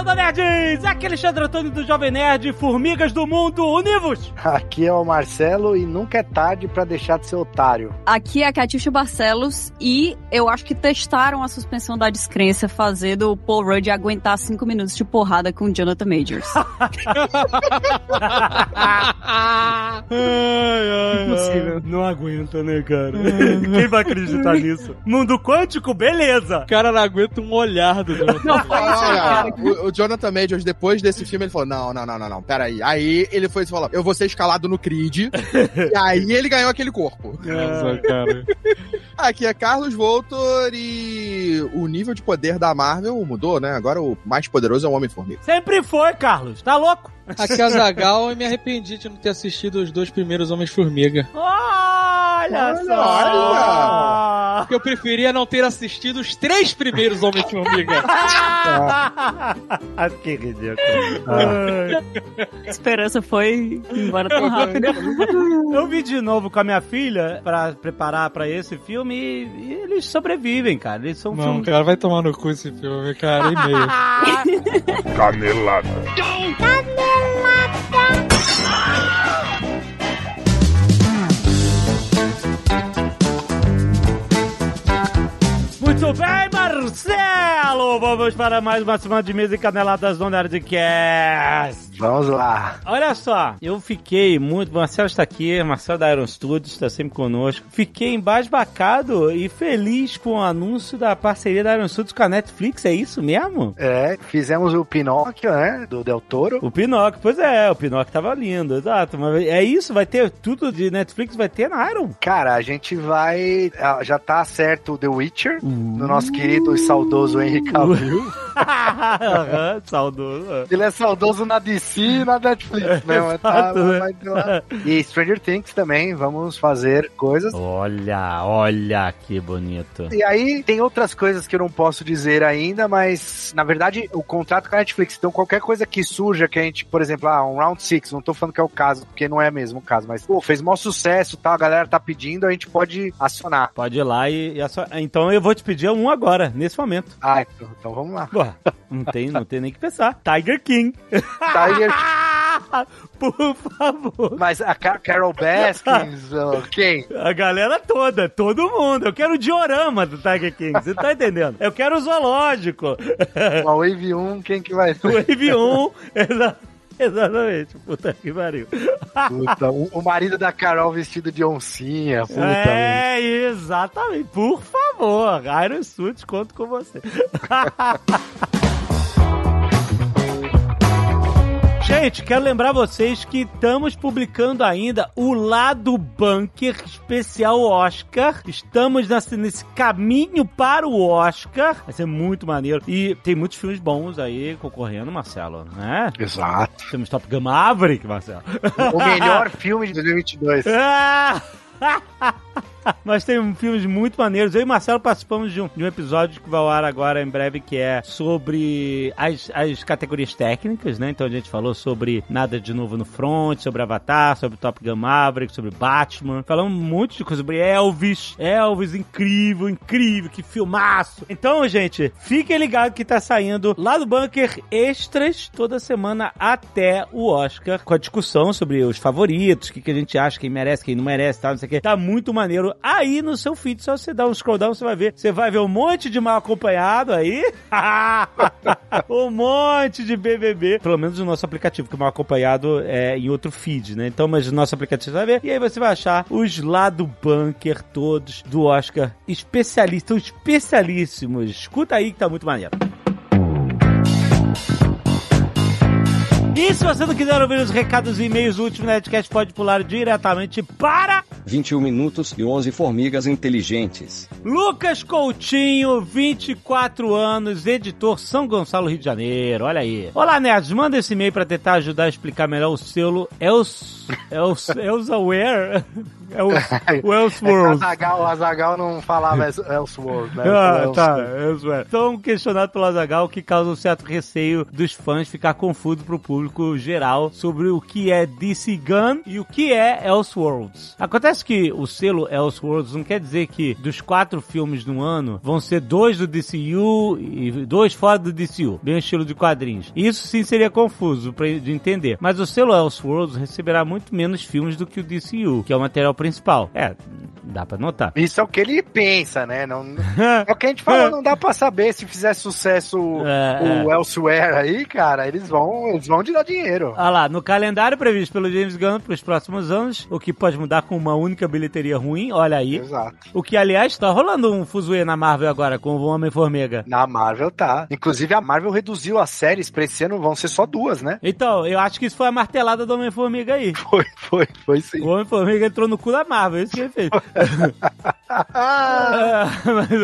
Landa, nerds! Aqui é Alexandre Antônio do Jovem Nerd, Formigas do Mundo, Univos! Aqui é o Marcelo e nunca é tarde pra deixar de ser otário. Aqui é a Catiuxa Barcelos e eu acho que testaram a suspensão da descrença fazendo o Paul Rudd aguentar cinco minutos de porrada com o Jonathan Majors. ai, ai, Impossível. Não aguenta, né, cara? Quem vai acreditar nisso? Mundo quântico, beleza! O cara não aguenta um olhar do Jonathan. Olha, o, o, Jonathan Majors, depois desse filme, ele falou: não, não, não, não, não, peraí. Aí ele foi e falou: eu vou ser escalado no Creed. e aí ele ganhou aquele corpo. Nossa, cara. Aqui é Carlos Voltor e o nível de poder da Marvel mudou, né? Agora o mais poderoso é o Homem-Formiga. Sempre foi, Carlos. Tá louco? Aqui é a Zagal e me arrependi de não ter assistido os dois primeiros Homens-Formiga. Olha, olha só! Olha. Porque eu preferia não ter assistido os três primeiros Homens-Formiga. que ridículo. A esperança foi embora tão rápido. Eu vi de novo com a minha filha pra preparar pra esse filme e, e eles sobrevivem, cara. Eles são Não, filmes... cara, vai tomar no cu esse filme, cara, e meio. Canelada. 么么哒 Muito bem, Marcelo! Vamos para mais uma semana de mesa e caneladas do Nerdcast. Vamos lá. Olha só, eu fiquei muito. Marcelo está aqui, Marcelo da Iron Studios está sempre conosco. Fiquei embasbacado e feliz com o anúncio da parceria da Iron Studios com a Netflix, é isso mesmo? É, fizemos o Pinóquio, né? Do Del Toro. O Pinóquio, pois é, o Pinóquio tava lindo, exato. Mas é isso, vai ter tudo de Netflix, vai ter na Iron. Cara, a gente vai. Já tá certo o The Witcher, uh. Do nosso querido e saudoso Henry Cavill. uhum, saudoso. Ele é saudoso na DC e na Netflix, né? Mas tá, vai ter lá. E Stranger Things também, vamos fazer coisas. Olha, olha que bonito. E aí tem outras coisas que eu não posso dizer ainda, mas na verdade o contrato com a Netflix, então qualquer coisa que surja que a gente, por exemplo, ah, um Round 6, não tô falando que é o caso, porque não é mesmo o caso, mas pô, fez maior sucesso, tá? A galera tá pedindo, a gente pode acionar. Pode ir lá e, e acionar. Então eu vou te pedir um agora, nesse momento. Ah, então, então vamos lá. Não tem, não tem nem que pensar. Tiger King. Tiger Por favor. Mas a Car Carol Baskins, quem? A galera toda, todo mundo. Eu quero o diorama do Tiger King, você tá entendendo? Eu quero o zoológico. A Wave 1, quem que vai ser? Wave 1, exato. Exatamente, puta que pariu. Puta, o, o, marido da Carol vestido de oncinha, puta. É, exatamente. Por favor, Iron Suit, conto com você. Gente, quero lembrar vocês que estamos publicando ainda o Lado Bunker especial Oscar. Estamos nesse, nesse caminho para o Oscar. Vai ser muito maneiro. E tem muitos filmes bons aí concorrendo, Marcelo, né? Exato. Temos Top Gun Maverick, Marcelo. O melhor filme de 2022. Mas tem filmes muito maneiros. Eu e Marcelo participamos de um, de um episódio que vai ao ar agora em breve, que é sobre as, as categorias técnicas, né? Então a gente falou sobre Nada de Novo no Front, sobre Avatar, sobre Top Gun Maverick, sobre Batman. Falamos um monte de coisa sobre Elvis. Elvis, incrível, incrível, que filmaço. Então, gente, fiquem ligados que tá saindo lá do Bunker extras toda semana até o Oscar, com a discussão sobre os favoritos, o que, que a gente acha, quem merece, quem não merece, tal, não sei o que. Tá muito maneiro aí no seu feed. Só você dá um scroll down, você vai ver. Você vai ver um monte de mal acompanhado aí. um monte de BBB. Pelo menos no nosso aplicativo, que o mal acompanhado é em outro feed, né? Então, mas no nosso aplicativo você vai ver. E aí você vai achar os lá do bunker todos do Oscar especialistas, especialíssimos. Escuta aí que tá muito maneiro. E se você não quiser ouvir os recados e e-mails do último Nerdcast, pode pular diretamente para 21 minutos e 11 formigas inteligentes. Lucas Coutinho, 24 anos, editor São Gonçalo, Rio de Janeiro. Olha aí. Olá, nerds. Manda esse e-mail pra tentar ajudar a explicar melhor o selo Els... Els... Elsewhere. É o, o Elseworlds. Azagal, o Azagal não falava Elseworld, né? Ah, tá, Elseworld. Elsewhere. Então, questionado pelo Azagal, que causa um certo receio dos fãs ficar confuso pro público geral sobre o que é DC Gun e o que é Elseworlds. Acontece que o selo Elseworlds não quer dizer que dos quatro filmes no ano vão ser dois do DCU e dois fora do DCU, bem estilo de quadrinhos. Isso sim seria confuso de entender. Mas o selo Elseworlds receberá muito menos filmes do que o DCU, que é o material principal. É, dá pra notar. Isso é o que ele pensa, né? Não, é o que a gente falou, não dá pra saber se fizer sucesso É, o Elsewhere aí, cara, eles vão, eles vão te dar dinheiro. Ah lá, no calendário previsto pelo James Gunn para os próximos anos, o que pode mudar com uma única bilheteria ruim, olha aí. Exato. O que, aliás, tá rolando um fuzuê na Marvel agora com o Homem-Formiga. Na Marvel tá. Inclusive a Marvel reduziu as séries pra esse ano, vão ser só duas, né? Então, eu acho que isso foi a martelada do Homem-Formiga aí. Foi, foi, foi sim. O Homem-Formiga entrou no cu da Marvel, isso que ele fez.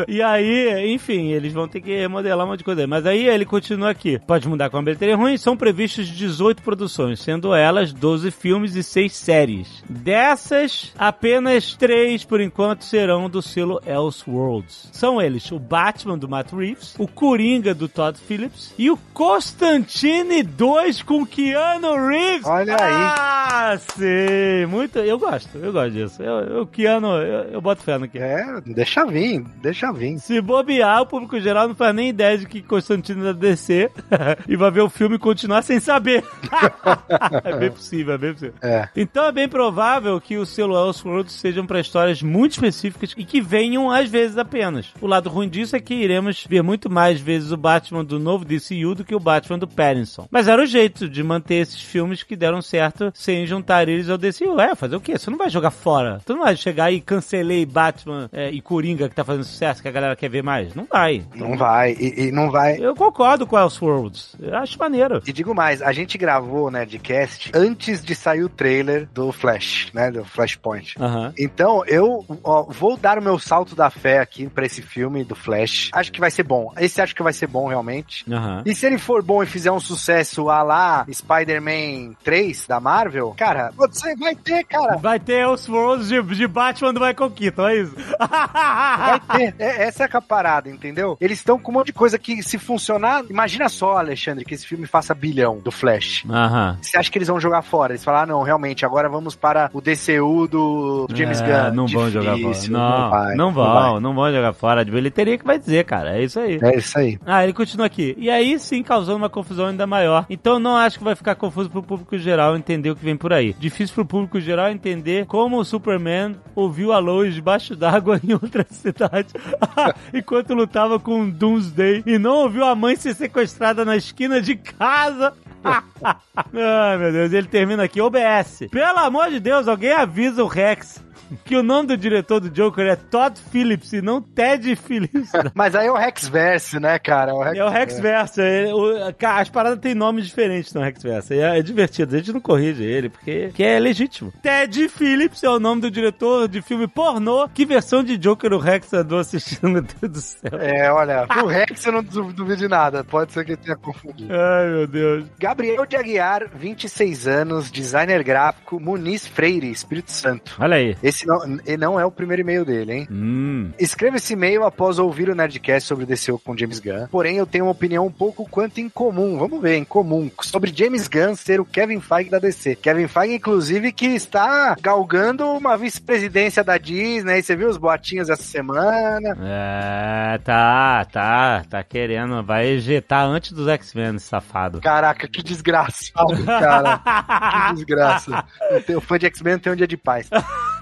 E aí, enfim, eles vão ter que remodelar um monte de coisa. Mas aí ele continua aqui. Pode mudar com a bilheteria ruim. São previstos 18 produções, sendo elas 12 filmes e 6 séries. Dessas, apenas 3 por enquanto serão do selo Elseworlds. São eles o Batman do Matt Reeves, o Coringa do Todd Phillips e o Constantine 2 com Keanu Reeves. Olha aí. Ah, sim. Muito. Eu gosto, eu gosto disso. Eu, eu Keanu, eu, eu boto fé no Keanu. É, deixa vir, deixa vir. Se bobear, o público geral não faz nem ideia de que Constantino é da DC e vai ver o filme e continuar sem saber. é bem possível, é bem possível. É. Então é bem provável que o selo Elseworlds sejam para histórias muito específicas e que venham às vezes apenas. O lado ruim disso é que iremos ver muito mais vezes o Batman do novo DCU do que o Batman do Pattinson. Mas era o jeito de manter esses filmes que deram certo sem juntar eles ao DCU. É, fazer o quê? Você não vai jogar fora. Tu não vai chegar e cancelei Batman é, e Coringa que tá fazendo sucesso que a galera quer ver mais. Não vai. Não vai, e, e não vai. Eu concordo com Elseworlds. Eu acho maneiro. E digo mais, a gente gravou, né, de cast antes de sair o trailer do Flash, né, do Flashpoint. Então, eu ó, vou dar o meu salto da fé aqui pra esse filme do Flash. Acho que vai ser bom. Esse acho que vai ser bom, realmente. E se ele for bom e fizer um sucesso a lá Spider-Man 3 da Marvel, cara, você vai ter, cara. Vai ter Elseworlds de, de Batman do Michael Keaton, é isso? Vai ter. É, essa é a parada, entendeu? Eles estão com um monte de coisa que, se funcionar. Imagina só, Alexandre, que esse filme faça bilhão do Flash. Aham. Você acha que eles vão jogar fora? Eles falam, ah, não, realmente, agora vamos para o DCU do James É, Gunn. Não vão jogar fora. Difícil, Não, vai, não vão, não vão jogar fora. De bilheteria que vai dizer, cara. É isso aí. É isso aí. Ah, ele continua aqui. E aí sim causando uma confusão ainda maior. Então não acho que vai ficar confuso pro público geral entender o que vem por aí. Difícil pro público geral entender como o Superman ouviu a Lois debaixo d'água em outra cidade enquanto lutava com Doomsday e não ouviu a mãe ser sequestrada na esquina de casa. Ai, meu Deus, ele termina aqui. OBS. Pelo amor de Deus, alguém avisa o Rex que o nome do diretor do Joker é Todd Phillips e não Ted Phillips. Mas aí é o Rexverse, né, cara? É o Rex Versa. é- o- ca- as paradas têm nomes diferentes no Rex Versa. E É, é divertido. A gente não corrige ele, porque que é legítimo. Ted Phillips é o nome do diretor de filme pornô. Que versão de Joker o Rex andou assistindo, meu Deus do céu. É, olha, o Rex eu não du- duvido de nada. Pode ser que ele tenha confundido. Ai, meu Deus. Gabriel de Aguiar, 26 anos, designer gráfico, Muniz Freire, Espírito Santo. Olha aí. Esse não, e não é o primeiro e-mail dele, hein? Hum. Escreva esse e-mail após ouvir o Nerdcast sobre o DCU com James Gunn. Porém, eu tenho uma opinião um pouco quanto incomum. Vamos ver, incomum. Sobre James Gunn ser o Kevin Feige da DC. Kevin Feige, inclusive, que está galgando uma vice-presidência da Disney. Você viu os boatinhos essa semana? É, tá, tá, tá querendo. Vai ejetar antes dos X-Men, esse safado. Caraca, que desgraçado, cara. que desgraça. Eu tenho fã de X-Men, não tem um dia de paz.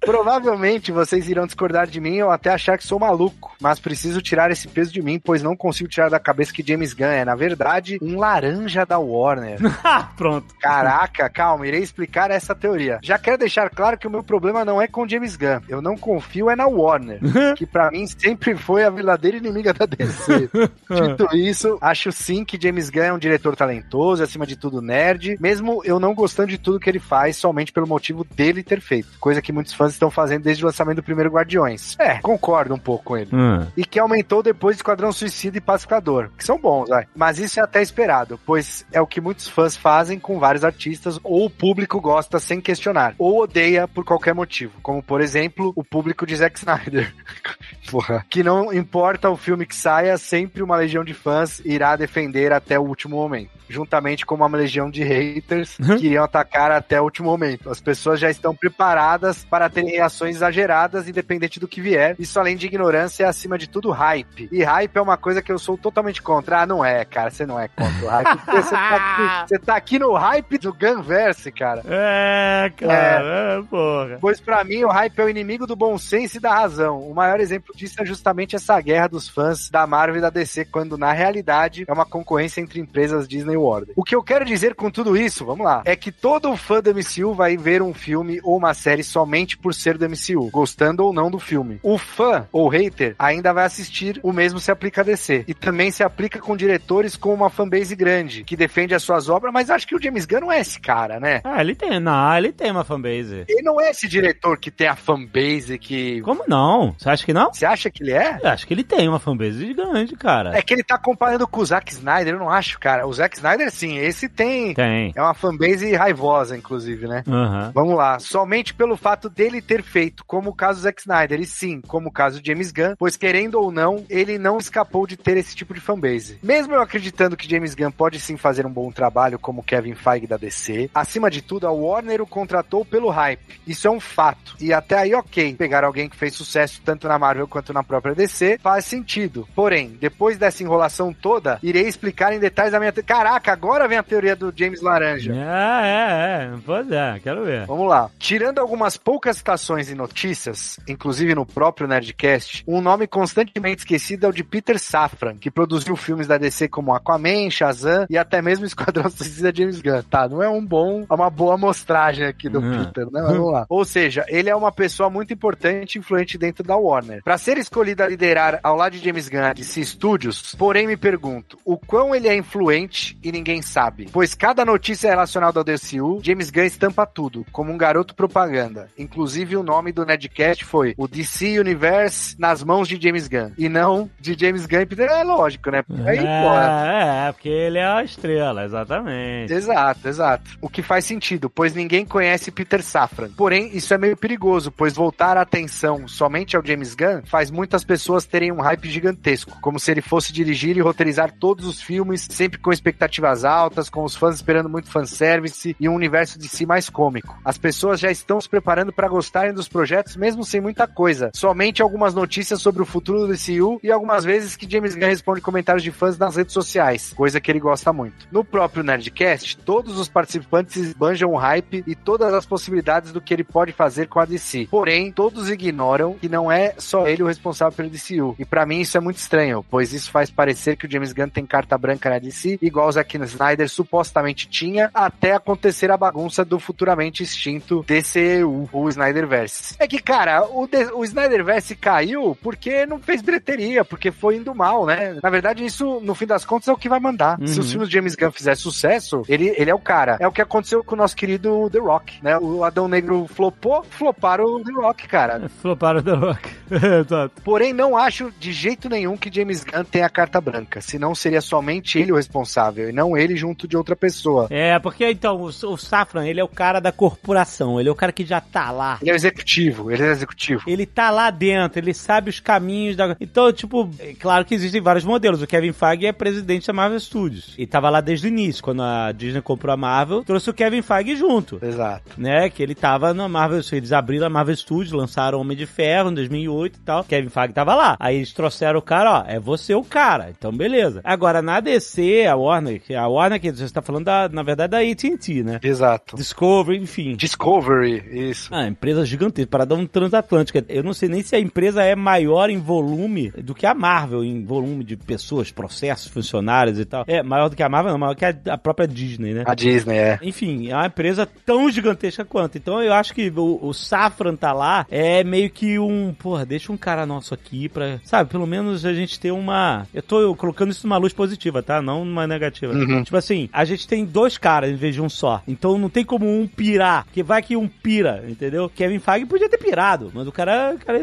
Provavelmente vocês irão discordar de mim ou até achar que sou maluco, mas preciso tirar esse peso de mim, pois não consigo tirar da cabeça que James Gunn é, na verdade, um laranja da Warner. Pronto. Caraca, calma, irei explicar essa teoria. Já quero deixar claro que o meu problema não é com James Gunn. Eu não confio é na Warner, que pra mim sempre foi a verdadeira inimiga da DC. Dito isso, acho sim que James Gunn é um diretor talentoso, acima de tudo nerd, mesmo eu não gostando de tudo que ele faz somente pelo motivo dele ter feito. Coisa que muitos fãs estão fazendo desde o lançamento do primeiro Guardiões. É, concordo um pouco com ele. Hum. E que aumentou depois de Esquadrão Suicida e Pacificador, que são bons, vai. Mas isso é até esperado, pois é o que muitos fãs fazem com vários artistas, ou o público gosta sem questionar, ou odeia por qualquer motivo, como por exemplo, o público de Zack Snyder. Porra. Que não importa o filme que saia, sempre uma legião de fãs irá defender até o último momento. Juntamente com uma legião de haters que iriam atacar até o último momento. As pessoas já estão preparadas para terem reações exageradas, independente do que vier. Isso, além de ignorância, é acima de tudo hype. E hype é uma coisa que eu sou totalmente contra. Ah, não é, cara. Você não é contra o hype. Você tá aqui, você tá aqui no hype do Gunverse, cara. É, cara, é. porra. Pois pra mim o hype é o inimigo do bom senso e da razão. O maior exemplo disso é justamente essa guerra dos fãs da Marvel e da DC, quando na realidade é uma concorrência entre empresas Disney e Warner. O que eu quero dizer com tudo isso, vamos lá, é que todo fã do MCU vai ver um filme ou uma série somente por ser do MCU, gostando ou não do filme. O fã ou hater ainda vai assistir, o mesmo se aplica a DC. E também se aplica com diretores com uma fanbase grande, que defende as suas obras, mas acho que o James Gunn não é esse cara, né? Ah, ele tem, não, ele tem uma fanbase. Ele não é esse diretor que tem a fanbase que. Como não? Você acha que não? Você acha que ele é? Eu acho que ele tem uma fanbase gigante, cara. É que ele tá comparando com o Zack Snyder, eu não acho, cara. O Zack Snyder, sim, esse tem. Tem. É uma fanbase raivosa, inclusive, né? Aham. Vamos lá, somente pelo fato dele ter feito, como o caso do Zack Snyder, e sim, como o caso de James Gunn, pois querendo ou não, ele não escapou de ter esse tipo de fanbase. Mesmo eu acreditando que James Gunn pode sim fazer um bom trabalho como Kevin Feige da DC, acima de tudo, a Warner o contratou pelo hype. Isso é um fato. E até aí, ok, pegar alguém que fez sucesso tanto na Marvel quanto na própria DC faz sentido. Porém, depois dessa enrolação toda, irei explicar em detalhes a minha. te- Caraca, agora vem a teoria do James Laranja. É, é, é. Pois é, quero ver. Vamos lá. Tirando algumas poucas citações e notícias, inclusive no próprio Nerdcast, um nome constantemente esquecido é o de Peter Safran, que produziu filmes da DC como Aquaman, Shazam e até mesmo Esquadrão Suicida James Gunn. Tá, não é um bom, é uma boa amostragem aqui do Hum. Peter, né? Mas vamos lá. Ou seja, ele é uma pessoa muito importante e influente dentro da Warner. Para ser escolhido a liderar ao lado de James Gunn DC Studios, porém me pergunto, o quão ele é influente e ninguém sabe? Pois cada notícia relacionada ao DCU, James Gunn estampa tudo, como um garoto propaganda. Inclusive o nome do Nedcast foi o DC Universe nas mãos de James Gunn, e não de James Gunn e Peter. É lógico, né? Aí, porra. É, é, porque ele é a estrela, exatamente. Exato, exato. O que faz sentido, pois ninguém conhece Peter Safran. Porém, isso é meio perigoso, pois voltar a atenção somente ao James Gunn faz muitas pessoas terem um hype gigantesco, como se ele fosse dirigir e roteirizar todos os filmes, sempre com expectativas altas, com os fãs esperando muito fanservice e um universo de si mais cômico. As pessoas já estão se preparando para gostarem dos projetos, mesmo sem muita coisa. Somente algumas notícias sobre o futuro do DCU e algumas vezes que James Gunn responde comentários de fãs nas redes sociais, coisa que ele gosta muito. No próprio Nerdcast, todos os participantes esbanjam o hype e todas as possibilidades do que ele pode fazer com a DC. Porém, todos ignoram que não é só ele o responsável pelo DCU. E pra mim isso é muito estranho, pois isso faz parecer que o James Gunn tem carta branca na DC, igual o Zack Snyder supostamente tinha, até acontecer a bagunça do futuramente extinto DCU, o Snyderverse. É que, cara, o, D- o Snyderverse caiu porque não fez bilheteria, porque foi indo mal, né? Na verdade, isso, no fim das contas, é o que vai mandar. Se Uhum. os filmes de James Gunn fizerem sucesso, ele, ele é o cara. É o que aconteceu com o nosso querido The Rock, né? O Adão Negro flopou, floparam o The Rock, cara. Floparam The Rock. Exato. Porém, não acho de jeito nenhum que James Gunn tenha a carta branca. Senão seria somente ele o responsável, e não ele junto de outra pessoa. É, porque então, o, o Safran, ele é o cara da corporação, ele é o cara que já tá lá. Ele é o executivo, ele é o executivo. Ele tá lá dentro, ele sabe os caminhos da. Então, tipo, é claro que existem vários modelos. O Kevin Feige é presidente da Marvel Studios. E tava lá desde o início. Quando a Disney comprou a Marvel, trouxe o Kevin Feige junto. Exato. Né, que ele tava na Marvel, eles abriram a Marvel Studios, lançaram Homem de Ferro em 2008 e tal. Kevin Feige tava lá. Aí eles trouxeram o cara, ó, é você o cara. Então beleza. Agora na DC, a Warner, a Warner que você está falando da, na verdade da AT&T, né? Exato. Discovery, enfim. Discovery, isso. Ah, empresa gigantesca, para dar um transatlântica. Eu não sei nem se a empresa é maior em volume do que a Marvel, em volume de pessoas, processos, funcionários e tal. É, maior do que a Marvel, não, maior que a, a própria Disney, né? A Disney, é. Enfim, é uma empresa tão gigantesca quanto. Então eu acho que o, o Safran tá lá é meio que um, porra, deixa um cara nosso aqui pra, sabe, pelo menos a gente ter uma. Eu tô colocando isso numa luz positiva, tá? Não numa negativa. Uhum. Tipo assim, a gente tem dois caras em vez de um só. Então não tem como um pirar, porque vai que um pira, entendeu? Kevin Feige podia ter pirado, mas o cara, cara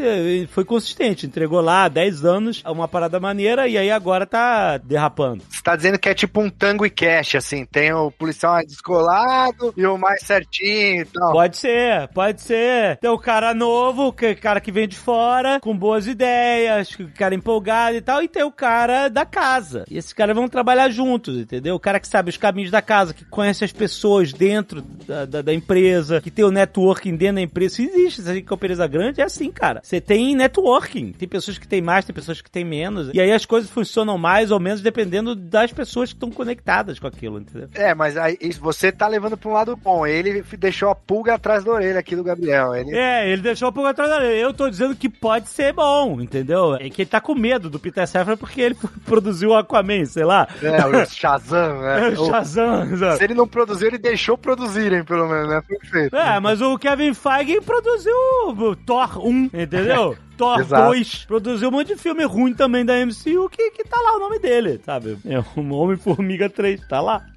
foi consistente, entregou lá 10 anos uma parada maneira e aí agora tá derrapando. Você tá dizendo que é tipo um tango e cash, assim. Tem o policial mais descolado e o mais certinho e tal. Pode ser, pode ser. Tem o cara novo, que cara que vem de fora, com boas ideias, o cara empolgado e tal, e tem o cara da casa. E esses caras vão trabalhar juntos, entendeu? O cara que sabe os caminhos da casa, que conhece as pessoas dentro da, da, da empresa, que tem o networking dentro da empresa. Isso existe, se a gente é uma empresa grande, é assim, cara. Você tem networking. Tem pessoas que têm mais, tem pessoas que têm menos. E aí as coisas funcionam mais ou menos dependendo das pessoas que estão conectadas com aquilo, entendeu? É, mas aí você tá levando pra um lado bom. Ele deixou a pulga atrás da orelha aqui do Gabriel. Ele... É, ele deixou um pouco atrás da orelha. Eu tô dizendo que pode ser bom, entendeu? É que ele tá com medo do Peter Safran porque ele produziu o Aquaman, sei lá. É, o Shazam, né? É o Shazam, exato. Se ele não produziu, ele deixou produzirem, pelo menos, né? Perfeito. É, mas o Kevin Feige produziu o Thor 1, entendeu? Thor Exato. 2 produziu um monte de filme ruim também da MCU que, que tá lá o nome dele, sabe? É um Homem-Formiga 3, tá lá.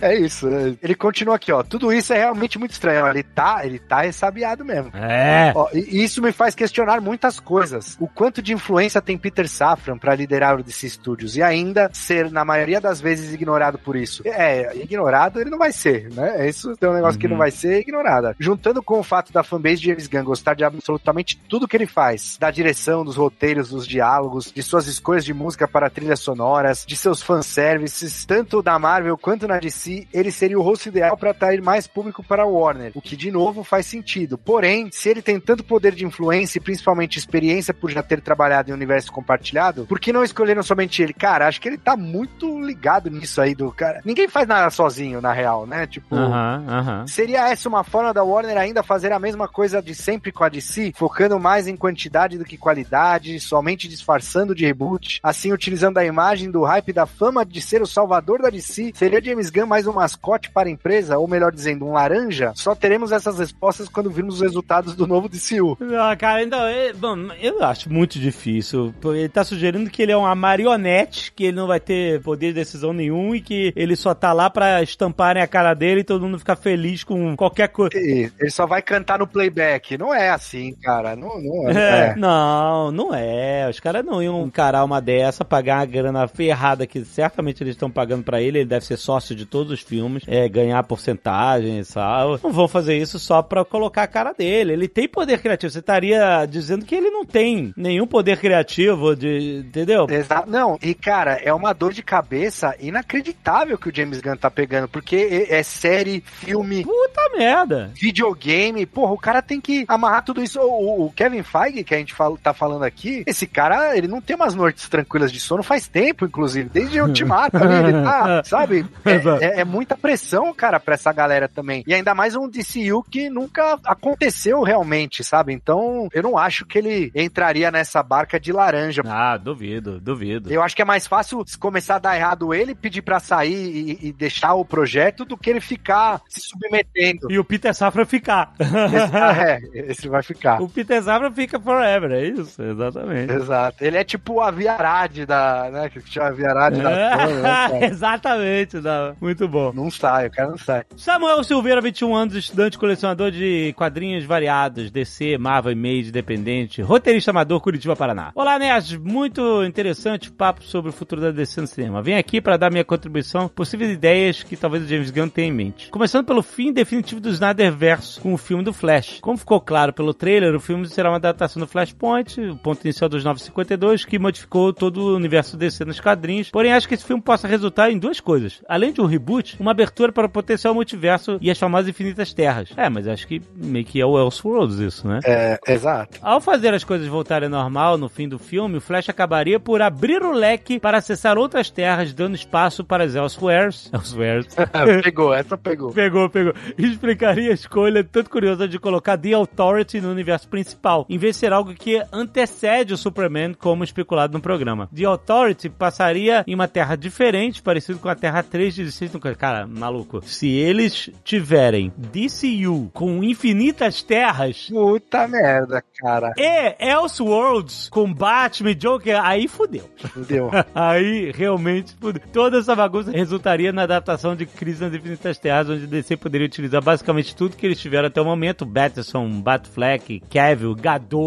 É isso. né? Ele continua aqui, ó. Tudo isso é realmente muito estranho. Ele tá, ele tá ressabiado mesmo. É. Ó, e isso me faz questionar muitas coisas. O quanto de influência tem Peter Safran para liderar o DC Studios e ainda ser, na maioria das vezes, ignorado por isso. É, ignorado ele não vai ser, né? Isso é um negócio que não vai ser ignorado. Juntando com o fato da fanbase de James Gunn gostar de absolutamente tudo que ele faz, da direção, dos roteiros, dos diálogos, de suas escolhas de música para trilhas sonoras, de seus fanservices, tanto da Marvel quanto na DC, ele seria o rosto ideal para atrair mais público para Warner, o que de novo faz sentido. Porém, se ele tem tanto poder de influência e principalmente experiência por já ter trabalhado em universo compartilhado, por que não escolheram somente ele? Cara, acho que ele tá muito ligado nisso aí do cara. Ninguém faz nada sozinho, na real, né? Tipo, Aham, aham. Seria essa uma forma da Warner ainda fazer a mesma coisa de sempre com a DC, focando mais em quantidade do que qualidade, somente disfarçando de reboot, assim utilizando a imagem do hype da fama de ser o salvador da DC? Seria James Gunn mais um mascote para a empresa, ou melhor dizendo, um laranja? Só teremos essas respostas quando virmos os resultados do novo DCU. Ah, cara, então, é, bom, eu acho muito difícil. Ele tá sugerindo que ele é uma marionete, que ele não vai ter poder de decisão nenhum e que ele só tá lá pra estamparem a cara dele e todo mundo ficar feliz com qualquer coisa. Ele só vai cantar no playback. Não é assim, cara. Não, não é. É, É. Não, não é. Os caras não iam encarar uma dessa, pagar uma grana ferrada que certamente eles estão pagando pra ele. Ele deve ser sócio de todos os filmes, é, ganhar porcentagem e tal. Não vão fazer isso só pra colocar a cara dele. Ele tem poder criativo. Você estaria dizendo que ele não tem nenhum poder criativo, de, entendeu? Exato. Não, e cara, é uma dor de cabeça inacreditável que o James Gunn tá pegando, porque é é série, filme, Puta merda. videogame, porra, o cara tem que amarrar tudo isso. O, o- o Kevin Feige, que a gente fala- tá falando aqui, esse cara, ele não tem umas noites tranquilas de sono faz tempo, inclusive, desde o Ultimato ali, ele tá, sabe? É, é- é muita pressão, cara, pra essa galera também. E ainda mais um DCU que nunca aconteceu realmente, sabe? Então, eu não acho que ele entraria nessa barca de laranja. Ah, duvido, duvido. Eu acho que é mais fácil se começar a dar errado ele, pedir pra sair e, e deixar o projeto do que ele ficar se submetendo. E o Peter Safra ficar. Esse, ah, é, esse vai ficar. o Peter Safra fica forever, é isso, exatamente. Exato. Ele é tipo a Viarade da. né? Que chama Viarade da. Sony, né? Exatamente, não. muito bom. Não sai, o cara não sai. Samuel Silveira, 21 anos, estudante colecionador de quadrinhos variados, DC, Marvel, Image, Independente, roteirista amador, Curitiba, Paraná. Olá, nerds! Muito interessante papo sobre o futuro da DC no cinema. Venho aqui para dar minha contribuição, possíveis ideias que talvez o James Gunn tenha em mente. Começando pelo fim definitivo do Snyderverse, com o filme do Flash. Como ficou claro pelo trailer, o filme será uma adaptação do Flashpoint, o ponto inicial dos 952, que modificou todo o universo DC nos quadrinhos. Porém, acho que esse filme possa resultar em duas coisas. Além de um reboot, uma abertura para o potencial multiverso e as famosas infinitas terras. É, mas acho que meio que é o Elseworlds isso, né? É, exato. Ao fazer as coisas voltarem ao normal no fim do filme, o Flash acabaria por abrir o leque para acessar outras terras, dando espaço para as Elsewheres. Elsewheres. pegou, essa pegou. Pegou, pegou. Explicaria a escolha tanto curiosa de colocar The Authority no universo principal, em vez ser algo que antecede o Superman, como especulado no programa. The Authority passaria em uma terra diferente, parecido com a Terra 3 de DC. Cara, maluco, se eles tiverem DCU com infinitas terras, Puta merda, cara. e Elseworlds com Batman e Joker, aí fudeu. Entendeu? Aí realmente fudeu. Toda essa bagunça resultaria na adaptação de Crise nas Infinitas Terras, onde DC poderia utilizar basicamente tudo que eles tiveram até o momento: Batterson, Batfleck, Cavill,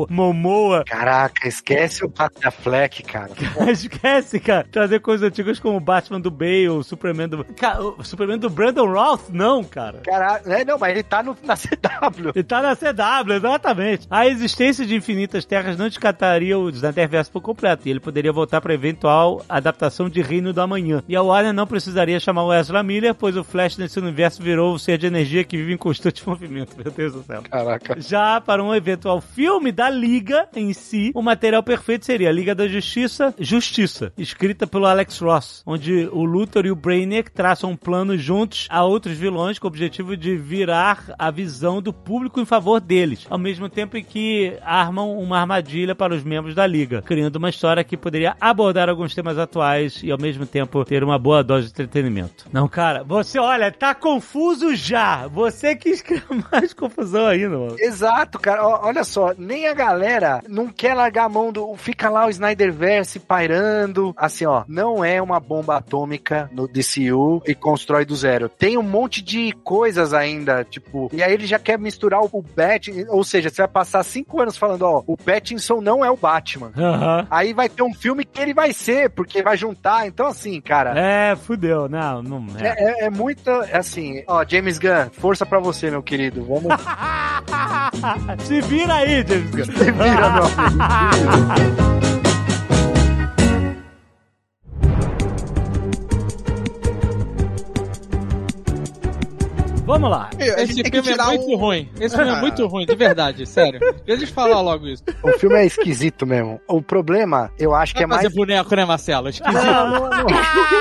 Momoa. Caraca, esquece o Batfleck, cara. Esquece, cara. Trazer coisas antigas como o Batman do Bale, o Superman do. O Superman do Brandon Roth? Não, cara. Caraca, é, não, mas ele tá no, na CW. Ele tá na CW, exatamente. A existência de infinitas terras não descartaria o Snyderverse por completo, e ele poderia voltar para eventual adaptação de Reino do Amanhã. E a Warner não precisaria chamar o Ezra Miller, pois o Flash nesse universo virou o ser de energia que vive em constante movimento. Meu Deus do céu. Caraca. Já para um eventual filme da Liga em si, o material perfeito seria Liga da Justiça, Justiça, escrita pelo Alex Ross, onde o Luthor e o Brainiac traçam um plano juntos a outros vilões com o objetivo de virar a visão do público em favor deles, ao mesmo tempo em que armam uma armadilha para os membros da Liga, criando uma história que poderia abordar alguns temas atuais e ao mesmo tempo ter uma boa dose de entretenimento. Não, cara, você olha, tá confuso já. Você quis criar mais confusão ainda, mano. Exato, cara. Olha só, nem a galera não quer largar a mão do. Fica lá o Snyderverse pairando. Assim, ó, não é uma bomba atômica no DCU e constrói do zero. Tem um monte de coisas ainda, tipo. E aí ele já quer misturar o Bat, ou seja, você vai passar cinco anos falando, ó, o Pattinson não é o Batman. Aham. Aí vai ter um filme que ele vai ser, porque vai juntar. Então, assim, cara. É, fudeu. Não, não é. É, é, é muita, é assim, ó, James Gunn, força pra você, meu querido. Vamos Se vira aí, James Gunn. se vira, meu amigo. Vamos lá. Gente Esse filme é muito um- ruim. Esse filme é muito ruim, de verdade, sério. Deixa eu falar logo isso. O filme é esquisito mesmo. O problema, eu acho que é Vai mais. fazer boneco, né, Marcelo? Esquisito. Não, não, não.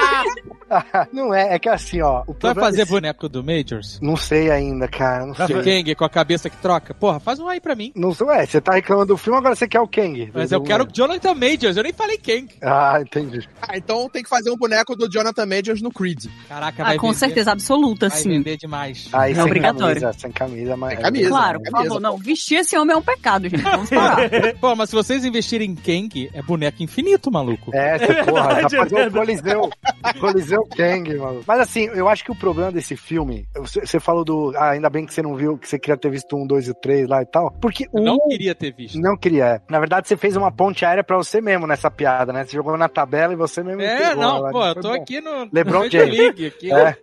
Não é, é que assim, ó. O Tu vai fazer desse- boneco do Majors? Não sei ainda, cara. Não De sei. Kang com a cabeça que troca? Porra, faz um aí pra mim. Não sei, ué, você tá reclamando do filme, agora você quer o Kang. Mas eu quero Jonathan Majors, eu nem falei Kang. Ah, entendi. Ah, então tem que fazer um boneco do Jonathan Majors no Creed. Caraca, Ah, vai com vender- certeza absoluta, Vai sim. vender demais. Aí É sem obrigatório. camisa, sem camisa, mas. Sem camisa. Claro, por favor. Não, vestir esse homem é um pecado, gente. Vamos parar. Pô, mas se vocês investirem em Kang, é boneco infinito, maluco. É, você, porra, tá verdade, é fazendo o Coliseu. Coliseu Kang, mano. Mas assim, eu acho que o problema desse filme, você, você falou do. Ah, ainda bem que você não viu, que você queria ter visto um, dois e o três lá e tal. Porque Eu o. não queria ter visto. Não queria. é. Na verdade, você fez uma ponte aérea pra você mesmo nessa piada, né? Você jogou na tabela e você mesmo. É, pegou não, lá, pô, eu tô bom. aqui no LeBron no James. League, aqui É.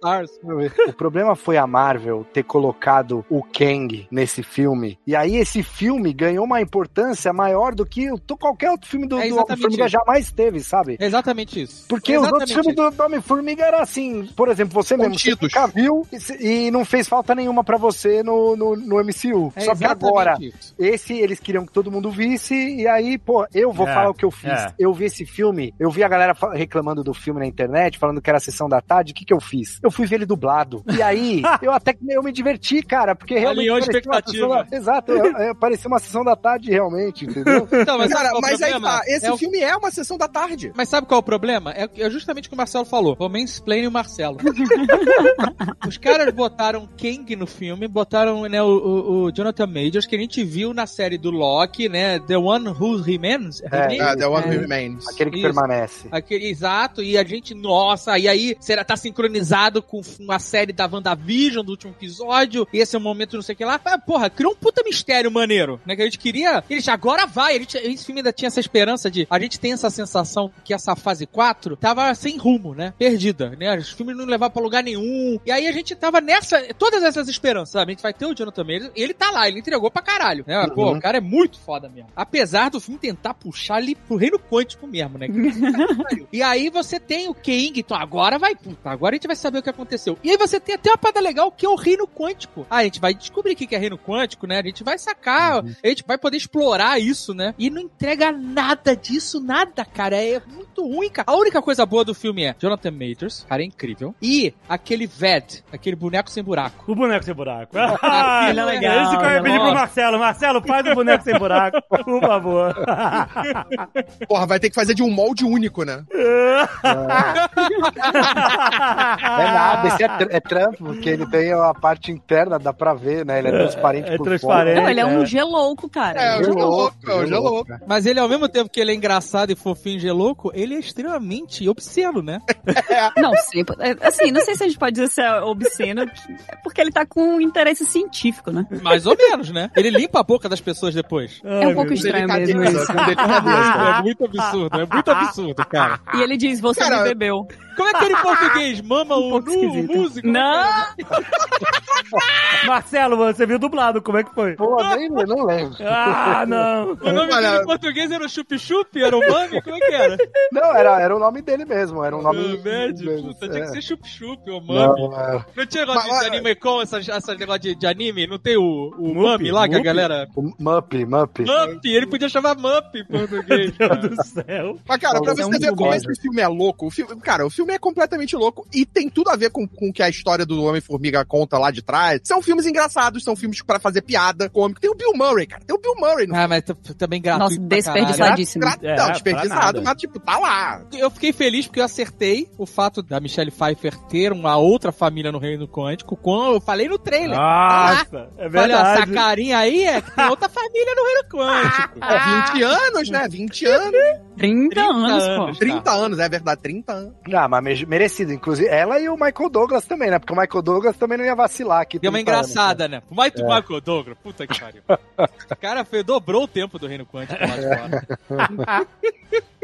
O problema foi a Marvel ter colocado o Kang nesse filme. E aí esse filme ganhou uma importância maior do que o- qualquer outro filme do, É do exatamente Homem-Formiga jamais teve, sabe? É exatamente isso. Porque É os outros exatamente filmes do, do Homem-Formiga era assim, por exemplo, você mesmo, você viu e, e não fez falta nenhuma pra você no, no, no MCU. É Só que agora, isso. esse eles queriam que todo mundo visse, e aí, pô, eu vou É, falar o que eu fiz. é. Eu vi esse filme, eu vi a galera reclamando do filme na internet, falando que era a sessão da tarde, o que que eu fiz? Eu fui ver ele dublado. E aí, eu até eu me diverti, cara, porque realmente Alinhou a parecia uma expectativa. sessão da- Exato, é, é, parecia uma sessão da tarde realmente, entendeu? Então, mas Cara, mas é o aí tá, esse É o- filme é uma sessão da tarde. Mas sabe qual é o problema? É, é justamente o que o Marcelo falou. O mansplaining o Marcelo. Os caras botaram Kang no filme, botaram né, o, o- o Jonathan Majors, que a gente viu na série do Loki, né? The One Who Remains. Remains? Ah, The One É. Who Remains. Aquele que Isso. permanece. Aquele, exato, e a gente, nossa, e aí será tá sincronizado com uma série da WandaVision do último episódio, e esse é o momento não sei o que lá. Ah, porra, criou um puta mistério maneiro, né? Que a gente queria. Eles agora vai. A gente, esse filme ainda tinha essa esperança de. A gente tem essa sensação que essa fase 4 tava sem rumo, né? Perdido. Vida, né? Os filmes não levavam pra lugar nenhum. E aí a gente tava nessa, todas essas esperanças, sabe? A gente vai ter o Jonathan Majors, ele tá lá, ele entregou pra caralho, né? Pô, Uhum. o cara é muito foda mesmo. Apesar do filme tentar puxar ali pro reino quântico mesmo, né? e aí você tem o King, então agora vai, puta, agora a gente vai saber o que aconteceu. E aí você tem até uma parada legal que é o reino quântico. Ah, a gente vai descobrir o que é reino quântico, né? A gente vai sacar, a gente vai poder explorar isso, né? E não entrega nada disso, nada, cara. É muito ruim, cara. A única coisa boa do filme é Jonathan Majors, cara, é incrível. E aquele Ved, aquele boneco sem buraco. O boneco sem buraco. Aquilo é legal, Esse que eu ia pedir pro. Marcelo. Marcelo, faz o boneco sem buraco, por favor. Porra, vai ter que fazer de um molde único, né? É nada, esse é, tr- é trampo, porque ele tem a parte interna, dá pra ver, né? Ele é transparente É por transparente. Não, ele é um É. gelouco, cara. É, o fora. Gelouco, é o Gelouco. Mas ele, ao mesmo tempo que ele é engraçado e fofinho e gelouco, ele é extremamente obsceno, né? Não, sempre. é, Assim, não sei se a gente pode dizer se é obsceno, porque ele tá com um interesse científico, né? Mais ou menos, né? Ele limpa a boca das pessoas depois. É um pouco estranho mesmo isso. É muito absurdo, é muito absurdo, cara. E ele diz, você Cara, me bebeu. Como é que ele em português mama o nu, o esquisito. músico? Não! Marcelo, você viu dublado, como é que foi? Pô, nem, não lembro. Ah, não. O nome Olha- dele em português era o Chup Chup? Era o Mami? Como é que era? Não, era, era o nome dele mesmo, era um nome... Mesmo, puta, tinha é. que ser Chup Chup ou Mami. Não, Não, era tinha negócio Mas- de anime com essas, essas negócios de, de anime? Não tem o, o Mup, Mami lá que a galera... o Mup, Mup. Mup, ele podia chamar Mup em português, Meu. Deus do céu. Mas, cara, pra É você um ver como esse filme é louco, o filme, cara, o filme é completamente louco e tem tudo a ver com, com o que a história do Homem-Formiga conta lá de trás. São filmes engraçados, são filmes pra fazer piada, cômico. Tem o Bill Murray, cara, tem o Bill Murray no Ah, mas também gratuito Nossa, desperdiçadíssimo. Gra- É, não, desperdiçado, mas tipo, tá lá. Eu fiquei feliz porque eu acertei o fato da Michelle Pfeiffer ter uma outra família no Reino Quântico, como eu falei no trailer. Nossa, é Olha, essa verdade. carinha aí é que tem outra família no Reino Quântico. É 20 anos, né? 20 anos. 30, anos, pô. 30 anos, é verdade, 30 anos. Ah, mas me- merecido. Inclusive, ela e o Michael Douglas também, né? Porque o Michael Douglas também não ia vacilar aqui. Deu uma 30 anos, engraçada, né? O Mike Michael Douglas, puta que pariu. O cara fez, dobrou o tempo do Reino Quântico lá de fora.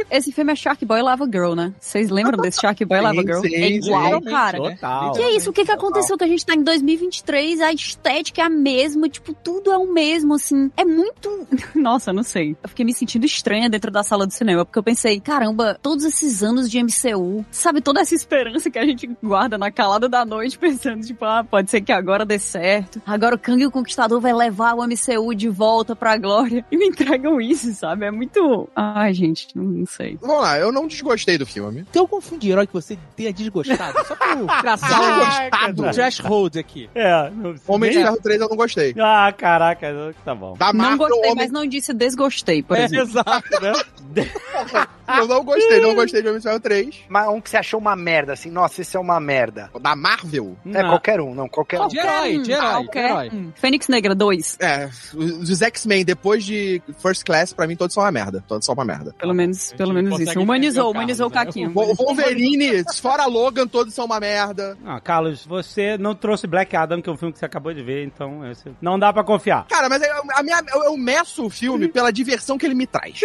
Esse filme é Shark Boy Lava Girl, né? Vocês lembram desse Shark Boy Lava Girl? sim, é igual, literalmente, cara. Total. Que é isso? O que que aconteceu que a gente tá em 2023, a estética é a mesma, tipo, tudo é o mesmo, assim. É muito... Nossa, não sei. Eu fiquei me sentindo estranha dentro da sala do cinema, porque eu pensei, caramba, todos esses anos de MCU, sabe, toda essa esperança que a gente guarda na calada da noite, pensando, tipo, ah, pode ser que agora dê certo. Agora o Kang o Conquistador vai levar o MCU de volta pra glória. E me entregam isso, sabe? É muito... Ai, gente, não sei. Vamos lá, eu não desgostei do filme. Tem algum filme de herói que você tenha desgostado? Só pra traçar Desgostado? um threshold aqui. É, não Homem de Ferro 3 eu não gostei. Ah, caraca, tá bom. Da Não Marvel, gostei, Homem... mas não disse desgostei, por É, exemplo. exato, né? eu não gostei, não gostei de Homem de Ferro 3. Mas um que você achou uma merda, assim, nossa, esse é uma merda. Da Marvel, É Não. qualquer um, não, qualquer um. De herói, de herói, de Qualquer herói. Fênix Negra 2. é, os X-Men depois de First Class, pra mim, todos são uma merda. Todos são uma merda. Pelo menos, pelo menos isso. Humanizou, humanizou o né? Caquinho. O Wolverine, fora Logan, todos são uma merda. Ah, Carlos, você não trouxe Black Adam, que é um filme que você acabou de ver, então esse- não dá pra confiar. Cara, mas eu, a minha, eu, eu meço o filme pela diversão que ele me traz.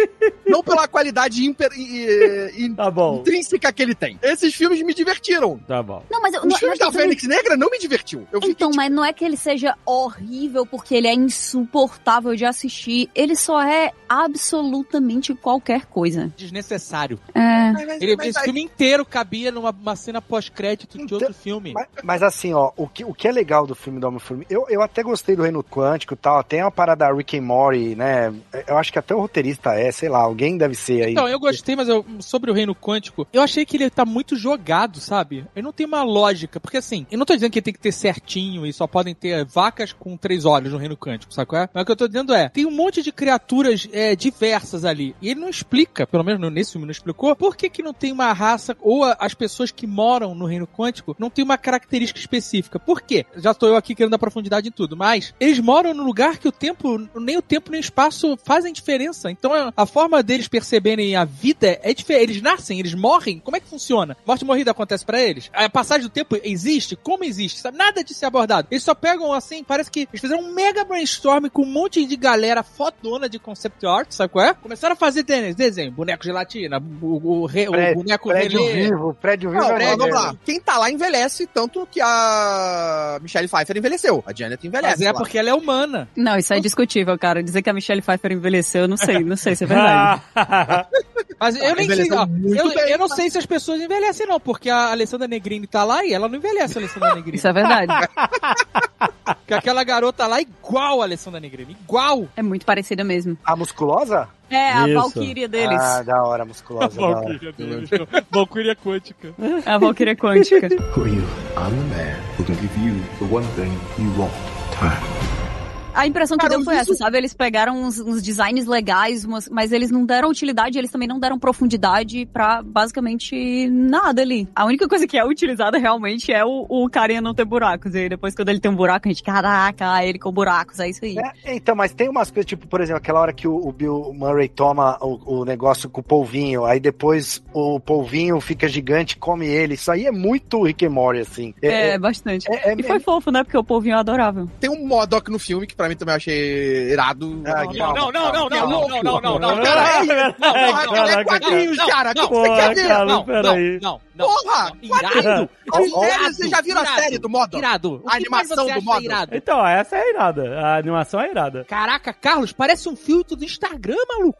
não pela qualidade imper, Tá bom, intrínseca que ele tem. Esses filmes me divertiram. tá bom. Não, mas eu, Os não, filmes da Fênix Negra não me divertiu. Eu Então, tipo, mas não é que ele seja horrível porque ele é insuportável de assistir. Ele só é absolutamente qualquer coisa. Desnecessário. É. mas- mas- Ele, mas esse aí- filme inteiro cabia numa uma cena pós-crédito de Então, outro filme. Mas, mas assim, ó, o que, o que é legal do filme do Homem-Formiga, eu, eu até gostei do Reino Quântico e tal, tem uma parada Rick and Morty, né? Eu acho que até o roteirista é, sei lá, alguém deve ser aí. Então, eu gostei, mas eu- sobre o Reino Quântico, eu achei que ele tá muito jogado, sabe? Ele não tem uma lógica. Porque assim, eu não tô dizendo que tem que ter certinho e só podem ter vacas com três olhos no Reino Quântico, sabe qual é? Mas o que eu tô dizendo é, tem um monte de criaturas é, diversas ali. E ele não explica, pelo menos nesse filme não explicou, por que que não tem uma raça, ou as pessoas que moram no Reino Quântico não tem uma característica específica. Por quê? Já tô eu aqui querendo dar profundidade em tudo, mas eles moram num lugar que o tempo, nem o tempo nem o espaço fazem diferença. Então a forma deles perceberem a vida é diferente. Eles nascem, eles morrem. Como é que funciona? Morte e morrida acontece pra eles? A passagem do tempo existe? Como existe? Sabe? Nada de ser abordado. Eles só pegam assim, parece que eles fizeram um mega brainstorm com um monte de galera fodona de concept art, sabe qual é? Começaram a fazer desenho, desenho boneco de latina, o, o, re- o Pré- boneco Prédio relé. vivo, prédio vivo Não, é maneiro. vamos lá. Quem tá lá envelhece tanto que a Michelle Pfeiffer envelheceu. A Janet envelhece. Mas é lá. porque ela é humana. Não, isso é discutível, cara. Dizer que a Michelle Pfeiffer envelheceu, eu não sei, não sei se é verdade. Mas eu nem sei, ó, eu, bem, eu não tá? sei se as pessoas envelhecem não, porque a Alessandra Negrini tá lá e ela não envelhece a Alessandra Negrini. Isso é verdade. Porque aquela garota lá é igual a Alessandra Negrini, igual. É muito parecida mesmo. A musculosa? É, a Isso. Valkyria deles. Ah, da hora, musculosa. da hora. Valkyria quântica. É a Valkyria quântica. Who are you? I'm the man who can give you the one thing you want. Time. A impressão que Cara, deu foi isso- essa, sabe? Eles pegaram uns, uns designs legais, umas- mas eles não deram utilidade, eles também não deram profundidade pra basicamente nada ali. A única coisa que é utilizada realmente é o, o carinha não ter buracos. E aí depois quando ele tem um buraco, a gente, caraca, ele com buracos, é isso aí. É, então, mas tem umas coisas, tipo, por exemplo, aquela hora que o, o Bill Murray toma o, o negócio com o polvinho, aí depois o polvinho fica gigante e come ele. Isso aí é muito Rick and Morty, assim. É, bastante. é- é- E foi fofo, né? Porque o povinho é adorável. Tem um Modok no filme que pra mim também eu achei irado. Ah, Não, não, não, não, não, não, não, não, não, não. Peraí, Não, porra, não, é não, quadrinhos, não, cara. O que não, que você quer porra, ver? cara. Não, peraí. não, não. Porra, não, quadrinho. Vocês já viram a série do Modok? Irado. A animação do irado? Então, essa é irada. A animação é irada. Caraca, Carlos, parece um filtro do Instagram, maluco.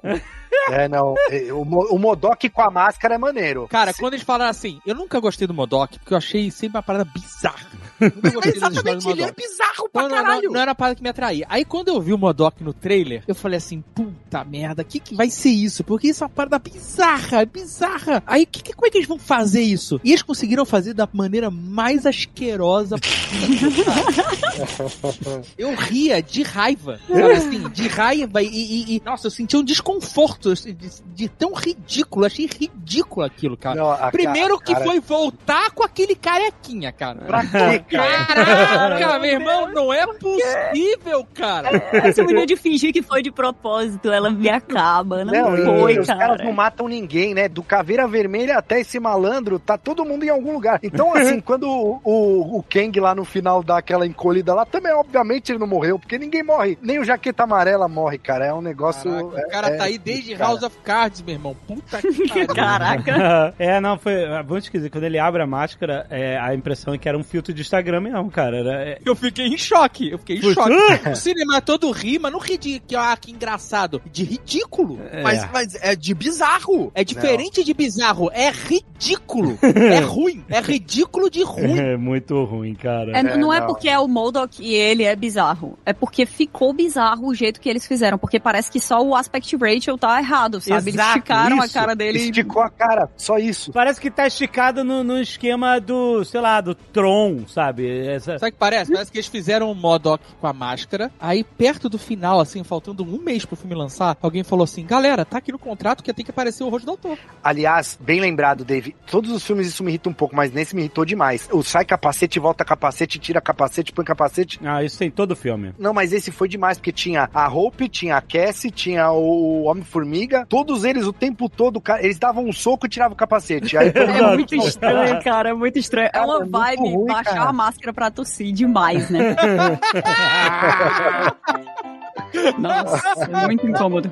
É, não. é, O, Mo- o Modok com a máscara é maneiro. Cara, quando eles falaram assim, eu nunca gostei do Modok, porque eu achei sempre uma parada bizarra. Exatamente, ele é bizarro pra Não, não, não, caralho. não era uma parada que me atraía. Aí quando eu vi o Modok no trailer, eu falei assim, puta merda, o que, que vai ser isso? Porque isso é uma parada bizarra, é bizarra. Aí que, que- como é que eles vão fazer isso? E eles conseguiram fazer da maneira mais asquerosa possível, cara. Eu ria de raiva, sabe assim, de raiva e, e- e- nossa, eu sentia um desconforto de, de tão ridículo, achei ridículo aquilo, cara. Não, a Primeiro ca- que cara- foi voltar com aquele carequinha, cara. Pra quê, cara? Caraca, meu irmão, não é possível, cara. Essa menina de fingir que foi de propósito, ela me acaba. Não, Não, foi, os cara. caras não matam ninguém, né? Do Caveira Vermelha até esse malandro, tá todo mundo em algum lugar. Então, assim, quando o, o, o Kang lá no final dá aquela encolhida lá, também, obviamente, ele não morreu, porque ninguém morre. Nem o Jaqueta Amarela morre, cara. É um negócio. Caraca, é- o cara é- tá aí desde cara. House of Cards, meu irmão. Puta que pariu. Caraca. é, não, foi. Vamos esquisito. Quando ele abre a máscara, é, a impressão é que era um filtro de Instagram mesmo, cara. Era, é- Eu fiquei em choque, eu fiquei em Putz. choque. O cinema todo ri, mas não ri de que, ah, que engraçado. De ridículo. é. Mas, mas é de bizarro. É diferente de bizarro, é ridículo. é ruim, é ridículo de ruim. é muito ruim, cara. É, não é não. porque é o Modok e ele é bizarro. É porque ficou bizarro o jeito que eles fizeram. Porque parece que só o aspect ratio tá errado, sabe? eles Exato, esticaram a Isso, cara dele. Esticou a cara, só isso. Parece que tá esticado no, no esquema do, sei lá, do Tron, sabe? Essa... Sabe o que parece? Parece que eles fizeram um Modok com a máscara. Aí, perto do final, assim, faltando um mês pro filme lançar, alguém falou assim: galera, tá aqui no contrato que tem que aparecer o rosto do autor. Aliás, bem lembrado, Dave. Todos os filmes isso me irrita um pouco, mas nesse me irritou demais. O sai capacete, volta capacete, tira capacete, põe capacete. Ah, isso tem todo o filme. Não, mas esse foi demais, porque tinha a Hope, tinha a Cassie, tinha o Homem-Formiga. Todos eles, o tempo todo, cara, eles davam um soco e tiravam o capacete. Aí, É muito estranho, cara. É muito estranho. É uma é vibe ruim, baixar cara. a máscara pra tossir demais, né? Nossa, é muito incômodo.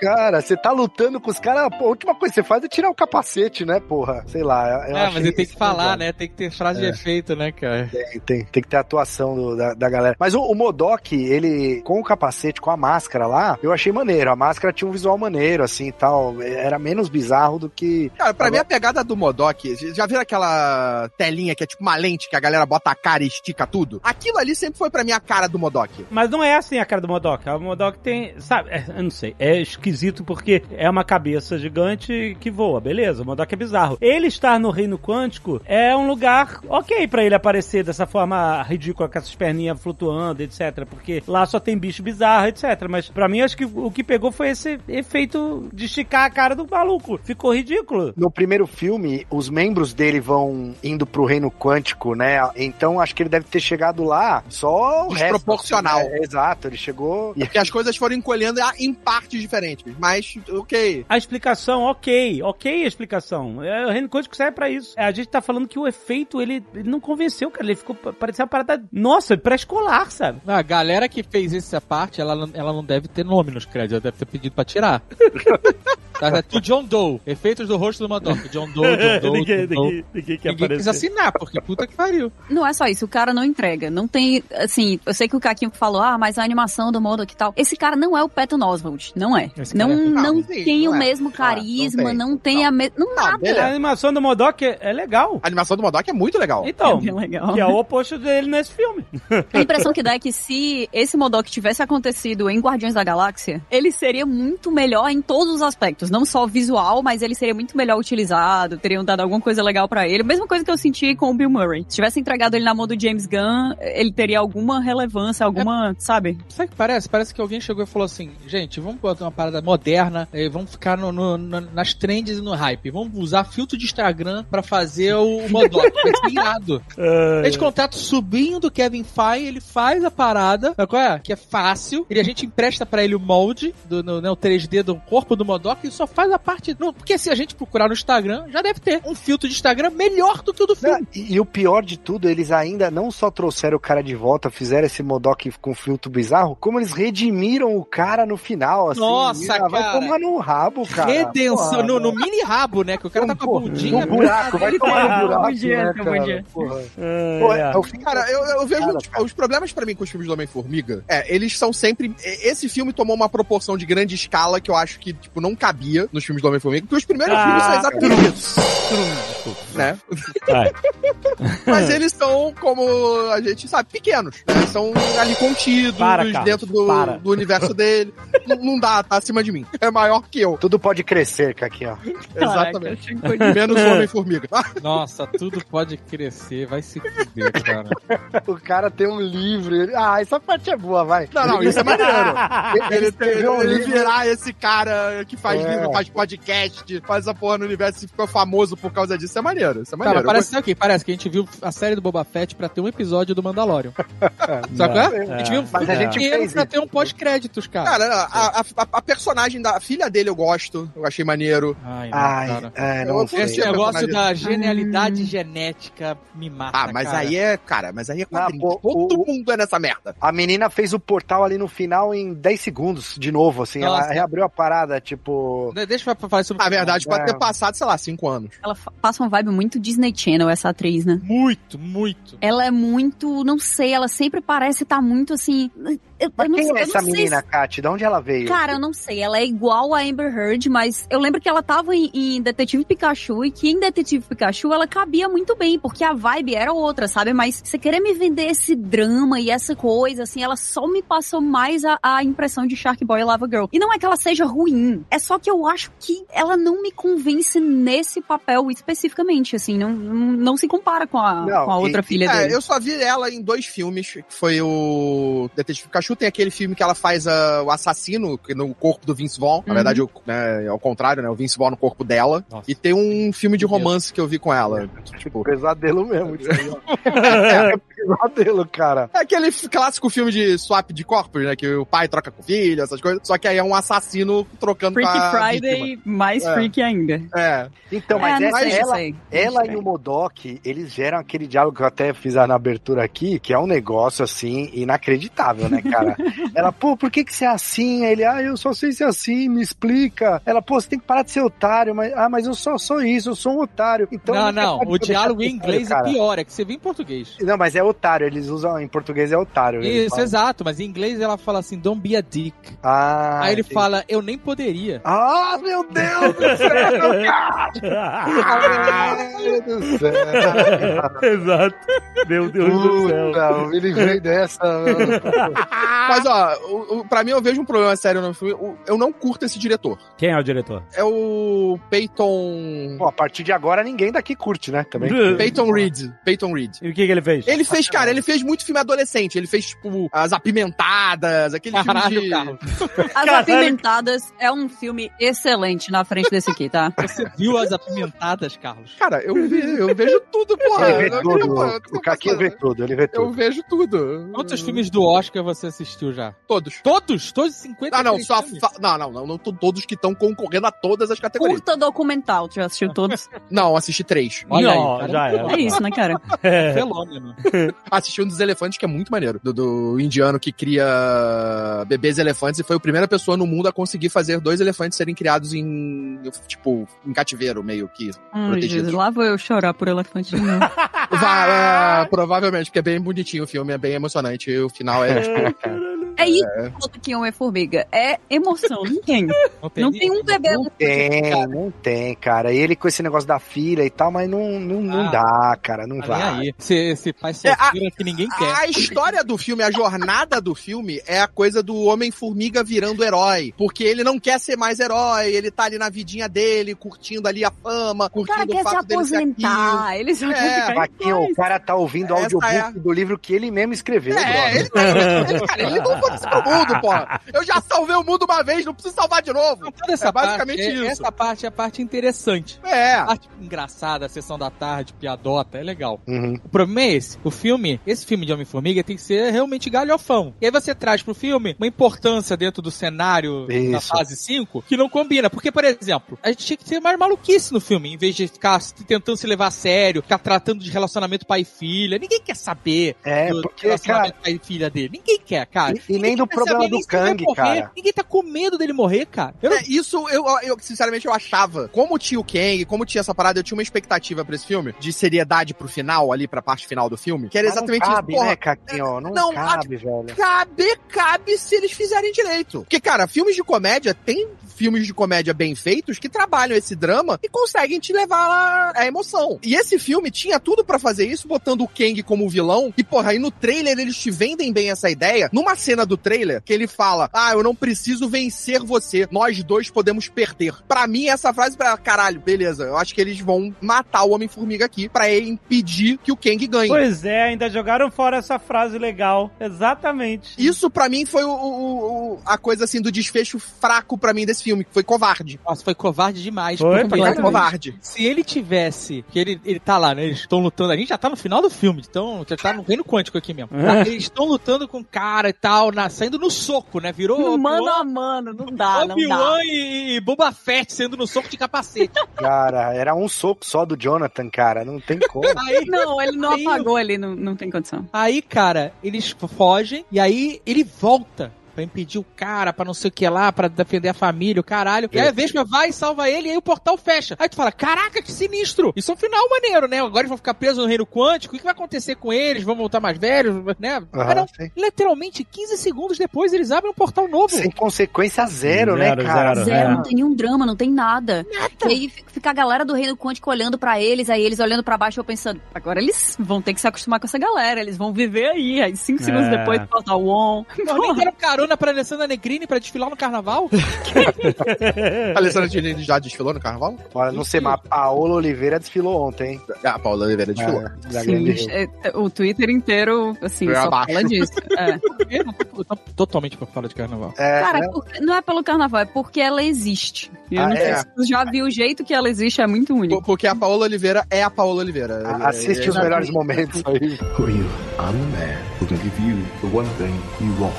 Cara, você tá lutando com os caras, pô, a última coisa que você faz é tirar o capacete, né, porra? Sei lá. eu- é, achei mas ele tem que falar, legal. né? Tem que ter frase de efeito, né, cara? Tem, tem, tem que ter a atuação do- da, da galera. Mas o, o Modok, ele, com o capacete, com a máscara lá, eu achei maneiro. A máscara tinha um visual maneiro, assim e tal. Era menos bizarro do que. Cara, pra Agora- mim a pegada do Modok, já viram aquela telinha que é tipo uma lente que a galera bota a cara e estica tudo? Aquilo ali sempre foi pra mim a cara do Modok. Mas não é assim a cara do Modok. O Modok tem. Sabe, é, eu não sei. É esquisito porque é uma cabeça gigante que voa, beleza. O Modok é bizarro. Ele estar no reino quântico é um lugar ok pra ele aparecer dessa forma ridícula, com essas perninhas flutuando, etc. Porque lá só tem bicho bizarro, etc. Mas pra mim, acho que o que pegou foi esse efeito de esticar a cara do maluco. Ficou ridículo. No primeiro filme, os membros dele vão indo pro reino quântico, né? Então acho que ele deve ter chegado lá só o resto, Desproporcional. assim, né? Exato, ele chegou. E Porque as coisas foram encolhendo em parte partes diferentes. Mas, ok. A explicação, ok, ok a explicação. É a coisa que serve pra isso. É, a gente tá falando que o efeito, ele, ele não convenceu, cara. Ele ficou, parecia uma parada, nossa, pré-escolar, sabe? A galera que fez essa parte, ela, não- ela não deve ter nome nos créditos, ela deve ter pedido pra tirar. tá, é tudo John Doe. Efeitos do rosto do Madoff. John Doe, John Doe, ninguém, John Doe. ninguém, ninguém quer Ninguém quis assinar, porque puta que pariu. Não é só isso, o cara não entrega. Não tem, assim, eu sei que o Caquinho falou, ah, mas a animação do modo que tal. Esse cara não é o Patton Oswalt, não é. Esse Não, cara é- não, Não, sim, tem não o é. mesmo Não é, não carisma, tem. não tem a mesma. Não, nada. A animação do Modok é, é legal. A animação do Modok é muito legal. Então, É bem legal. que é o oposto dele nesse filme. A impressão que dá é que se esse Modok tivesse acontecido em Guardiões da Galáxia, ele seria muito melhor em todos os aspectos. Não só visual, mas ele seria muito melhor utilizado, teriam dado alguma coisa legal pra ele. Mesma coisa que eu senti com o Bill Murray. Se tivesse entregado ele na mão do James Gunn, ele teria alguma relevância, alguma, sabe? Sabe o que parece? Parece que alguém chegou e falou assim: gente, vamos botar uma parada moderna, eh, vamos ficar no- no- no- nas trends e no hype. Vamos usar filtro de Instagram pra fazer o Modok. Vai ser irado. A gente contrata o sobrinho do Kevin Feige, ele faz a parada, sabe qual é? Que é fácil. E a gente empresta pra ele o molde, do, no, né, o 3D do corpo do Modok, e só faz a parte. Não, porque se a gente procurar no Instagram, já deve ter um filtro de Instagram melhor do que o do filme. Não, e, e o pior de tudo, eles ainda não só trouxeram o cara de volta, fizeram esse Modok com filtro bizarro, como eles redimiram o cara no final, assim. Nossa, Ah, Vai cara. tomar no rabo, cara. Redenção Porra, no, no mano. mini rabo, né? Que o cara tá com a bundinha. no buraco, vai tomar no buraco, podia, né, tá, cara? podia. Porra. É, Pô, é. Cara, eu, eu vejo Cara, os, os problemas pra mim com os filmes do Homem-Formiga, é, eles são sempre. Esse filme tomou uma proporção de grande escala que eu acho que, tipo, não cabia nos filmes do Homem-Formiga, porque os primeiros Ah, filmes são exatamente isso. Desculpa. Né? Mas eles são, como a gente sabe, pequenos. Né? São ali contidos Para, Carlos, dentro do, do universo dele. não, não dá, tá acima de mim. É maior que eu. Tudo pode crescer, aqui, ó. Exatamente. Caraca, Menos o Homem-Formiga. Nossa, tudo pode crescer, vai se fuder, cara. O cara tem um livro. ele- Ah, essa parte é boa, vai. Não, não, isso é maneiro. Ele, um ele livro. virar esse cara que faz É. livro, faz podcast, faz essa porra no universo e ficou famoso por causa disso. Isso é maneiro. Isso é maneiro. mas parece, quê? Parece que a gente viu a série do Boba Fett pra ter um episódio do Mandalorian. Sabe qual é? A gente viu um Mas a gente fez pra isso. ter um pós-créditos, cara. Cara, a, a, a- a personagem da a filha dele eu gosto. Eu achei maneiro. Ai, não, Ai, cara. é, não Eu-. Esse a negócio da genialidade genética me mata, Ah, mas cara. aí é, cara, mas aí é quadrinho. Ah, pô, Todo o- mundo é nessa merda. A menina fez o portal ali no final em 10 segundos, de novo, assim. Ela Nossa. reabriu a parada, tipo. De- Deixa eu fa- falar sobre Na verdade, pode É. ter passado, sei lá, cinco anos. Ela passa uma vibe muito Disney Channel, essa atriz, né? Muito, muito. Ela é muito, não sei, ela sempre parece estar muito assim. Eu, eu quem sei- é essa menina, se- Kat? De onde ela veio? Cara, eu não sei. Ela é igual a Amber Heard, mas eu lembro que ela tava em, em Detetive Pikachu e que em Detetive Pikachu ela cabia muito bem, porque a vibe era outra, sabe? Mas você querer me vender esse drama e essa coisa, assim, ela só me passou mais a, a impressão de Shark Boy e Lava Girl. E não é que ela seja ruim, é só que eu acho que ela não me convence nesse papel especificamente, assim, não, não, não se compara com a, Não, com a outra e- filha É, dele. eu só vi ela em dois filmes, que foi o Detetive Pikachu, tem aquele filme que ela faz ah, o assassino no corpo do Vince Vaughn, na Uhum. verdade o- né, é ao contrário, né, o Vince Vaughn no corpo dela, Nossa. e tem um filme de romance que eu vi com ela, Tipo, tipo, pesadelo mesmo. É pesadelo, cara. é aquele clássico filme de swap de corpos, né, que o pai troca com o filho, essas coisas, só que aí é um assassino trocando Freaky com a Friday, vítima. mais É. freaky ainda. É, Então, mas é, não essa, sei, não ela, sei. ela e Não o Modok, eles geram aquele diálogo que eu até fiz na abertura aqui, que é um negócio, assim, inacreditável, né, cara? ela, pô, por que que você é assim? Aí Ele, ah, eu só sei ser assim, me explica. Ela, pô, você tem que parar de ser otário, mas, ah, mas eu só sou isso, eu sou um otário. Então, não, não, pode o diálogo em inglês otário, é pior, é que você vê em português. Não, mas é otário, eles usam, em português é otário. Isso, exato, mas em inglês ela fala assim, don't be a dick. Ah, Aí ele entendi. fala, eu nem poderia. Ah, meu Deus do céu, cara! Meu Deus do céu. Exato. Meu Deus do céu. Eu me livrei dessa. mas ó, o, o, pra mim eu vejo um problema sério no filme, eu não curto esse diretor. Quem é o diretor? É o Peyton... Bom, a partir de agora ninguém daqui curte, né? Também. Peyton Reed. Peyton Reed. E o que, que ele fez? Ele fez fez, cara, ele fez muito filme adolescente. Ele fez, tipo, As Apimentadas, aquele filme Caralho, de... Carlos. As Caralho. Apimentadas é um filme excelente na frente desse aqui, tá? Você viu as apimentadas, Carlos? Cara, eu, ve- eu vejo tudo, porra. Ele vê Eu- tudo. eu- eu- O Caquinho vê tudo, ele vê Eu tudo. vejo tudo. Quantos filmes do Oscar você assistiu já? Todos. Todos? Todos 50? Ah, não, só. Não, não, não, não todos que estão concorrendo a todas as categorias. Curta documental, tu já assistiu todos? Não, assisti três. Olha Não, aí, já era. É isso, né, cara? É. Fenômeno. Assisti um dos elefantes que é muito maneiro. Do, do indiano que cria bebês elefantes e foi a primeira pessoa no mundo a conseguir fazer dois elefantes serem criados em, tipo, em cativeiro, meio que Ai, protegidos. Jesus, lá vou eu chorar por elefante de novo. Vai, é, provavelmente, porque é bem bonitinho o filme, é bem emocionante. E o final é. É isso que Homem-Formiga. É emoção, não tem. Não tem um bebê. Não tem, não tem, cara. Ele com esse negócio da filha e tal, mas não, não, não Ah. dá, cara, não Tá vai. aí. Esse, esse pai É, a- que ninguém quer. A história do filme, a jornada do filme, é a coisa do Homem-Formiga virando herói. Porque ele não quer ser mais herói, ele tá ali na vidinha dele, curtindo ali a fama, O cara curtindo o quer se fato dele ser aposentar. Ele só É, paz. o cara tá ouvindo o audiobook é do livro que ele mesmo escreveu, É, ele, tá, ele, cara, ele não foda-se pro mundo, porra. Eu já salvei o mundo uma vez, não preciso salvar de novo. Toda essa É basicamente parte, é- isso. Essa parte é a parte interessante. É. A parte engraçada, a sessão da tarde, piadota, é legal. Uhum. O problema é esse. O filme, esse filme de Homem-Formiga tem que ser realmente galhofão. E aí você traz pro filme uma importância dentro do cenário da Isso. fase 5 que não combina. Porque, por exemplo, a gente tinha que ter mais maluquice no filme, em vez de ficar tentando se levar a sério, ficar tratando de relacionamento pai e filha. Ninguém quer saber É, do porque, relacionamento cara, pai e filha dele. Ninguém quer, cara. E- nem do quer problema do Kang, cara. Ninguém tá com medo dele morrer, cara. Eu não É, isso, eu, eu, sinceramente, eu achava. Como tinha o Kang, como tinha essa parada, eu tinha uma expectativa pra esse filme, de seriedade pro final, ali, pra parte final do filme, que era Mas exatamente não cabe, isso. Porra, né, Caquinho? Não, Não, cabe, velho. cabe, cabe se eles fizerem direito. Porque, cara, filmes de comédia, tem filmes de comédia bem feitos que trabalham esse drama e conseguem te levar à- à emoção. E esse filme tinha tudo pra fazer isso, botando o Kang como vilão. E, porra, aí no trailer eles te vendem bem essa ideia. Numa cena do trailer, que ele fala: Ah, eu não preciso vencer você, nós dois podemos perder. Pra mim, essa frase, pra caralho, beleza. Eu acho que eles vão matar o Homem-Formiga aqui pra impedir que o Kang ganhe. Pois é, ainda jogaram fora essa frase legal. Exatamente. Isso pra mim foi o, o- o- a coisa assim do desfecho fraco pra mim desse filme, que foi covarde. Nossa, foi covarde demais. Foi, Foi covarde. Se ele tivesse, que ele, ele tá lá, né? Eles estão lutando. A gente já tá no final do filme, então já tá no reino quântico aqui mesmo. É. Eles estão lutando com o cara e tal, na, saindo no soco, né? Virou No mano a mano, não dá, não dá. E, e Boba Fett sendo no soco de capacete. Cara, era um soco só do Jonathan, cara. Não tem como. Aí, Não, ele não Aí- apagou ali, não, não tem condição. aí, cara, eles fogem e aí ele volta. Pra impedir o cara, pra não sei o que lá, pra defender a família, o caralho. E aí a Vespa vai e salva ele, e aí o portal fecha. Aí tu fala, caraca, que sinistro! Isso é um final maneiro, né? Agora eles vão ficar presos no reino quântico, o que vai acontecer com eles? Vão voltar mais velhos, né? Não, sim. literalmente, 15 segundos depois, eles abrem um portal novo. Sem consequência zero, né, Zero, cara? zero. Zero, É. não tem nenhum drama, não tem nada. E aí fi- fica a galera do Reino Quântico olhando pra eles, aí eles olhando pra baixo, eu pensando, agora eles vão ter que se acostumar com essa galera, eles vão viver aí. Aí cinco É. segundos depois, portal on. Pô, nem deram carona pra Alessandra Negrini pra desfilar no carnaval? A Alessandra Diniz já desfilou no carnaval? Olha, não sei, mas a Paola Oliveira desfilou ontem, hein? Ah, a Paula Oliveira desfilou. Da Sim, Rio. é, o Twitter inteiro, assim, Foi só abaixo. fala disso. É. Eu tô- eu tô totalmente por fora de carnaval. É, Cara, porque- não é pelo carnaval, é porque ela existe. E Eu Ah, não sei é? se tu já viu o jeito que ela existe, é muito único. Por- Porque a Paola Oliveira é a Paola Oliveira. A- Assiste os É- melhores momentos aí. Who are you? I'm the man who can give you the one thing you want.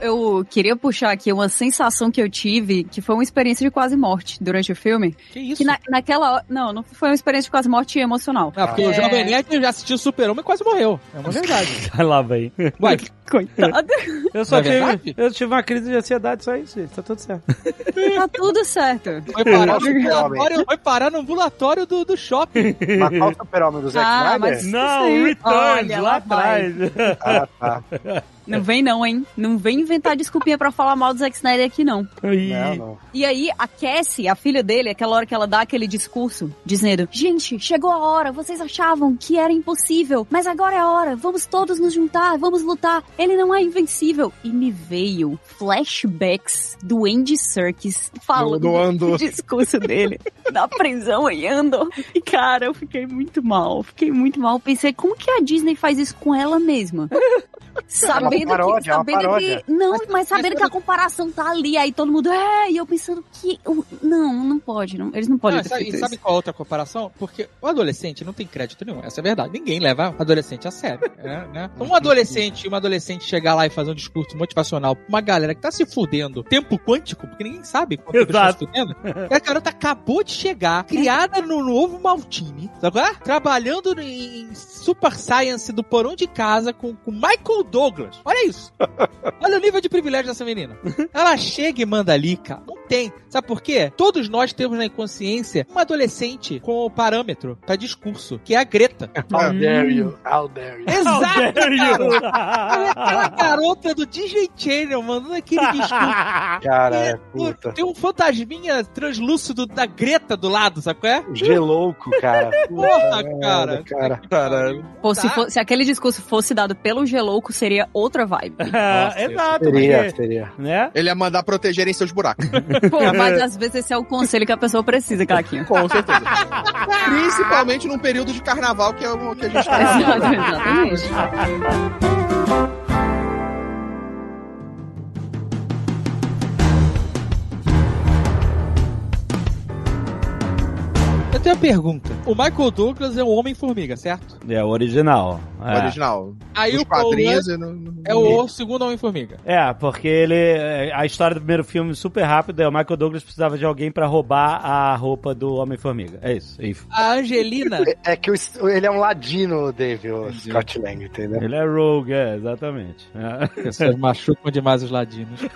Eu queria puxar aqui uma sensação que eu tive, que foi uma experiência de quase morte durante o filme. Que isso? Que na, naquela hora. Não, não foi uma experiência de quase morte emocional. Ah, porque o É. Jovem Nerd já assistiu Super-Homem e quase morreu. É uma verdade. Vai lá, véi. Ué, Coitada. Eu só é tive, eu tive uma crise de ansiedade, só isso, gente. Tá tudo certo. tá tudo certo. foi parar, no foi parar no ambulatório do, do shopping. Mas qual o super-homem do Zack Ah, Snyder? mas- Não. Returns, Olha, lá vai. atrás. Ah, tá. Não vem não, hein? Não vem inventar desculpinha pra falar mal do Zack Snyder aqui, não. Ih, Não, não. E aí, a Cassie, a filha dele, aquela hora que ela dá aquele discurso, dizendo: Gente, chegou a hora, vocês achavam que era impossível, mas agora é a hora, vamos todos nos juntar, vamos lutar, ele não é invencível. E me veio flashbacks do Andy Serkis falando Do- discurso dele da prisão em Andor. E cara, eu fiquei muito mal, fiquei muito mal. Pensei, como que a Disney faz isso com ela mesma? Sabendo paródia, que, é uma sabendo paródia. que, não, mas sabendo que a comparação tá ali, aí todo mundo, é, e eu pensando que, eu- não, não pode, não, eles não podem Não, ter sabe, feito e sabe isso. qual a outra comparação? Porque o adolescente não tem crédito nenhum, essa é a verdade. Ninguém leva adolescente a sério. é, né? Então, um adolescente, uma adolescente chegar lá e fazer um discurso motivacional pra uma galera que tá se fudendo, tempo quântico, porque ninguém sabe quanto tempo tá se Exato. fudendo. E a garota acabou de chegar, criada no novo Maltini, sabe qual é? Trabalhando em Super Science do porão de casa com, com Michael Douglas. Olha isso. Olha o nível de privilégio dessa menina. Ela chega e manda ali, cara. Não tem. Sabe por quê? Todos nós temos na inconsciência uma adolescente com o parâmetro pra discurso, que é a Greta. How dare you? How dare you? How Exato, dare cara. you? Aquela garota do Disney Channel mandando aquele discurso. Cara, É, puta. Tem um fantasminha translúcido da Greta do lado, sabe qual é? Gelouco, cara. Porra, cara. cara. Caralho. Pô, se, Tá. fo- se aquele discurso fosse dado pelo Gelouco, seria outra vibe. Nossa, Exato, Seria, porque, seria. né? Ele ia mandar protegerem seus buracos. Pô, mas às vezes esse é o conselho que a pessoa precisa, Caquinho. Com certeza. Principalmente num período de carnaval que é o que a gente tá vivendo. Exatamente. Tenho uma pergunta. O Michael Douglas é o Homem-Formiga, certo? É o original. O É. original. Aí Os o quadrinhos é o segundo Homem-Formiga. É, porque ele. A história do primeiro filme super rápido é o Michael Douglas precisava de alguém pra roubar a roupa do Homem-Formiga. É isso. E A Angelina É que o- ele é um ladino, Dave, o Scott Lang, entendeu? Ele é Rogue, é, exatamente. É. Pessoas machucam demais os ladinos.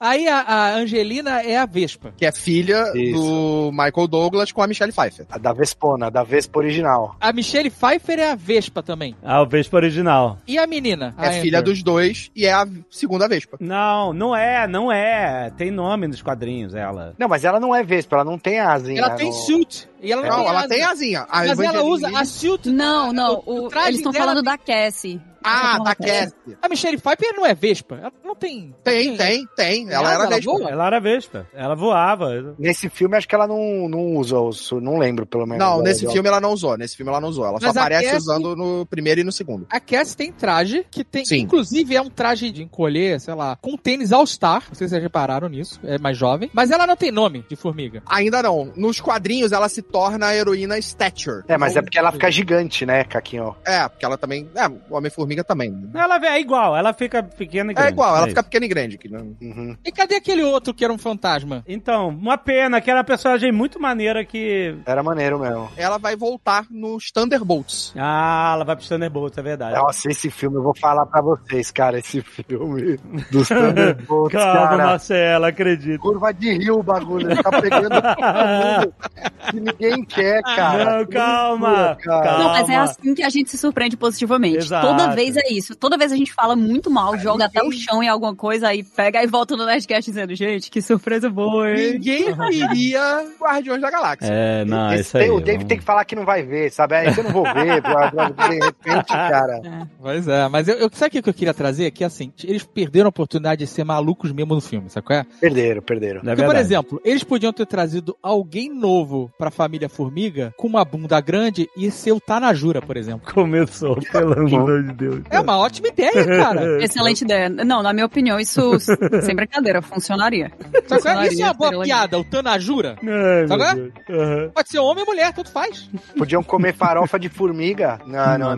Aí a, a Angelina é a Vespa. Que é filha Isso. do Michael Douglas com a Michelle Pfeiffer. A da Vespona, a da Vespa original. A Michelle Pfeiffer é a Vespa também. Ah, o Vespa original. E a menina? A É filha Amber? dos dois e é a segunda Vespa. Não, não é, não é. Tem nome nos quadrinhos, ela. Não, mas ela não é Vespa, ela não tem asinha. Ela tem no- suit. E ela não, Não, tem ela asa. tem asinha. A Mas ela usa a suit. Não, não, o- o eles estão falando tem- da Cassie. Ah, da Cassie. A Michelle Pfeiffer não é Vespa. Ela não tem. Tem, tem, tem. Ela Ela era Vespa. voa? Ela era Vespa. Ela voava. Nesse filme, acho que ela não, não usa não lembro, pelo menos. Não, nesse filme ela não usou. Nesse filme ela não usou. Ela só Mas a aparece Cassie- usando no primeiro e no segundo. A Cassie tem traje que tem. Sim. Inclusive é um traje de encolher, sei lá, com tênis All-Star. Não sei se vocês repararam nisso. É mais jovem. Mas ela não tem nome de formiga. Ainda não. Nos quadrinhos ela se torna a heroína Stature. É, mas é porque ela fica gigante, né, Caquinho? É, porque ela também. É, o Homem-Formiga também. Ela é igual, ela fica pequena e grande. É igual, ela isso. fica pequena e grande. Uhum. E cadê aquele outro que era um fantasma? Então, uma pena, que era uma personagem muito maneira que. Era maneiro mesmo. Ela vai voltar nos Thunderbolts. Ah, ela vai pro Thunderbolts, é verdade. Nossa, esse filme, eu vou falar pra vocês, cara, esse filme dos Thunderbolts, Calma, cara. Marcela, acredito. Curva de rio o bagulho, ele tá pegando que ninguém quer, cara. Não, calma. Não, mas é assim que a gente se surpreende positivamente. Exato. Toda vez é isso. Toda vez a gente fala muito mal, joga até o chão em alguma coisa, aí pega e volta no Nerdcast dizendo, gente, que surpresa boa, hein? Ninguém queria Guardiões da Galáxia. É, não, Esse isso aí. tem- o Dave vamos- tem que falar que não vai ver, sabe? Aí eu não vou ver, de repente, cara. Pois é, mas eu, eu sabe o que que eu queria trazer? Que assim, eles perderam a oportunidade de ser malucos mesmo no filme, sabe qual é? Perderam, perderam. É Porque, por exemplo, eles podiam ter trazido alguém novo pra família Formiga com uma bunda grande e ser o Tanajura, por exemplo. Começou, pelo amor de Deus. É uma ótima ideia, cara. Excelente ideia. Não, na minha opinião, isso, sem brincadeira, funcionaria. É? Isso é uma boa Funcionaria, piada, o Tanajura. Ai, Sabe? Deus. Aham. Pode ser homem ou mulher, tanto faz. Podiam comer farofa de formiga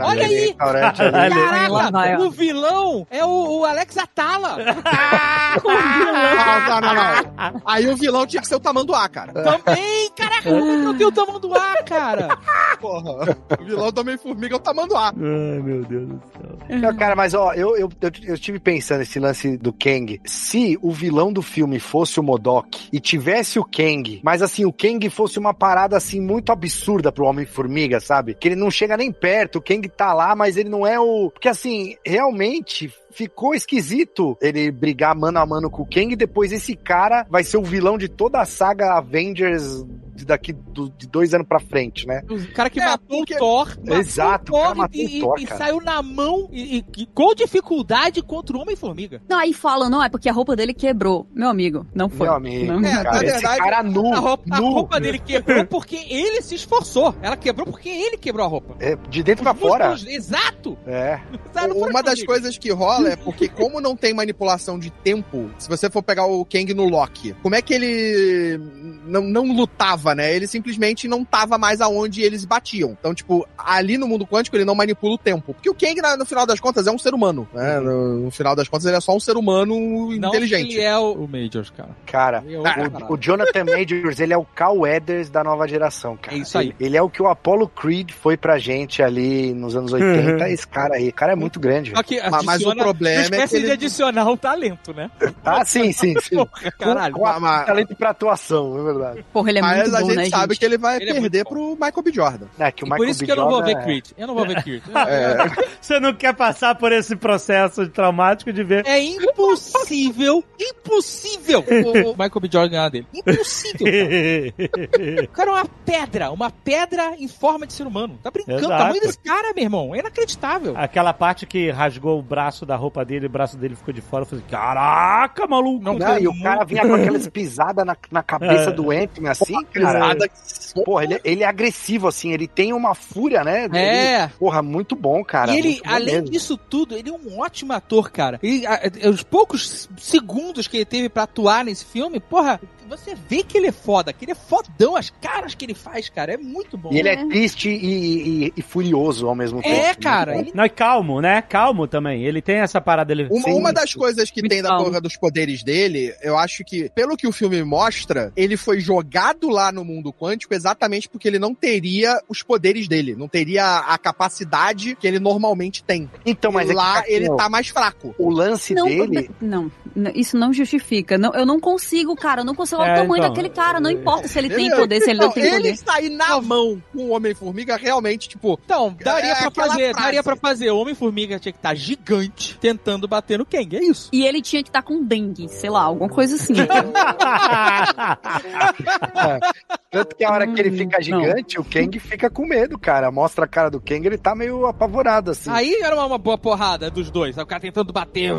Olha aí! restaurante ali. Olha. vai, Caraca, o vilão é o, o Alex Atala. Não, não, não, não. Aí o vilão tinha que ser o Tamanduá, cara. Também, caraca, não tem o ar, cara. Porra. O vilão do Homem-Formiga é o Tamanduá. Ai, meu Deus do céu. Não, cara, mas ó, eu, eu, eu, eu estive pensando esse lance do Kang. Se o vilão do filme fosse o Modok e tivesse o Kang, mas assim, o Kang fosse uma parada assim muito absurda pro Homem-Formiga, sabe? Que ele não chega nem perto, o Kang tá lá, mas ele não é o. Porque assim, realmente ficou esquisito ele brigar mano a mano com o Kang e depois esse cara vai ser o vilão de toda a saga Avengers de daqui do- de dois anos pra frente, né? O cara que É, matou porque- o Thor. matou Exato, o o cara Thor matou e, o Thor, e cara. saiu na mão e, e- e com dificuldade contra o Homem-Formiga. Não, aí falam, não, é porque a roupa dele quebrou. Meu amigo, não foi. Meu amigo, Não. É, cara, esse verdade, cara nu, A roupa, a nu, roupa dele quebrou porque ele se esforçou. Ela quebrou porque ele quebrou a roupa. é, de dentro pra Os fora. músculos- Exato! É. Foi Uma das comigo. coisas que rola é porque, como não tem manipulação de tempo, se você for pegar o Kang no Loki, como é que ele não, não lutava, né? Ele simplesmente não tava mais aonde eles batiam. Então, tipo, ali no mundo quântico ele não manipula o tempo. Porque o Kang, no final das contas, é um ser humano. Né? No, no final das contas, ele é só um ser humano Não inteligente. Ele é o, o Majors, cara. Cara, Eu- o, o Jonathan Majors, ele é o Cal Weathers da nova geração, cara. É isso aí. Ele, ele é o que o Apollo Creed foi pra gente ali nos anos 80, esse cara aí. O cara é muito grande. Só que Mas- mas o adiciona- problema uma é que espécie ele- de adicionar o talento, né? Ah, sim, sim, sim. Porra, caralho. Com, com a- Mas- talento pra atuação, é verdade. Porra, ele é Mas muito a bom, gente né, sabe gente? que ele vai Ele é perder muito pro Michael B. Jordan. É, que o E Michael por isso B. que eu não vou ver é- Creed. Eu não vou ver Creed. Você não quer passar por esse processo traumático de ver. É impossível, impossível o o Michael B. Jordan ganhar dele. Impossível. cara. O cara é uma pedra, uma pedra em forma de ser humano. Tá brincando? O Exato. tamanho desse cara, meu irmão, é inacreditável. Aquela parte que rasgou o braço da roupa dele, o braço dele ficou de fora. Eu falei, caraca, maluco! Não, Não, e o cara vinha com aquelas pisadas na, na cabeça É. do Anthony, assim, cara. Pisada- Porra, ele, ele é agressivo, assim, ele tem uma fúria, né? Ele- É. porra, muito bom, cara. e ele, além mesmo. disso tudo, ele é um ótimo ator, cara. E a- a- os poucos segundos que ele teve pra atuar nesse filme, porra, você vê que ele é foda, que ele é fodão, as caras que ele faz, cara, é muito bom. E ele é É. triste e, e- e furioso ao mesmo tempo. É, cara, ele Não, e calmo, né? Calmo também. Ele tem essa parada ali. Uma, Sim. uma das coisas que tem da calmo. porra dos poderes dele, eu acho que, pelo que o filme mostra, ele foi jogado lá no mundo quântico exatamente porque ele não teria os poderes dele, não teria a capacidade que ele normalmente tem. Então, mas e é que, lá assim, ele ó, tá mais fraco. O lance Não, dele. não, não, isso não justifica. Não, eu não consigo, cara. Eu não consigo olhar É, o tamanho então, daquele cara. Não importa se ele tem Ele- poder, se ele não, Não, tem ele poder. sair na mão com o Homem-Formiga realmente, tipo, Então, daria É pra fazer, frase. daria pra fazer. O Homem-Formiga tinha que estar gigante tentando bater no Kang, é isso. E ele tinha que estar com dengue, sei lá, alguma coisa assim. Tanto que a hora que ele fica não. gigante, o Kang fica com medo, cara. Mostra a cara do Kang, ele tá meio apavorado, assim. Aí era uma, uma boa porrada dos dois. O cara tentando bater.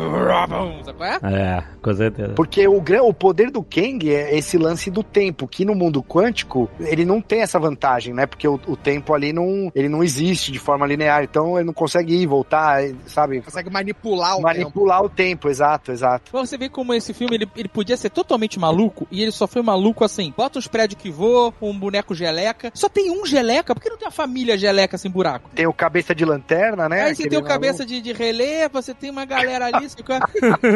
Sabe qual é? é, com certeza. Porque o, o poder do Kang é esse lance do tempo, que no mundo quântico ele não tem essa vantagem, né? Porque o, o tempo ali não, ele não existe de forma linear, então ele não consegue ir, voltar, sabe? consegue manipular o tempo. Manipular o tempo, exato, exato. Você ver como esse filme ele, ele podia ser totalmente maluco e ele só foi maluco assim. Bota uns prédios que voam, um boneco geleca. Só tem um geleca, por que não tem uma família geleca sem buraco? Tem o cabeça de lanterna, né? Aí você Aquele tem o maluco. cabeça de, de relé, você tem uma galera ali.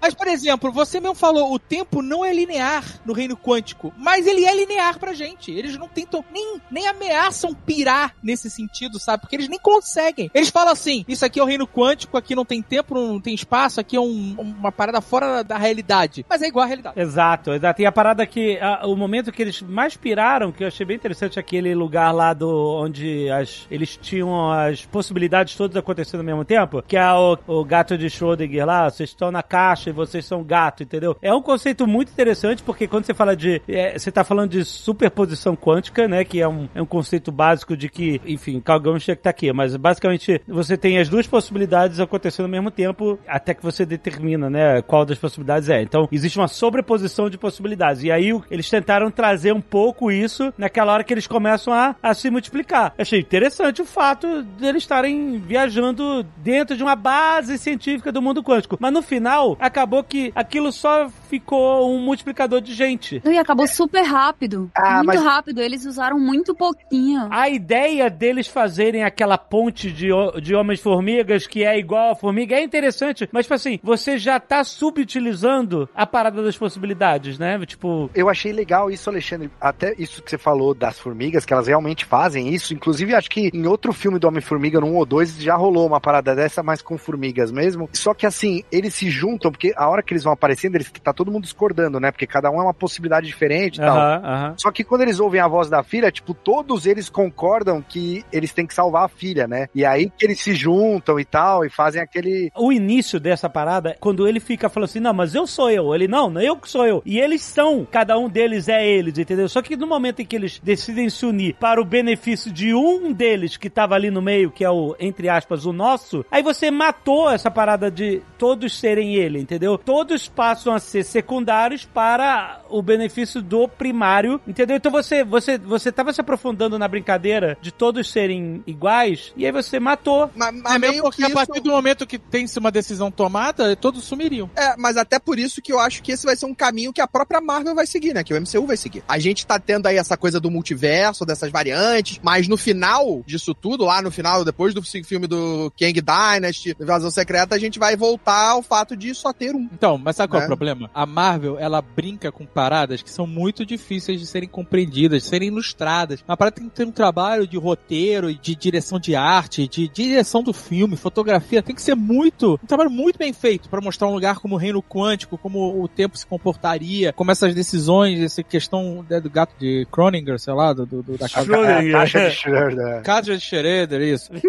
Mas, por exemplo, você mesmo falou, o tempo não é linear no reino quântico, mas ele é linear pra gente. Eles não tentam, nem, nem ameaçam pirar nesse sentido, sabe? Porque eles nem conseguem. Eles falam assim, isso aqui é o reino quântico, aqui não tem tempo, não tem espaço, aqui é um- uma parada fora da realidade. Mas é igual à realidade. Exato, exato. E a parada que. a- o momento que eles mais piraram, que eu achei bem interessante, aquele lugar lá do. onde as, eles tinham as possibilidades todas acontecendo ao mesmo tempo, que é o, o gato de Schrödinger lá, vocês estão na caixa e vocês são gato, entendeu? É um conceito muito interessante, porque quando você fala de. é, você tá falando de superposição quântica, né? Que é um, é um conceito básico de que, enfim, Carl tinha que estar aqui, mas basicamente você tem as duas possibilidades acontecendo ao mesmo tempo, até que você determina, né, qual das possibilidades é. Então, existe uma sobreposição de possibilidades. E aí, eles tentaram trazer um pouco isso naquela hora que eles começam a, a se multiplicar. Eu achei interessante o fato deles estarem viajando dentro de uma base científica do mundo quântico. Mas no final, acabou que aquilo só ficou um multiplicador de gente. E acabou super rápido. Ah, muito mas- rápido. Eles usaram muito pouquinho. A ideia deles fazerem aquela ponte de, de homens-formigas que é igual a formiga é interessante, mas, tipo assim, você já tá subutilizando a parada das possibilidades, né? Tipo, Eu achei legal isso, Alexandre. Até isso que você falou das formigas, que elas realmente fazem isso. Inclusive, acho que em outro filme do Homem-Formiga, no 1 ou 2, já rolou uma parada dessa, mas com formigas mesmo. Só que assim, eles se juntam, porque a hora que eles vão aparecendo, eles tá todo mundo discordando, né? Porque cada um é uma possibilidade diferente e tal. Só que quando eles ouvem a voz da filha, tipo, todos eles concordam que eles têm que salvar a filha, né? E aí que eles se juntam e tal, e fazem aquele. O início dessa parada, quando ele fica falando assim, não, mas eu sou eu. Ele, não, não eu que sou eu. E eles são, cada um deles é eles, entendeu? Só que no momento em que eles decidem se unir para o benefício de um deles que tava ali no meio, que é o, entre aspas, o nosso, aí você matou essa parada de todos serem ele, entendeu? Todos passam a ser secundários para o benefício do primário, entendeu? Então você, você, você tava se aprofundando na brincadeira de todos serem iguais, e aí você matou. Mas, mas É mesmo meio porque que a partir isso- do momento que tem-se uma decisão tomada, todos sumiriam. É, mas até por isso que eu acho que esse vai ser um caminho que a própria Marvel vai seguir, né? Que o MCU vai seguir. A gente tá tendo aí essa coisa do multiverso, dessas variantes, mas no final disso tudo, lá no final, depois do filme do Kang Dynasty, Invasão Secreta, a gente vai voltar ao fato de só ter um. Então, mas sabe qual é Né? o problema? A Marvel, ela brinca com paradas que são muito difíceis de serem compreendidas, de serem ilustradas. Uma parada tem que ter um trabalho de roteiro, de direção de arte, de direção do filme, fotografia. Tem que ser muito, um trabalho muito bem feito pra mostrar um lugar como o reino quântico, como o tempo se comportaria, como essas decisões, essa questão né, do gato de Croninger, sei lá, do, do- da casa. Schrödinger. A taxa de Schroeder. Casa de Schroeder, isso.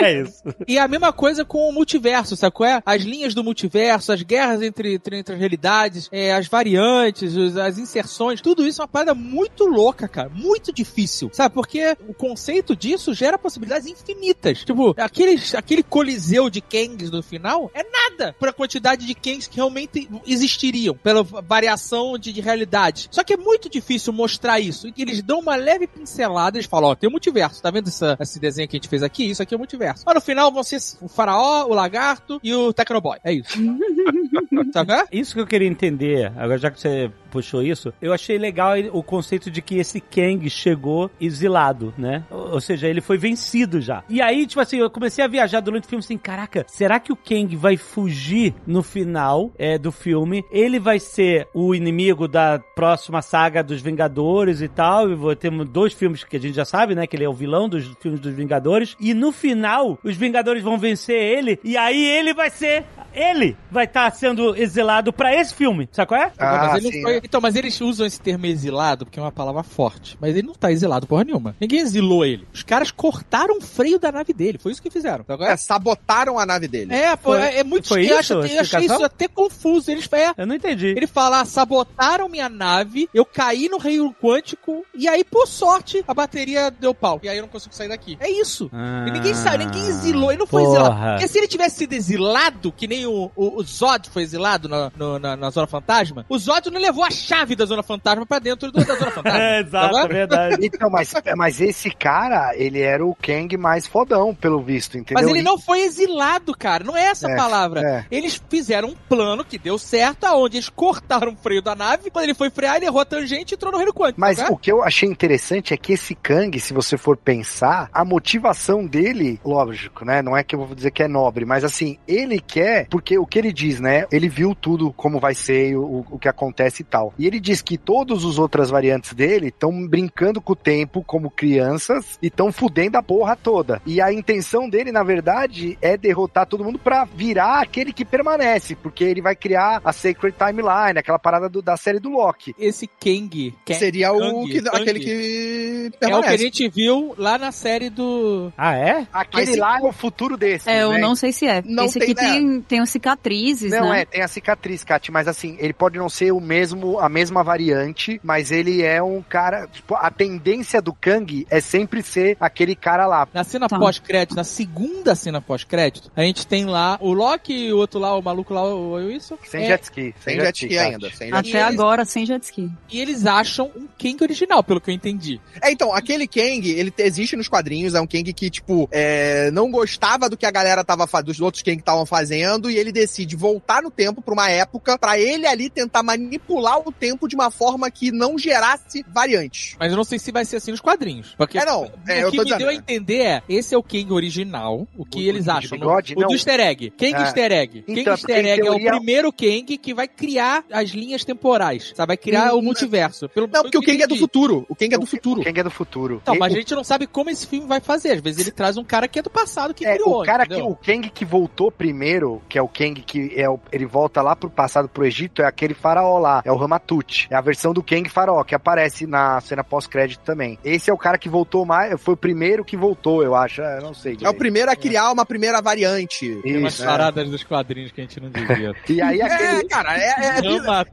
É isso. E a mesma coisa com o multiverso, sabe qual é? As linhas do multiverso, as guerras entre, entre, entre as realidades, é, as variantes, os- as inserções, tudo isso é uma parada muito louca, cara. Muito difícil, sabe? Porque o conceito disso gera possibilidades infinitas. Tipo, aqueles, aquele coliseu de Kangs no final é nada para a quantidade de Kangs que realmente existiriam, pela variação de, de realidades. Só que é muito difícil mostrar isso. E eles dão uma leve pincelada, eles falam, ó, tem um multiverso, tá vendo essa- esse desenho que a gente fez aqui? Isso aqui é o multiverso. Mas no final vão ser o faraó, o lagarto e o Tecnoboy. É isso. Sabe? é? Isso que eu queria entender, agora já que você puxou isso, eu achei legal o conceito de que esse Kang chegou exilado, né? Ou seja, ele foi vencido já. E aí, tipo assim, eu comecei a viajar durante o filme assim, caraca, será que o Kang vai fugir no final é, do filme? Ele vai ser o inimigo da próxima saga dos Vingadores e tal, e vou- temos dois filmes que a gente já sabe, né? Que ele é o vilão dos filmes dos Vingadores, e no final, os Vingadores vão vencer ele, e aí ele vai ser ele vai estar sendo exilado pra esse filme, sabe qual é? Ah, mas ele sim, foi- Então, mas eles usam esse termo exilado porque é uma palavra forte. Mas ele não tá exilado porra nenhuma. Ninguém exilou ele. Os caras cortaram o freio da nave dele. Foi isso que fizeram. Sabe qual É, sabotaram a nave dele. É, pô, Foi- é, é muito foi eu isso Eu achei isso até confuso. Eles é, Eu não entendi. Ele fala, sabotaram minha nave, eu caí no reino quântico, e aí, por sorte, a bateria deu pau. E aí eu não consigo sair daqui. É isso. E ninguém sabe, ninguém exilou, ele não foi Ah, porra. exilado. Porque se ele tivesse sido exilado, que nem o, o, o Zod foi exilado na, no- na, na Zona Fantasma, o Zod não levou a chave da Zona Fantasma pra dentro do- da Zona Fantasma. É, exato, Tá é bom? verdade. Então, mas, mas esse cara, ele era o Kang mais fodão, pelo visto, entendeu? Mas ele E- não foi exilado, cara. Não é essa a É, palavra. é. Eles fizeram um plano que deu certo, aonde eles cortaram o freio da nave. Quando ele foi frear, ele errou a tangente e entrou no reino quântico. Mas tá? o que eu achei interessante é que esse Kang, se você for pensar, a motivação dele, lógico, né? Não é que eu vou dizer que é nobre, mas assim, ele quer, porque o que ele diz, né? Ele viu tudo como vai ser, o, o que acontece e tal. E ele diz que todas as outras variantes dele estão brincando com o tempo como crianças e estão fudendo a porra toda. E a intenção dele, na verdade, é derrotar todo mundo pra virar aquele que permanece, porque ele vai criar a Sacred Timeline, aquela parada do- da série do Loki. Esse Kang, Kang Seria o Kang, que, Kang, aquele que é o que permanece. a gente viu lá na série do. Ah, é? Aquele Mas se- lá é o futuro desse. É, eu né? não sei se é. Não Esse tem, aqui né? tem, tem cicatrizes, Não, né? é, tem a cicatriz, Kat, mas assim, ele pode não ser o mesmo, a mesma variante, mas ele é um cara, tipo, a tendência do Kang é sempre ser aquele cara lá. Na cena Tá. pós-crédito, na segunda cena pós-crédito, a gente tem lá o Loki e o outro lá, o maluco lá, o Wilson. Sem É, jet ski. Sem jet ski Kat. ainda. Sem jet Até agora, sem jet ski. E eles acham um Kang original, pelo que eu entendi. É, então, aquele Kang, ele te- existe nos quadrinhos, é um Kang que, tipo, é, não gostava do que a galera tava fazendo, dos outros Kang estavam fazendo e ele decide voltar no tempo pra uma época pra ele ali tentar manipular o tempo de uma forma que não gerasse variantes. Mas eu não sei se vai ser assim nos quadrinhos. Porque É, não. o É, eu que me dizendo, deu a é. entender é, esse é o Kang original, o que O eles acham. no- bigode? o Não. do easter egg. Kang É. easter egg. Então, Kang é easter egg teoria- é o primeiro Kang que vai criar as linhas temporais. Sabe? Vai criar Hum, o multiverso. Pelo, Não, porque o pelo que Kang é do futuro. O Kang é do futuro. O Kang é do futuro. Então, E- mas a gente não sabe como esse filme vai fazer. Às vezes ele traz um cara que é do passado que É, criou. o cara que o Kang que voltou primeiro, que é o Kang que é o, ele volta lá pro passado pro Egito, é aquele faraó lá, é o Ramatut. É a versão do Kang faraó que aparece na cena pós-crédito também. Esse é o cara que voltou mais, foi o primeiro que voltou, eu acho, é, eu não sei. É o direito. primeiro a criar uma primeira variante. Tem umas Isso, é. paradas dos quadrinhos que a gente não devia. E aí É, aquele cara, é, é-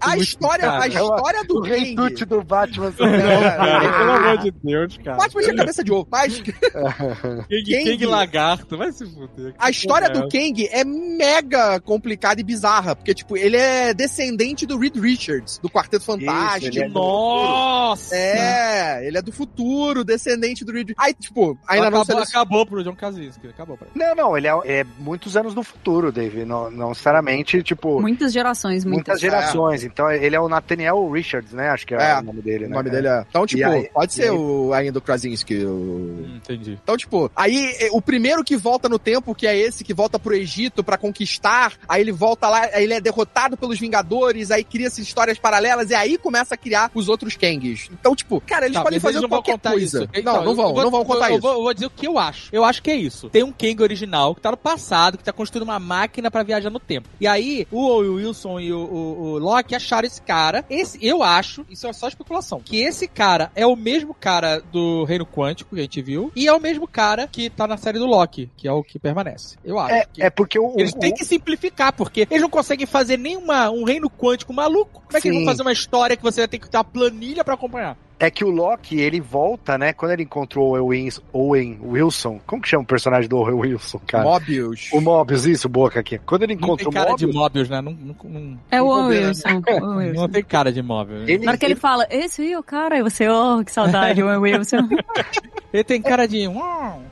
a história, a cara. história do o rei Kang. Do Batman. É, Pelo amor de Deus, cara. Batman tinha cabeça de ovo, mas Kang, Kang- Kang Lagarto, vai se fuder. a história é do Kang é mega complicada e bizarra, porque, tipo, ele é descendente do Reed Richards, do Quarteto Fantástico. ele é Nossa! É, ele é do futuro, descendente do Reed Aí, tipo, ainda não acabou, selecion- acabou pro John Krasinski. Acabou pra ele. Não, não, ele é, é muitos anos no futuro, Dave. Não, não necessariamente, tipo, Muitas gerações, muitas muitas. gerações. Então ele é o Nathaniel Richards, né? Acho que é, É, o nome dele, O né? nome dele é. Então, tipo, aí- pode ser aí- o ainda o Krasinski. O... Entendi. Então, tipo, aí o primeiro que volta no tempo, que é esse que volta pro Egito pra conquistar, aí ele volta lá, aí ele é derrotado pelos Vingadores, aí cria-se histórias paralelas, e aí começa a criar os outros Kangs. Então, tipo, cara, eles Tá, podem fazer eles não vão qualquer contar coisa. isso. não, Então, não eu vão, vou- não vão contar eu isso. Vou, eu vou dizer o que eu acho. Eu acho que é isso. Tem um Kang original que tá no passado, que tá construindo uma máquina pra viajar no tempo. E aí, o Owen Wilson e o, o, o Loki acharam esse cara. Esse, eu acho, isso é só especulação, que esse cara é o mesmo cara do Reino Quântico que a gente viu, e é o mesmo cara que tá na série do Loki, que é o que permanece. Eu acho. É, que- é porque o, Eles o- têm que simplificar, porque eles não conseguem fazer nenhuma um reino quântico maluco. Como é que Sim. Vão fazer uma história que você vai ter que ter uma planilha pra acompanhar? É que o Loki, ele volta, né? Quando ele encontrou o Owen, Owen Wilson. Como que chama o personagem do Owen Wilson, cara? Mobius. O Mobius, isso, boca aqui. Quando ele Não encontra tem o cara Mobius, de Mobius, né? Não, não, não- É o não Owen combina. Wilson. Não tem cara de Mobius. ele, Na hora que ele fala, esse aí é o cara, e você, oh, que saudade, Owen Wilson. Ele tem cara de.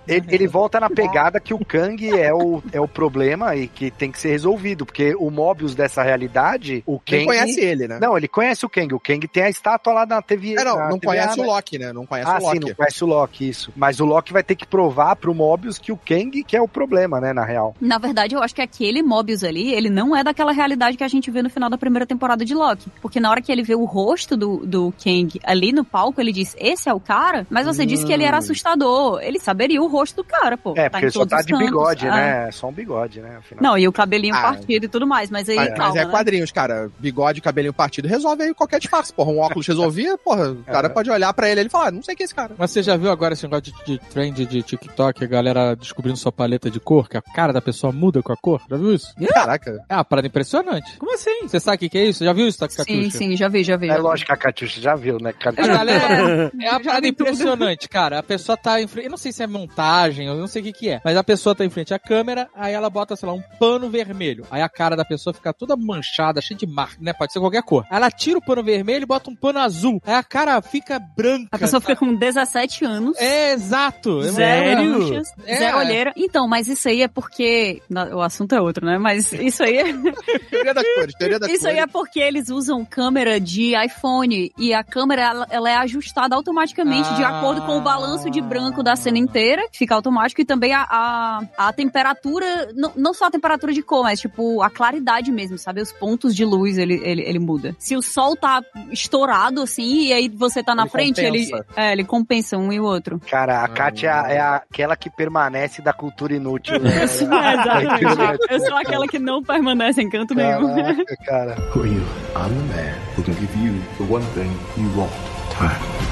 ele, ele volta na pegada que o Kang é o, é o problema e que tem que ser resolvido. Porque o Mobius dessa realidade, o Kang. Quem conhece ele, né? Não, ele conhece o Kang. O Kang tem a estátua lá na TV. É, não, na não conhece o Loki, né? Não conhece Ah, o Loki. sim, não conhece o Loki, isso. Mas o Loki vai ter que provar pro Mobius que o Kang que é o problema, né, na real. Na verdade, eu acho que aquele Mobius ali, ele não é daquela realidade que a gente vê no final da primeira temporada de Loki. Porque na hora que ele vê o rosto do, do Kang ali no palco, ele diz, esse é o cara? Mas você disse que ele era assustador. Ele saberia o rosto do cara, pô. É, Tá porque em ele só tá de cantos. bigode, Ah. né? Só um bigode, né? Afinal. Não, e o cabelinho Ah. partido e tudo mais, mas aí, Mas, calma, mas é né? quadrinhos, cara. Bigode, cabelinho partido, resolve aí qualquer disfarce. Porra, um óculos resolvia, porra, o cara É. pode olhar pra ele e ele falar, "Ah, não sei quem é esse cara. Mas você já viu agora esse negócio de, de trend de TikTok, a galera descobrindo sua paleta de cor, que a cara da pessoa muda com a cor? Já viu isso? Caraca. É uma parada impressionante. Como assim? Você sabe o que, que é isso? Já viu isso, Catuxa? Sim, sim, já vi, já vi. É já lógico que a Catiuxa já viu, né? Catiuxa. galera, é uma parada impressionante, cara. A pessoa tá em frente. Eu não sei se é montagem, eu não sei o que, que é. Mas a pessoa tá em frente à câmera, aí ela bota, sei lá, um pano vermelho. Aí a cara da pessoa fica toda manchada, cheia de marca, né? Pode ser qualquer cor. Aí ela tira o pano vermelho e bota um pano azul. Aí a cara fica branca. A pessoa fica com 17 anos. É, exato. Zero Sério? manchas, É. zero olheira. Então, mas isso aí é porque. O assunto é outro, né? Mas isso aí é. Teoria das cores, teoria das Isso aí é porque eles usam câmera de iPhone e a câmera ela, ela é ajustada automaticamente de Ah. acordo com o balanço de branco da cena inteira, que fica automático, e também a, a, a temperatura, não, não só a temperatura de cor, mas tipo a claridade mesmo, sabe? Os pontos de luz ele, ele, ele muda. Se o sol tá estourado assim e aí você tá na Ele frente, ele, compensa. é, ele compensa um e o outro. Cara, a Kátia é aquela que permanece da cultura inútil. né? Eu sou, exatamente. Eu sou aquela que não permanece em canto nenhum. Caraca, cara. Who are you? I'm the man who can give you the one thing you want. Time.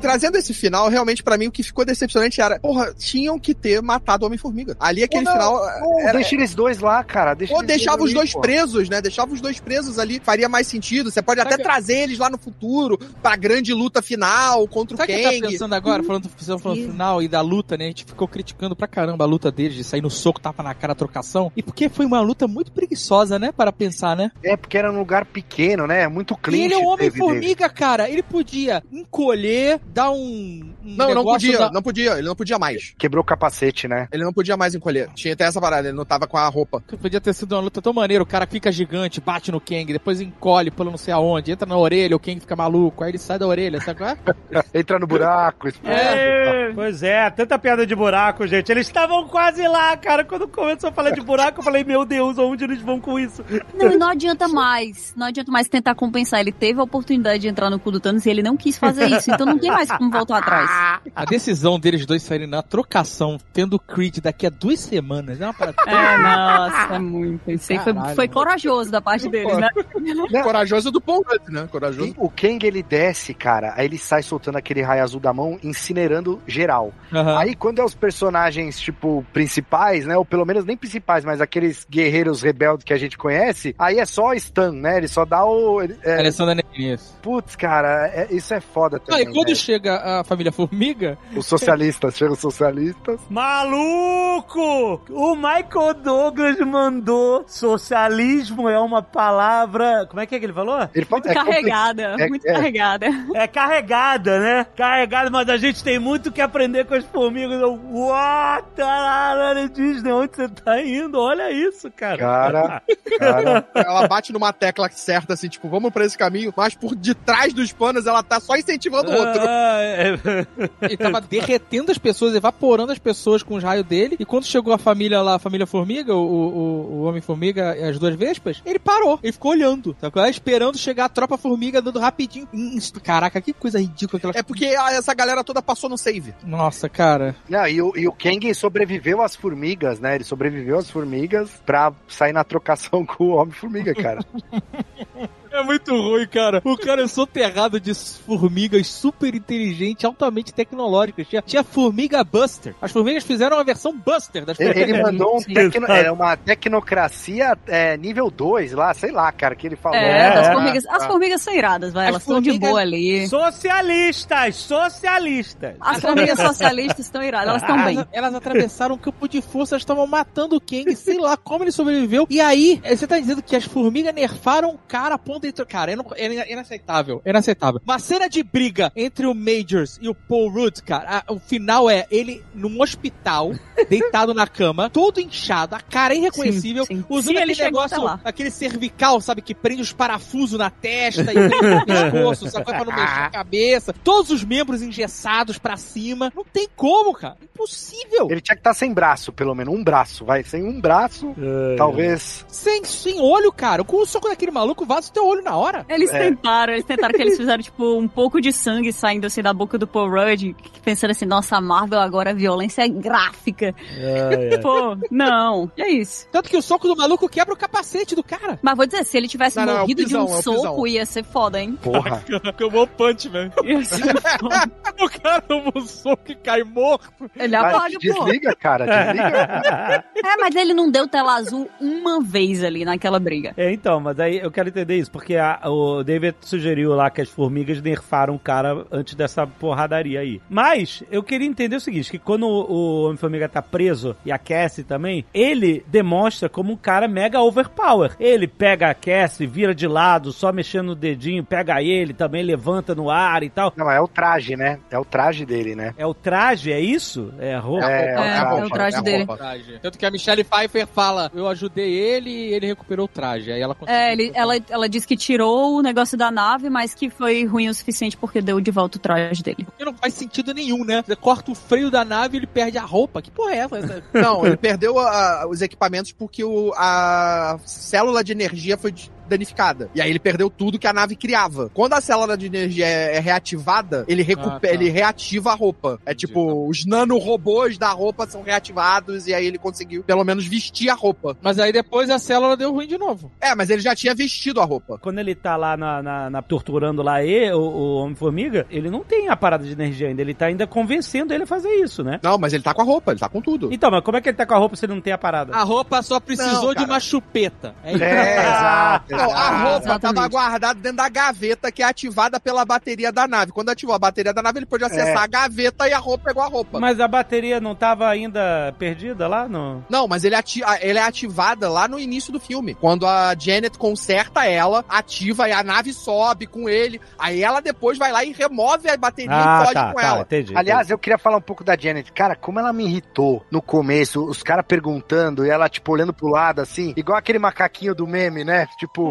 Trazendo esse final, realmente, pra mim, o que ficou decepcionante era, porra, tinham que ter matado o Homem-Formiga. Ali, aquele Não, final. Pô, era- Deixa eles dois lá, cara. Deixa Ou deixava os ali, dois pô. presos, né? Deixava os dois presos ali, faria mais sentido. Você pode até Sabe- trazer eles lá no futuro pra grande luta final contra o Sabe o que eu Kang. tava pensando agora, falando, falando, falando no final e da luta, né? A gente ficou criticando pra caramba a luta deles, de sair no soco, tapa na cara, trocação. E porque foi uma luta muito preguiçosa, né? Para pensar, né? É, porque era num lugar pequeno, né? Muito E clean. ele é um Homem-Formiga, cara. Ele podia encolher, dá um. um Não, não podia, da- não podia, ele não podia mais. Quebrou o capacete, né? Ele não podia mais encolher. Tinha até essa parada, ele não tava com a roupa. Podia ter sido uma luta tão maneira. O cara fica gigante, bate no Kang, depois encolhe pelo não sei aonde, entra na orelha, o Kang fica maluco, aí ele sai da orelha, sabe qual é? Entra no buraco, explode. É, Pois é, tanta piada de buraco, gente. Eles estavam quase lá, cara. Quando começou a falar de buraco, eu falei, meu Deus, aonde eles vão com isso? Não, e não adianta mais. Não adianta mais tentar compensar. Ele teve a oportunidade de entrar no cu do Thanos e ele não quis fazer isso. Então não tem mais como voltar atrás. A decisão deles dois saírem na trocação, tendo o Creed daqui a duas semanas, é uma parada. É, nossa, é muito. Isso aí foi, foi corajoso da parte deles, né? Corajoso do Paul Rudd, né? Corajoso. E o Kang, ele desce, cara, aí ele sai soltando aquele raio azul da mão, incinerando geral. Aham. Aí quando é os personagens, tipo, principais, né? Ou pelo menos nem principais, mas aqueles guerreiros rebeldes que a gente conhece, aí é só stun, né? Ele só dá o. ele- É, Alessandra putz, cara, é- isso é foda Ah, também. e quando né? chega a família Formiga, Os socialistas, chegam os socialistas. Maluco! O Michael Douglas mandou socialismo é uma palavra. Como é que é que ele falou? Ele fala, Muito carregada, é- muito é- carregada. É carregada, né? Carregada, mas a gente tem muito que aprender com as formigas. What? Caralho, Disney, onde você tá indo? Olha isso, cara. Cara, cara. Ela bate numa tecla certa, assim, tipo, vamos pra esse caminho, mas por detrás dos panos ela tá só incentivando o outro. Ele tava derretendo as pessoas, evaporando as pessoas com os raios dele. E quando chegou a família lá, a família Formiga, o, o, o Homem-Formiga e as duas Vespas, ele parou. Ele ficou olhando, tá? Esperando chegar a tropa Formiga, dando rapidinho. Hum, Caraca, que coisa ridícula aquela. É porque essa galera toda passou no save. Nossa, cara. Não, e, o, e o Kang sobreviveu às formigas, né? Ele sobreviveu às formigas pra sair na trocação com o Homem-Formiga, cara. É muito ruim, cara. O cara é soterrado de formigas super inteligentes, altamente tecnológicas. Tinha, tinha Formiga Buster. As formigas fizeram uma versão Buster das Ele, formigas. ele mandou um tecno, é, uma tecnocracia é, nível 2 lá, sei lá, cara, que ele falou. É, É, das é. formigas. As formigas são iradas, vai. As Elas estão de boa ali. Socialistas, socialistas. As formigas socialistas estão iradas, elas estão bem. Elas, atravessaram um campo de força, elas estavam matando o Kang, sei lá como ele sobreviveu. E aí, eh, você tá dizendo que as formigas nerfaram o cara a ponto Cara, é, inaceitável. É inaceitável. Uma cena de briga entre o Majors e o Paul Rudd, cara, a- o final é ele num hospital, deitado na cama, todo inchado, a cara irreconhecível, Sim, sim. usando Sim, ele aquele chegou negócio, aquele cervical, sabe, que prende os parafusos na testa e no pescoço, sabe, pra não mexer a cabeça. Todos os membros engessados pra cima. Não tem como, cara. Impossível. Ele tinha que estar sem braço, pelo menos. Um braço, vai. Sem um braço, talvez. Sem, sem olho, cara. Com o soco daquele maluco, vaza o teu olho na hora. Eles É. tentaram, eles tentaram que eles fizeram, tipo, um pouco de sangue saindo assim da boca do Paul Rudd, pensando assim, nossa, a Marvel agora a violência é gráfica. Pô, não. E é isso. Tanto que o soco do maluco quebra o capacete do cara. Mas vou dizer, se ele tivesse Não, não, é o morrido pisão, de um é o soco, ia ser foda, hein? Porra. Tomou punch, velho. Ia ser foda. O cara tomou um soco e cai morto. Ele apaga, pô. desliga, cara, desliga. É, mas ele não deu tela azul uma vez ali naquela briga. É, então, mas aí eu quero entender isso, porque a- o David sugeriu lá que as formigas nerfaram o cara antes dessa porradaria aí. Mas eu queria entender o seguinte, que quando o, o Homem-Formiga tá preso e a Cassie também, ele demonstra como um cara mega overpower. Ele pega a Cassie, vira de lado, só mexendo no dedinho, pega ele, também levanta no ar e tal. Não, é o traje, né? É o traje dele, né? É o traje, é isso? É a roupa? É, É, traje, é o traje é a dele. roupa. Tanto que a Michelle Pfeiffer fala: Eu ajudei ele e ele recuperou o traje. Aí ela É, ele, ela, ela disse que tirou o negócio da nave, mas que foi ruim o suficiente porque deu de volta o traje dele. Porque não faz sentido nenhum, né? Você corta o freio da nave e ele perde a roupa. Que porra é essa? Não, ele perdeu a- os equipamentos porque o- a célula de energia foi danificada. E aí ele perdeu tudo que a nave criava. Quando a célula de energia é, é reativada, ele, recupe- Ah, tá. ele reativa a roupa. É Entendi, tipo, tá. os nanorobôs da roupa são reativados e aí ele conseguiu pelo menos vestir a roupa. Mas aí depois a célula deu ruim de novo. É, mas ele já tinha vestido a roupa. Quando ele tá lá na, na- na- torturando lá e, o, o Homem-Formiga, ele não tem a parada de energia ainda, ele tá ainda convencendo ele a fazer isso, né? Não, mas ele tá com a roupa, ele tá com tudo. Então, mas como é que ele tá com a roupa se ele não tem a parada? A roupa só precisou Não, de uma chupeta. É. É, exato, Não, a roupa Exatamente. tava guardada dentro da gaveta que é ativada pela bateria da nave. Quando ativou a bateria da nave, ele pôde acessar É. a gaveta e a roupa pegou a roupa. Mas a bateria não tava ainda perdida lá? No... Não, mas ele, ati ele é ativada lá no início do filme. Quando a Janet conserta ela, ativa e a nave sobe com ele. Aí ela depois vai lá e remove a bateria Ah, e fode tá, com tá, ela. entendi. Aliás, eu queria falar um pouco da Janet. Cara, como ela me irritou no começo, os caras perguntando e ela, tipo, olhando pro lado, assim, igual aquele macaquinho do meme, né? Tipo,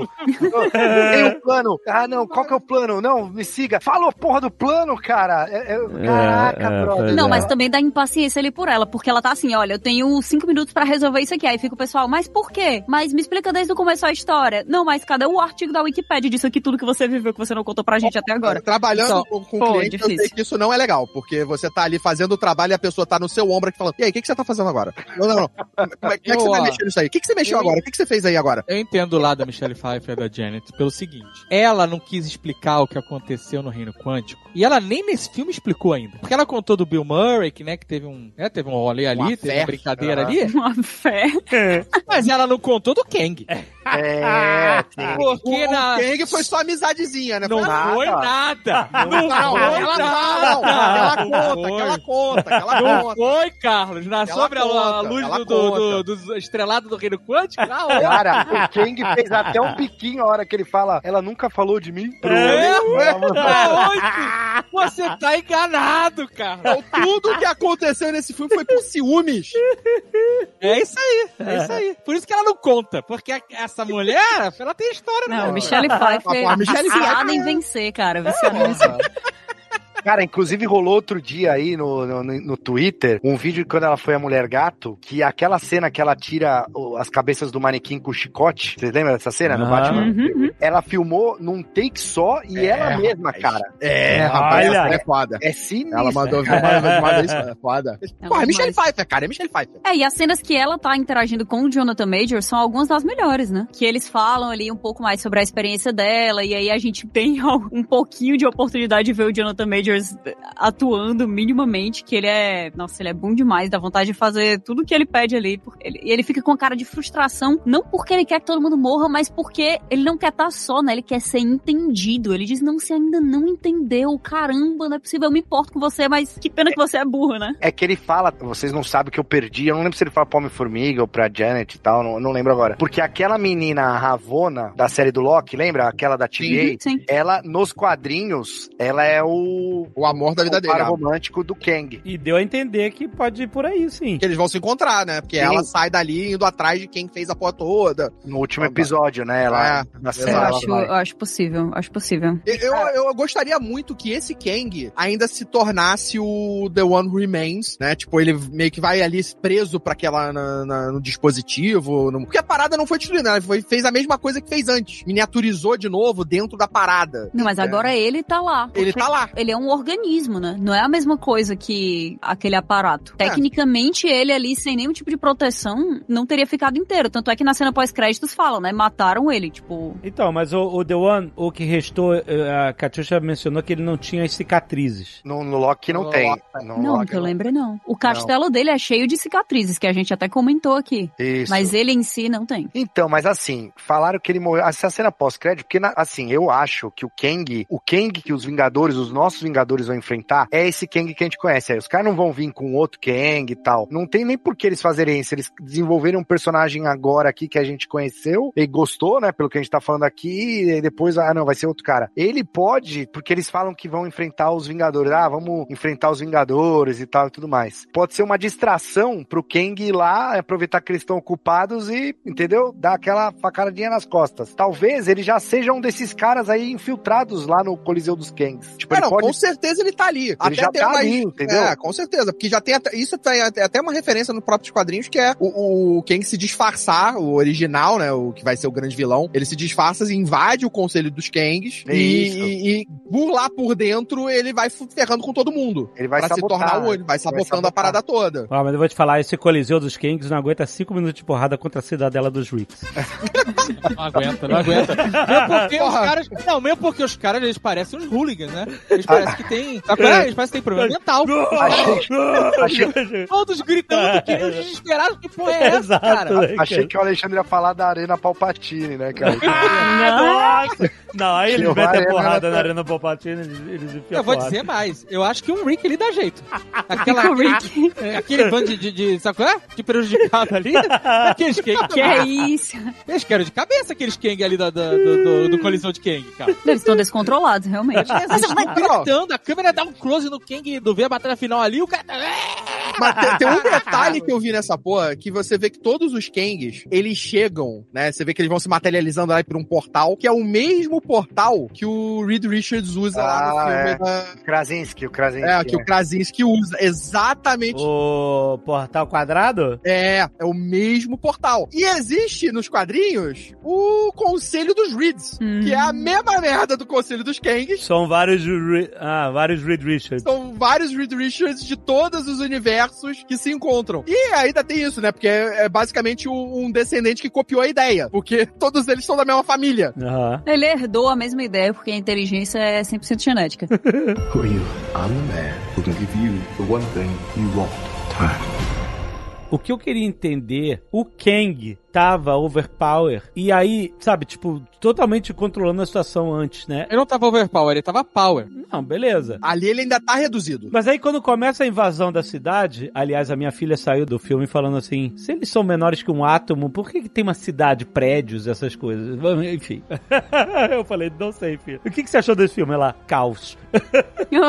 tem um plano. Ah, não, qual que é o plano? Não, me siga. Fala a porra do plano, cara. É- é- caraca, é, brother. pois Não, é. mas também dá impaciência ali por ela, porque ela tá assim, olha, eu tenho cinco minutos pra resolver isso aqui. Aí fica o pessoal, mas por quê? Mas me explica desde o começo a história. Não, mas cadê o artigo da Wikipedia disso aqui, tudo que você viveu, que você não contou pra gente até agora? Trabalhando Então, com, com pô, cliente, eu sei difícil. que isso não é legal, porque você tá ali fazendo o trabalho e a pessoa tá no seu ombro aqui falando, e aí, o que, que você tá fazendo agora? Não, não, não. Como é, como é que você vai ó, mexer nisso aí? O que, que você mexeu eu- agora? O que, que você fez aí agora? Eu entendo o lado da Michelle Pfeiffer da Janet pelo seguinte: ela não quis explicar o que aconteceu no Reino Quântico e ela nem nesse filme explicou ainda. Porque ela contou do Bill Murray, que, né, que teve um, né, teve um rolê ali, Uma teve fé. uma brincadeira Aham. ali, Uma fé. mas ela não contou do Kang. É. Porque o na... Kang foi só amizadezinha, né? Não Foi, ah, foi nada. Não, não, não, foi ela não, nada. aquela conta, aquela conta, aquela Não conta. foi, Carlos. Na, Ela sobre a, a conta, luz ela do, do, conta. do, do estrelado do Reino Quântico, na hora. Cara, o Kang fez até um biquinho a hora que ele fala, ela nunca falou de mim. É. Aonde? Você tá enganado, cara. Então, tudo que aconteceu nesse filme foi por ciúmes. É isso aí, é isso aí. Por isso que ela não conta, porque essa mulher, ela tem história Não, né? Michelle Mas, Pfeiffer pô, a Michelle Pfeiffer- em vencer, cara. Viciada em vencer. Cara, inclusive rolou outro dia aí no, no, no Twitter um vídeo de quando ela foi a mulher gato, que aquela cena que ela tira o- as cabeças do manequim com chicote, vocês lembram dessa cena no Ah. Batman? Uhum, uhum. Ela filmou num take só e ela mesma, rapaz. cara. É, rapaz, ela olha. é foda. É sinistra. Ela mandou vir uma, vez, é foda. É Pô, é Michelle. Pfeiffer, cara, é Michelle Pfeiffer. É, e as cenas que ela tá interagindo com o Jonathan Major são algumas das melhores, né? Que eles falam ali um pouco mais sobre a experiência dela, e aí a gente tem um pouquinho de oportunidade de ver o Jonathan Majors atuando minimamente, que ele é, nossa, ele é bom demais, dá vontade de fazer tudo que ele pede ali. porque ele- E ele fica com a cara de frustração, não porque ele quer que todo mundo morra, mas porque ele não quer estar só, né? Ele quer ser entendido. Ele diz, não, você ainda não entendeu, caramba, não é possível, eu me importo com você, mas que pena que você é burro, né? É que ele fala, vocês não sabem que eu perdi. Eu não lembro se ele fala pra Homem-Formiga ou pra Janet e tal, não, não lembro agora. Porque aquela menina a Ravona, da série do Loki, lembra? Aquela da TVA? Sim. Ela, nos quadrinhos, ela é o. O amor da vida o dele. par ó. romântico do Kang. E deu a entender que pode ir por aí, sim. Que eles vão se encontrar, né? Porque Sim. ela sai dali indo atrás de quem fez a porra toda. No último Ah, episódio, né? Ela, É, na série. Eu Ela acho, eu acho possível, acho possível. Eu, eu, eu gostaria muito que esse Kang ainda se tornasse o The One Who Remains, né? Tipo, ele meio que vai ali preso pra aquela na- na- no dispositivo. no- Porque a parada não foi destruída, né? Foi, fez a mesma coisa que fez antes. Miniaturizou de novo dentro da parada. Não, mas agora ele tá lá. Ele tá lá. Ele é um organismo, né? Não é a mesma coisa que aquele aparato. É. Tecnicamente, ele ali, sem nenhum tipo de proteção, não teria ficado inteiro. Tanto é que na cena pós-créditos falam, né? Mataram ele, tipo. Então, mas o, o The One, o que restou, eh, a Katusha mencionou que ele não tinha as cicatrizes. No, no Loki não No tem. Loki. No não, Loki que eu lembre, não. O castelo dele é cheio de cicatrizes, que a gente até comentou aqui. Isso. Mas ele em si não tem. Então, mas assim, falaram que ele morreu. Essa cena pós-crédito, porque, na- assim, eu acho que o Kang, o Kang que os Vingadores, os nossos Vingadores vão enfrentar, é esse Kang que a gente conhece. Aí os caras não vão vir com outro Kang e tal. Não tem nem por que eles fazerem isso. Eles desenvolveram um personagem agora aqui que a gente conheceu e gostou, né, pelo que a gente tá falando aqui, e depois, ah, não, vai ser outro cara. Ele pode, porque eles falam que vão enfrentar os Vingadores. Ah, vamos enfrentar os Vingadores e tal e tudo mais. Pode ser uma distração pro Kang ir lá, aproveitar que eles estão ocupados e, entendeu? Dar aquela facadinha nas costas. Talvez ele já seja um desses caras aí infiltrados lá no Coliseu dos Kangs. Tipo, ele não, pode com certeza ele tá ali. Ele já tem tá uma- ali, entendeu? É, com certeza. Porque já tem até, isso tem até até uma referência no próprios quadrinhos que é o, o Kang se disfarçar, o original, né? O que vai ser o grande vilão. Ele se disfarça e invade o conselho dos Kangs. E, e, e por lá por dentro ele vai ferrando com todo mundo. Ele vai pra se sabotar, tornar o olho, vai sabotando sabotar. a parada toda. Ah, mas eu vou te falar, esse Coliseu dos Kings não aguenta 5 minutos de porrada contra a cidadela dos Ricks. Não aguenta, não aguenta. Mesmo porque os caras. Não, mesmo porque os caras, eles parecem uns hooligans, né? Eles parecem que tem. Sabe qual é? Eles parecem que tem problema mental. Todos gritando, que nem os desesperados. Que porra é essa, Exato, cara? né, Achei cara? que o Alexandre ia falar da Arena Palpatine, né, cara? Nossa! Não, aí eles metem a porrada na- na Arena Palpatine, eles, eles enfiam Eu vou porrada. dizer mais. Eu acho que um Rick ele dá jeito. Aquela, Fica o Rick. é, aquele bando de, de, de, sabe qual é? De prejudicado ali. Aqueles Kang. Que é isso? Eles querem de cabeça aqueles Kang ali da- do, do, do colisão de Kang, cara. Eles estão descontrolados, realmente. Eles estão gritando, a câmera dá um close no Kang do ver a batalha final ali, o cara. Mas tem, tem um detalhe que eu vi nessa porra, que você vê que todos os Kangs, eles chegam, né? Você vê que eles vão se materializando lá por um portal, que é o mesmo portal que o Reed Richards usa lá no Ah, filme é. da... Krasinski, o Krasinski. É, que o né? Krasinski usa. Exatamente. O portal quadrado? É, é o mesmo portal. E existe nos quadrinhos o Conselho dos Reeds, Hum. que é a mesma merda do Conselho dos Kangs. São vários, Re- ah, vários Reed Richards. São vários Reed Richards de todos os universos que se encontram. E ainda tem isso, né? Porque é, é basicamente um, descendente que copiou a ideia. Porque todos eles são da mesma família. Aham. Ele herdou a mesma ideia, porque a inteligência é 100% genética. Who are you? I'm the man who can give you the one thing you want. Time. O que eu queria entender, o Kang tava overpower e aí, sabe, tipo, totalmente controlando a situação antes, né? Ele não tava overpower, ele tava power. Não, beleza. Ali ele ainda tá reduzido. Mas aí quando começa a invasão da cidade, aliás, a minha filha saiu do filme falando assim, se eles são menores que um átomo, por que, que tem uma cidade, prédios, essas coisas? Enfim. eu falei, não sei, filho. O que, que você achou desse filme? Ela, caos. Tem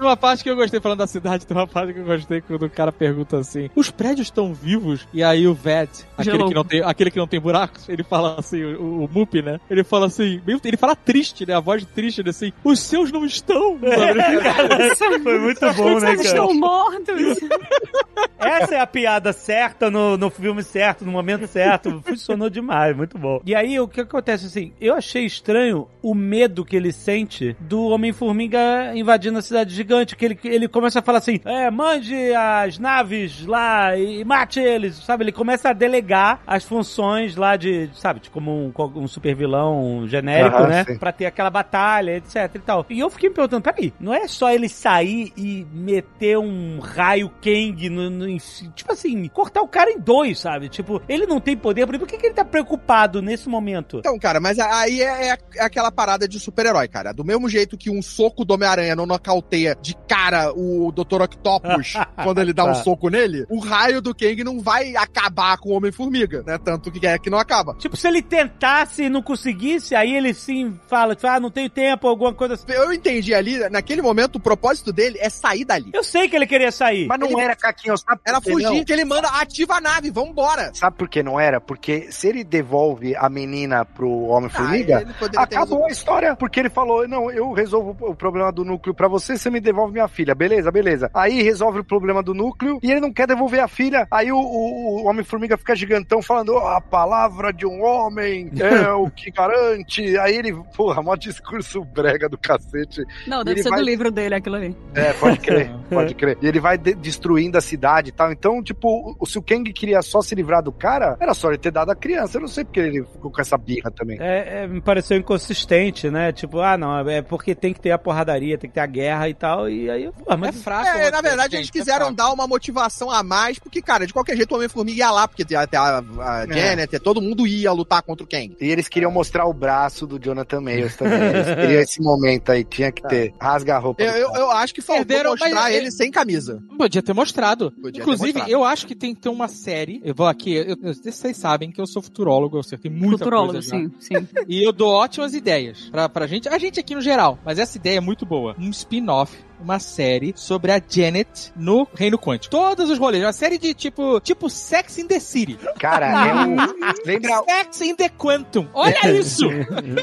uma parte que eu gostei falando da cidade, tem uma parte que eu gostei quando o cara pergunta assim: os prédios estão vivos? E aí o Ved, aquele Gelou. Que, não tem, aquele que não tem buracos, ele fala assim, o, o Mup, né? Ele fala assim, meio- ele fala triste, né? A voz triste, ele assim, os seus não estão. sabe? Foi muito bom, né, cara? estão mortos. Essa é a piada certa no, no filme certo, no momento certo. Funcionou demais, muito bom. E aí, o que acontece assim? Eu achei estranho o medo que ele sente do Homem-Formiga invadindo a cidade gigante. Que ele, ele começa a falar assim: é, mande as naves lá e mate eles, sabe? Ele começa a delegar as funções lá de, sabe, de como um, um super vilão genérico, né? sim. Pra ter aquela batalha, etc e tal. E eu fiquei me perguntando: peraí, não é só ele sair e meter um raio Kang no, no- tipo assim, cortar o cara em dois, sabe? Tipo, ele não tem poder, por que, que ele tá preocupado nesse momento? Então, cara, mas aí é, é- é aquela parada de super-herói, cara. Do mesmo jeito que um soco do Homem-Aranha não nocauteia de cara o Dr. Octopus quando ele dá um soco nele, o raio do Kang não vai acabar com o Homem-Formiga, né? Tanto que é que não acaba. Tipo, se ele tentasse e não conseguisse, aí ele sim fala, tipo, ah, não tenho tempo, alguma coisa assim. Eu entendi ali, naquele momento, o propósito dele é sair dali. Eu sei que ele queria sair. Mas não Ele- era, Caquinho, sabe Era fugir, não? que ele manda, ativa a nave, vambora. Sabe por que não era? Porque se ele devolve a menina pro Homem-Formiga, Ah, acabou a história. Porque ele falou, não, eu resolvo o problema do núcleo pra você, você me devolve minha filha. Beleza, beleza. Aí resolve o problema do núcleo e ele não quer devolver a filha. Aí o, o- o Homem-Formiga fica gigantão falando, "Oh, a palavra de um homem é o que garante. Aí ele, porra, mó discurso brega do cacete. Não, Ele deve ser vai- do livro dele aquilo ali. É, pode crer, pode crer. E ele vai de- destruindo a cidade e tal. Então, tipo, o, se o Kang queria só se livrar do cara, era só ele ter dado a criança. Eu não sei porque ele ficou com essa birra também. É, é, me pareceu inconsistente, né? Tipo, ah, não, é porque tem que ter a porradaria, tem que ter a guerra e tal. E aí, pô, É mas fraco. É, na verdade, eles gente, é quiseram fraco. dar uma motivação a mais, porque, cara, de qualquer jeito o Homem-Formiga ia lá, porque até a, a Janet, todo mundo ia lutar contra o Kang. E eles queriam mostrar o braço do Jonathan Mayers também. Eles queriam esse momento aí, tinha que ter. Rasga a roupa. Eu, eu, eu acho que faltou Perderam, mostrar mas- ele sem camisa. Podia ter mostrado. Podia ter Inclusive, mostrado. eu acho que tem que ter uma série. Eu vou aqui, eu- eu- vocês sabem que eu sou futurólogo, eu acertei muita Futurólogo, coisa já. sim, sim. E eu dou ótimas ideias pra, pra gente, a gente aqui no geral. Mas essa ideia é muito boa. Um spin-off, uma série sobre a Janet no Reino Quântico. Todos os rolês, uma série de tipo, tipo Sex in the City. Cara, é o. Lembra, Sex in the Quantum. Olha isso!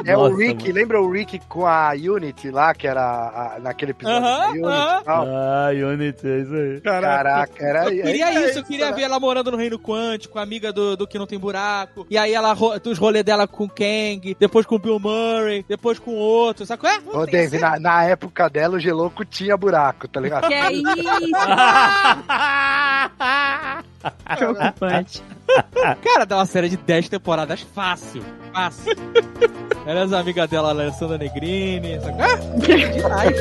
é o Rick, mano. lembra o Rick com a Unity lá, que era a- naquele episódio Aham, da Unity e tal? Ah, Unity, é isso aí. Caraca, era. Eu queria é isso, eu queria ver ela morando no Reino Quântico, amiga do, do que não tem buraco. E aí ela, os rolês dela com o Kang, depois com o Bill Murray, depois com outro, sabe qual é? Ô, Dave, na, na época dela, o Geloco tinha buraco, tá ligado? Que é isso? Preocupante. Cara, dá uma série de 10 temporadas fácil. Fácil. Ela é as amigas dela, Alessandra Negrini. Qual é? Demais.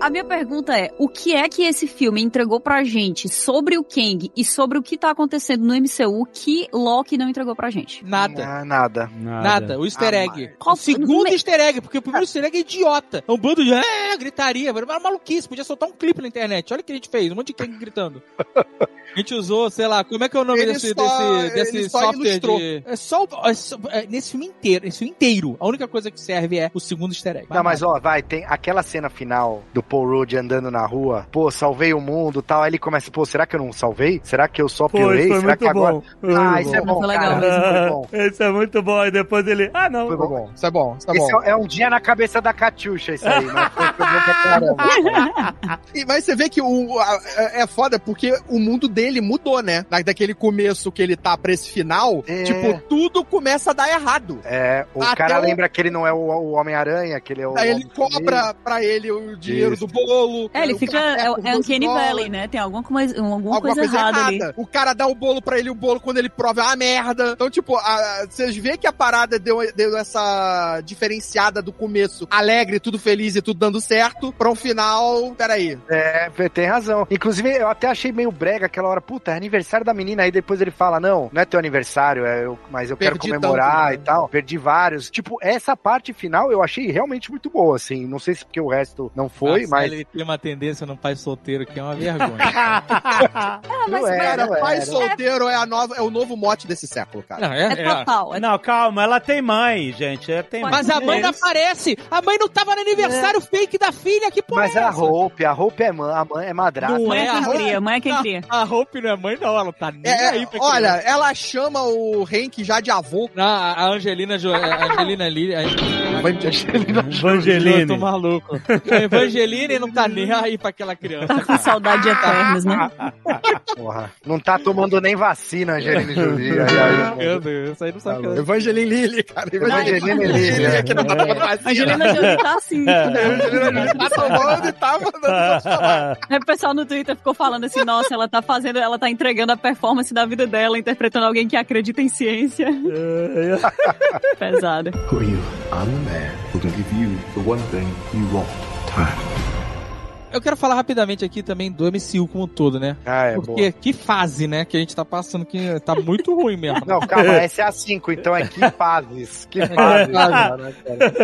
A minha pergunta é: o que é que esse filme entregou pra gente sobre o Kang e sobre o que tá acontecendo no MCU que Loki não entregou pra gente? Nada. Ah, nada. Nada, o easter Ah, egg. Qual- o segundo não- easter egg, porque o primeiro easter egg é idiota. É um bando de é, gritaria, era uma maluquice. Podia soltar um clipe na internet. Olha o que a gente fez, um monte de Kang gritando. A gente usou, sei lá, como é que é o nome Ele desse, só- desse, desse ele só software ilustrou. de... É só, o- é só- é, nesse filme inteiro, esse filme inteiro, a única coisa que serve é o segundo easter egg. Não, mas ó, vai, tem aquela cena final do Paul Rudd andando na rua, pô, salvei o mundo tal, aí ele começa, pô, será que eu não salvei? Será que eu só piorei? será que agora... bom. Ah, muito isso é bom. legal cara, isso foi bom. Isso é muito bom. E depois ele. Ah, não. Foi bom. bom, isso é bom, isso é Esse bom. é, é um dia na cabeça da Catiuxa, isso aí, né? Foi, foi bom pra caramba. E, mas você vê que o, a- é é foda porque o mundo dele mudou, né? Da- Daquele começo que ele tá pra esse final, É. tipo, tudo começa a dar errado. É, o Até cara o- lembra que ele não é o, o Homem-Aranha, que ele é o. Aí ele cobra pra ele o dinheiro. Do bolo. É, ele fica. É, é 12 Uncanny dólares. Valley, né? Tem alguma coisa, alguma coisa, errada, ali. O cara dá o bolo pra ele, o bolo, quando ele prova, é uma merda. Então, tipo, vocês veem que a parada deu, deu essa diferenciada do começo, alegre, tudo feliz e tudo dando certo, pra um final, peraí. É, tem razão. Inclusive, eu até achei meio brega aquela hora, puta, é aniversário da menina. Aí depois ele fala: Não, não é teu aniversário, é eu, mas eu quero Perdi comemorar tanto, né? e tal. Perdi vários. Tipo, essa parte final eu achei realmente muito boa, assim. Não sei se porque o resto não foi, Mas. Ele tem uma tendência no pai solteiro que é uma vergonha. Ah, mas, Não é, Cara, não pai era. solteiro é, a nova, é o novo mote desse século, cara. Não, é total. É Não, calma, ela tem mãe, gente. Ela tem Mas a mãe não aparece! A mãe não tava no aniversário fake da filha, que porra Mas é a essa? Hope, a Hope é mãe, a mãe é madrasta. Não Mãe é é a quem Hope. cria, mãe é quem cria. A Hope não é mãe, não. Ela não tá nem É, aí pra olha, criança. ela chama o Hank já de avô. Não, a Angelina, jo... a Angelina Lili. A Eu tô Evangeline. maluco. A Evangeline não tá nem aí pra aquela criança. Tá com saudade de eternos, né? Porra. Não tá tomando nem vacina, Angelina Jolie. Meu Deus, isso aí não sabe o que ela- Evangeline Lilly, cara. Evangeline Lilly, é. que não tá tomando vacina. Angelina Jolie tá assim. Angelina Jolie tá tomando e tá mandando. Aí o pessoal no Twitter ficou falando assim, nossa, ela tá fazendo, ela tá entregando a performance da vida dela, interpretando alguém que acredita em ciência. Pesada. Who are you? I'm the man who can give you the one thing you want. Time. Eu quero falar rapidamente aqui também do MCU como um todo, né? Ah, é Porque boa. que fase, né, que a gente tá passando que tá muito ruim mesmo. Não, calma, essa é a 5, então é que fases. Que fases. cara.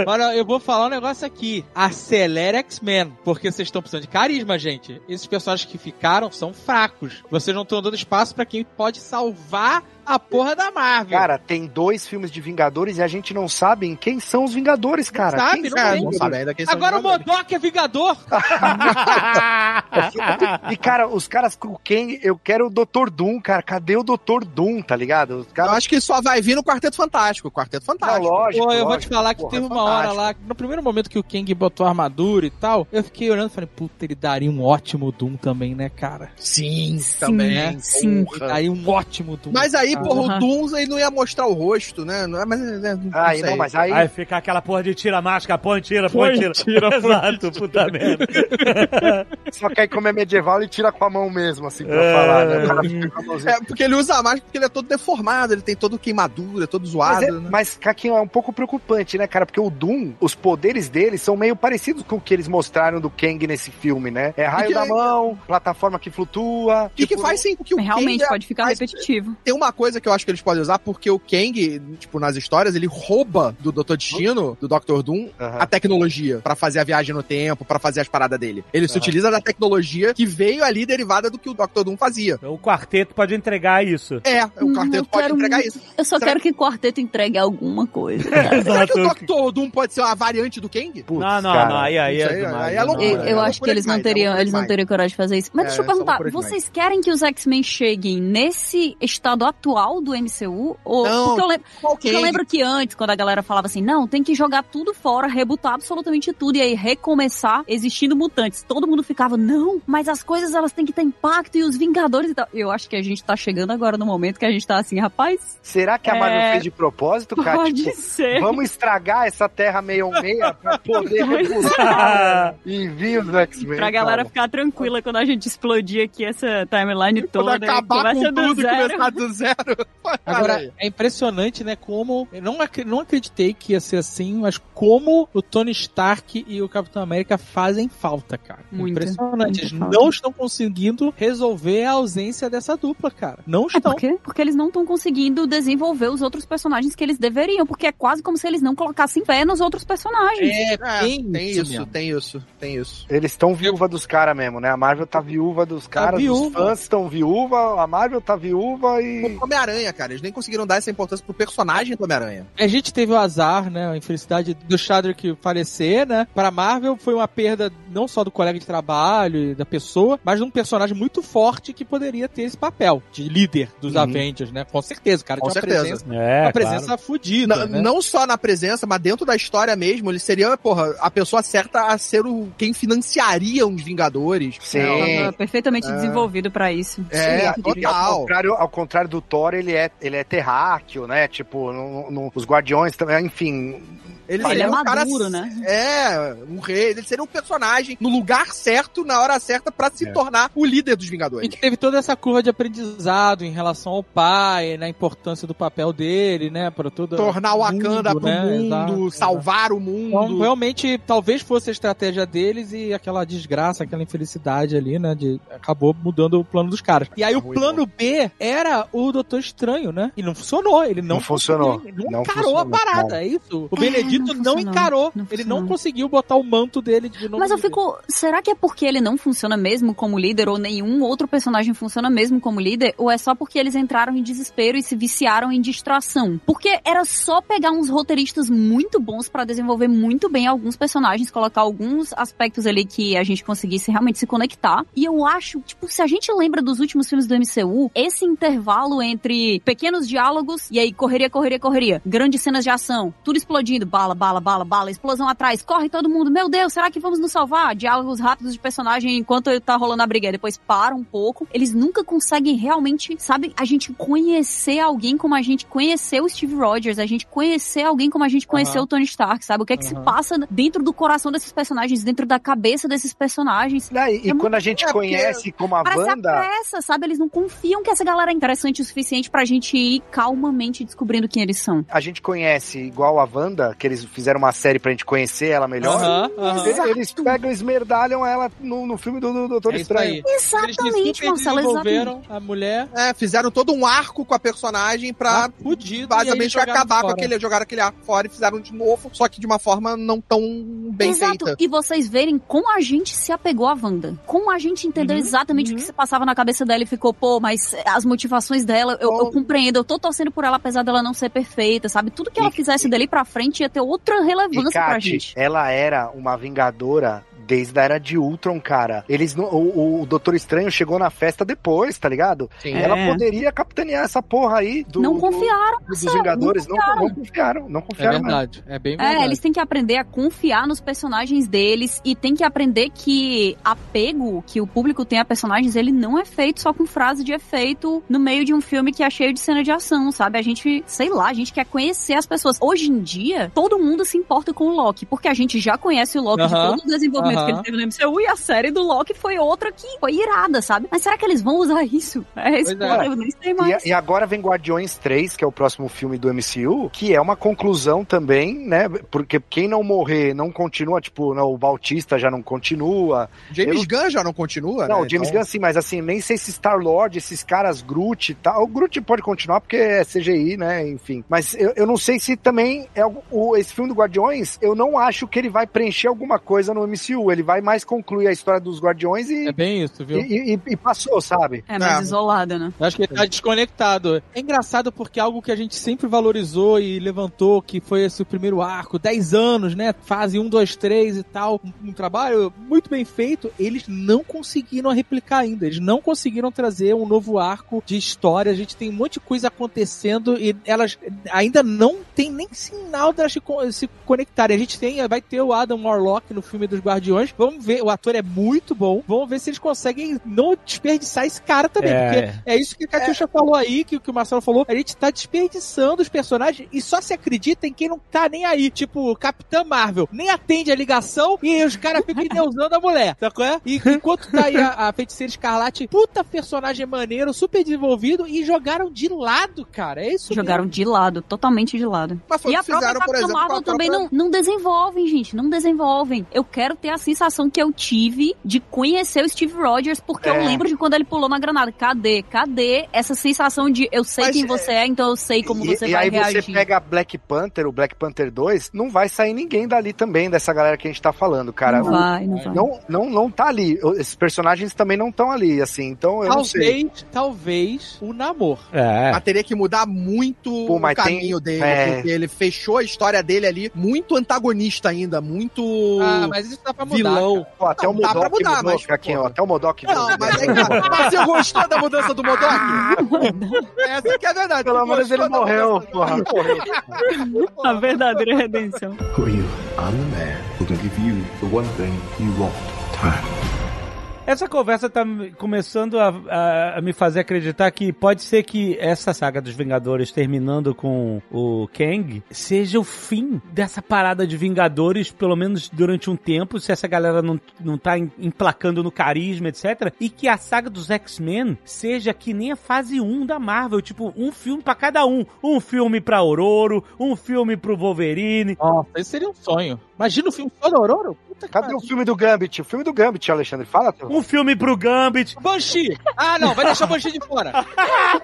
Agora, eu vou falar um negócio aqui. Acelera X-Men. Porque vocês estão precisando de carisma, gente. Esses personagens que ficaram são fracos. Vocês não estão dando espaço pra quem pode salvar a porra da Marvel. Cara, tem dois filmes de Vingadores e a gente não sabe em quem são os Vingadores, cara. sabe, Quem não tem. Não sabe ainda quem são Agora o. Modok é Vingador. E, cara, os caras com quem eu quero o Dr. Doom, cara. Cadê o Dr. Doom, tá ligado? Os Eu acho que só vai vir no Quarteto Fantástico. Quarteto Não, Fantástico. lógico. Pô, eu vou te falar que Porra, teve é uma hora lá, no primeiro momento que o Kang botou a armadura e tal, eu fiquei olhando e falei, puta, ele daria um ótimo Doom também, né, cara? Sim, Sim, também. sim. Ele daria um ótimo Doom. Mas aí, porra, Porra. o Doom ele não ia mostrar o rosto, né? Não é, mas, é, não Aí, não, mas aí. Aí fica aquela porra de tira a máscara, põe, tira, põe, tira. tira, Exato, puta merda. Só que aí, como é medieval, ele tira com a mão mesmo, assim, pra É. falar, né? É, porque ele usa a máscara porque ele é todo deformado, ele tem todo queimadura, todo zoado, Mas, é, né? mas, Caquinho, é um pouco preocupante, né, cara? Porque o Doom, os poderes dele são meio parecidos com o que eles mostraram do Kang nesse filme, né? É raio que- da mão, plataforma que flutua. E que tipo, faz sim, porque o Realmente Kang é- pode ficar faz- repetitivo. Tem uma coisa que eu acho que eles podem usar, porque o Kang, tipo, nas histórias, ele rouba do Dr. Destino, do Dr. Doom, a tecnologia pra fazer a viagem no tempo, pra fazer as paradas dele. Ele se utiliza da tecnologia que veio ali derivada do que o Dr. Doom fazia. O quarteto pode entregar isso. É, o Hum, quarteto eu pode quero entregar muito. isso. Eu só Será quero que o quarteto entregue alguma coisa. Será que o. Dr. Doom pode ser uma variante do Kang? Putz, Não, não, cara. não, aí, aí é demais. aí é loucura, Eu, eu É acho que eles não loucura teriam, é eles não teriam coragem de fazer isso. Mas É, deixa eu perguntar, vocês querem que os X-Men cheguem nesse estado atual do MCU? Ou Não, porque eu lembro, Qual porque eu lembro que antes, quando a galera falava assim, não, tem que jogar tudo fora, rebutar absolutamente tudo e aí recomeçar existindo mutantes. Todo mundo ficava, não, mas as coisas elas têm que ter impacto e os Vingadores e tal. Eu acho que a gente tá chegando agora no momento que a gente tá assim, rapaz, Será que a Marvel É, fez de propósito, cara? pode Tipo, ser. vamos estragar essa Terra meio meia pra poder rebutar e vir os X-Men. Pra galera cara. ficar tranquila quando a gente explodir aqui essa timeline Quando toda. acabar começa com do tudo e começar do zero. Mano. Agora, é impressionante, né, como... Eu não, ac- não acreditei que ia ser assim, mas como o Tony Stark e o Capitão América fazem falta, cara. Muito, impressionante. Eles falta. não estão conseguindo resolver a ausência dessa dupla, cara. Não É estão. por quê? Porque eles não estão conseguindo desenvolver os outros personagens que eles deveriam, porque é quase como se eles não colocassem fé nos outros personagens. É, É, bem tem isso isso, tem isso, tem isso. Eles estão viúva dos caras mesmo, né? A Marvel tá viúva dos caras, os viúva. fãs estão viúva, a Marvel tá viúva e. O Homem-Aranha, cara, eles nem conseguiram dar essa importância pro personagem do Homem-Aranha. A gente teve o azar, né, a infelicidade do Chadwick falecer, né? Para Marvel foi uma perda não só do colega de trabalho e da pessoa, mas de um personagem muito forte que poderia ter esse papel de líder dos Uhum. Avengers, né? Com certeza, cara Com tinha uma certeza. presença, É, uma presença fodida, Na- né? Não só na presença, mas dentro da história mesmo, ele seria, porra, a pessoa certa a ser o quem financiaria os Vingadores. Sim. É, perfeitamente É. desenvolvido pra isso. É, ao total. contrário, ao contrário do Thor, ele é, ele é terráqueo, né? Tipo, no- no- os Guardiões também, enfim. Ele, Ele é um cara- maduro, né? É, um rei. Ele seria um personagem no lugar certo, na hora certa, pra se É. tornar o líder dos E Vingadores. que teve toda essa curva de aprendizado em relação ao pai, na importância do papel dele, né, para todo Tornar o Wakanda mundo, pro né? mundo, Exato, salvar o Então, mundo. realmente, talvez fosse a estratégia deles e aquela desgraça, aquela infelicidade ali, né? De, acabou mudando o plano dos caras. E aí o plano B era o Doutor Estranho, né? E não funcionou. Ele não, Não funcionou. Ele não, Não encarou a funcionou, parada, cara. é isso. O É, Benedito não não, funcionou, encarou. não ele não conseguiu botar o manto dele de novo. Mas eu fico. Será que é porque ele não funciona mesmo como líder, ou nenhum outro personagem funciona mesmo como líder? Ou é só porque eles entraram em desespero e se viciaram em distração? Porque era só pegar uns roteiristas muito bons pra desenvolver muito bem alguns personagens, colocar alguns aspectos ali que a gente conseguisse realmente se conectar. E eu acho, tipo, se a gente lembra dos últimos filmes do MCU, esse intervalo entre pequenos diálogos e aí correria, correria, correria, grandes cenas de ação, tudo explodindo, bala, bala, bala, bala, explosão atrás, corre todo mundo, meu Deus, será que vamos nos salvar? Diálogos rápidos de personagem enquanto tá rolando a briga, depois para um pouco. Eles nunca conseguem realmente, sabe, a gente conhecer alguém como a gente conheceu o Steve Rogers, a gente conhecer alguém como a gente conheceu Aham. o Tony Stark, sabe? O que é que se Aham. passa dentro do coração desses personagens, dentro da cabeça desses personagens. E, É quando a gente é, conhece como a Parece a sabe? Eles não confiam que essa galera é interessante o suficiente pra gente ir calmamente descobrindo quem eles são. A gente conhece igual a Wanda, que eles fizeram uma série pra gente conhecer ela melhor. Aham, aham. Eles- Eles pegam e esmerdalham ela no, no filme do, do Doutor É Estranho. Exatamente, Marcelo, exatamente. a mulher É, fizeram todo um arco com a personagem pra fudido. basicamente acabar com aquele, jogaram aquele arco fora e fizeram de novo, só que de uma forma não tão bem Exato. feita. E vocês verem como a gente se apegou à Wanda. Como a gente entendeu Uhum, exatamente uhum. o que se passava na cabeça dela e ficou, pô, mas as motivações dela, eu, eu compreendo, eu tô torcendo por ela, apesar dela não ser perfeita, sabe? Tudo que ela E- fizesse dali pra frente ia ter outra E, relevância pra gente. ela era uma vingadora desde a era de Ultron, cara. Eles o, o Doutor Estranho chegou na festa depois, tá ligado? Sim. Ela É. poderia capitanear essa porra aí do, não do- confiaram, dos Vingadores. não Não, não confiaram, não É confiaram. mesmo. verdade. É bem verdade. É, eles têm que aprender a confiar nos personagens deles e tem que aprender que apego que o público tem a personagens, ele não é feito só com frase de efeito no meio de um filme que é cheio de cena de ação, sabe? A gente, sei lá, a gente quer conhecer as pessoas. Hoje em dia, todo mundo se importa com o Loki, porque a gente já conhece o Loki de Aham, todo o desenvolvimento que aham. ele teve no MCU e a série do Loki foi outra que foi irada, sabe? Mas será que eles vão usar isso? É isso, Pois é. eu nem sei mais. E, e agora vem Guardiões 3, que é o próximo filme do MCU, que é uma conclusão também, né? Porque quem não morrer não continua, tipo, não, o Bautista já não continua. James Eu- Gunn já não continua, não, né? o James Então- Gunn sim, mas assim, nem sei se Star-Lord, esses caras Groot e tal. O Groot pode continuar porque é CGI, né? Enfim. Mas eu, eu não sei se também é o, o- esse filme do Guardiões, eu não acho que ele vai preencher alguma coisa no MCU. Ele vai mais concluir a história dos Guardiões e, É bem isso, viu? e, e- e passou, sabe? É mais É. isolada, né? Eu acho que ele tá desconectado. É engraçado porque algo que a gente sempre valorizou e levantou, que foi esse o primeiro arco, 10 anos, né? Fase 1, 2, 3 e tal. Um, um trabalho muito bem feito. Eles não conseguiram replicar ainda. Eles não conseguiram trazer um novo arco de história. A gente tem um monte de coisa acontecendo e elas ainda não tem nem sinal delas se, se conectarem. A gente tem, vai ter o Adam Warlock no filme dos Vamos ver, o ator é muito bom. Vamos ver se eles conseguem não desperdiçar esse cara também. É. Porque é isso que a Catiuxa falou aí, que, que o Marcelo falou. A gente tá desperdiçando os personagens e só se acredita em quem não tá nem aí. Tipo, Capitã Marvel. Nem atende a ligação e os caras ficam endeusando a mulher. Qual é? E enquanto tá aí a, a feiticeira escarlate, puta personagem maneiro, super desenvolvido e jogaram de lado, cara. É isso Jogaram de lado, totalmente de lado. Mas foi E a própria Capitã exemplo, Marvel também própria- não, não desenvolvem, gente. Não desenvolvem. Eu quero ter a sensação que eu tive de conhecer o Steve Rogers, porque eu É. lembro de quando ele pulou na granada. Cadê? Cadê essa sensação de eu sei Mas, quem você é, então eu sei como e, você e vai aí reagir. você pega Black Panther, o Black Panther 2, não vai sair ninguém dali também, dessa galera que a gente tá falando, cara. Não vai, não vai. Não, não, não tá ali. Esses personagens também não estão ali, assim. Então eu não sei. Talvez, talvez o namor. É. Mas teria que mudar muito Pô, o mas tem- caminho dele, é. porque ele fechou a história dele ali muito antagonista ainda, muito Ah, mas isso dá pra mudar. Vilão. Pô, até Não, o dá pra Modok mudar, mudou, mas, Caquinho, pô. até o Modok Não, mudou. mas aí, cara, mas você gostou da mudança do Modok? Essa que é a verdade. Pelo menos ele morreu, porra. A verdadeira redenção. Who are you? I'm the man who can give you the one thing you want. Time. Essa conversa tá me- começando a, a- a me fazer acreditar que pode ser que essa saga dos Vingadores terminando com o Kang seja o fim dessa parada de Vingadores, pelo menos durante um tempo, se essa galera não, não tá em- emplacando no carisma, etc. E que a saga dos X-Men seja que nem a fase 1 da Marvel, tipo, um filme pra cada um. Um filme pra Ororo, um filme pro Wolverine. Nossa, esse seria um sonho. Imagina o filme só do Aurora? Puta Cadê o filme do Gambit? O filme do Gambit, Alexandre. Fala, tu. Um filme pro Gambit. Banshee! Ah, não, vai deixar o Banshee de fora.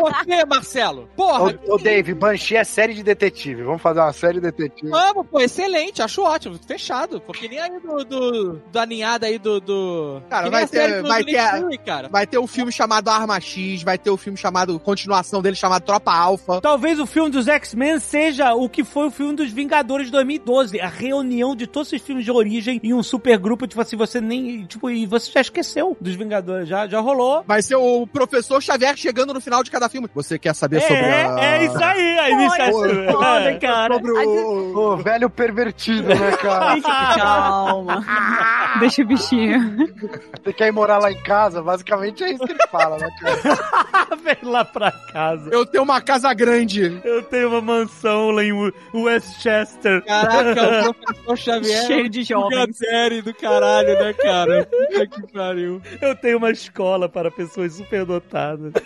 Você, Marcelo. Porra, Ô, ô Dave, Banshee é série de detetive. Vamos fazer uma série de detetive. Vamos, pô, excelente, acho ótimo, fechado. Porque nem aí do, do, da ninhada aí do. do... Cara, vai ter- do- vai do ter a- Fury, cara. Vai ter o filme chamado Arma X, vai ter o filme chamado, continuação dele chamado Tropa Alpha. Talvez o filme dos X-Men seja o que foi o filme dos Vingadores de 2012, a reunião de todos esses filmes de origem em um super grupo, tipo assim, você nem, tipo, e você já esqueceu dos Vingadores, já, já rolou. Vai ser o professor Xavier chegando no final de cada filme. Você quer saber sobre É, a... é isso aí, a iniciativa. Foda, cara. Sobre o... Ô, velho pervertido, né, cara? Calma. Deixa o bichinho. Você quer ir morar lá em casa? Basicamente é isso que ele fala, né, cara? Vem lá pra casa. Eu tenho uma casa grande. Eu tenho uma mansão lá em Westchester. Caraca, o professor Xavier. Cheio de jovens. Série do caralho, né, cara? Puta que pariu. Eu tenho uma escola para pessoas superdotadas.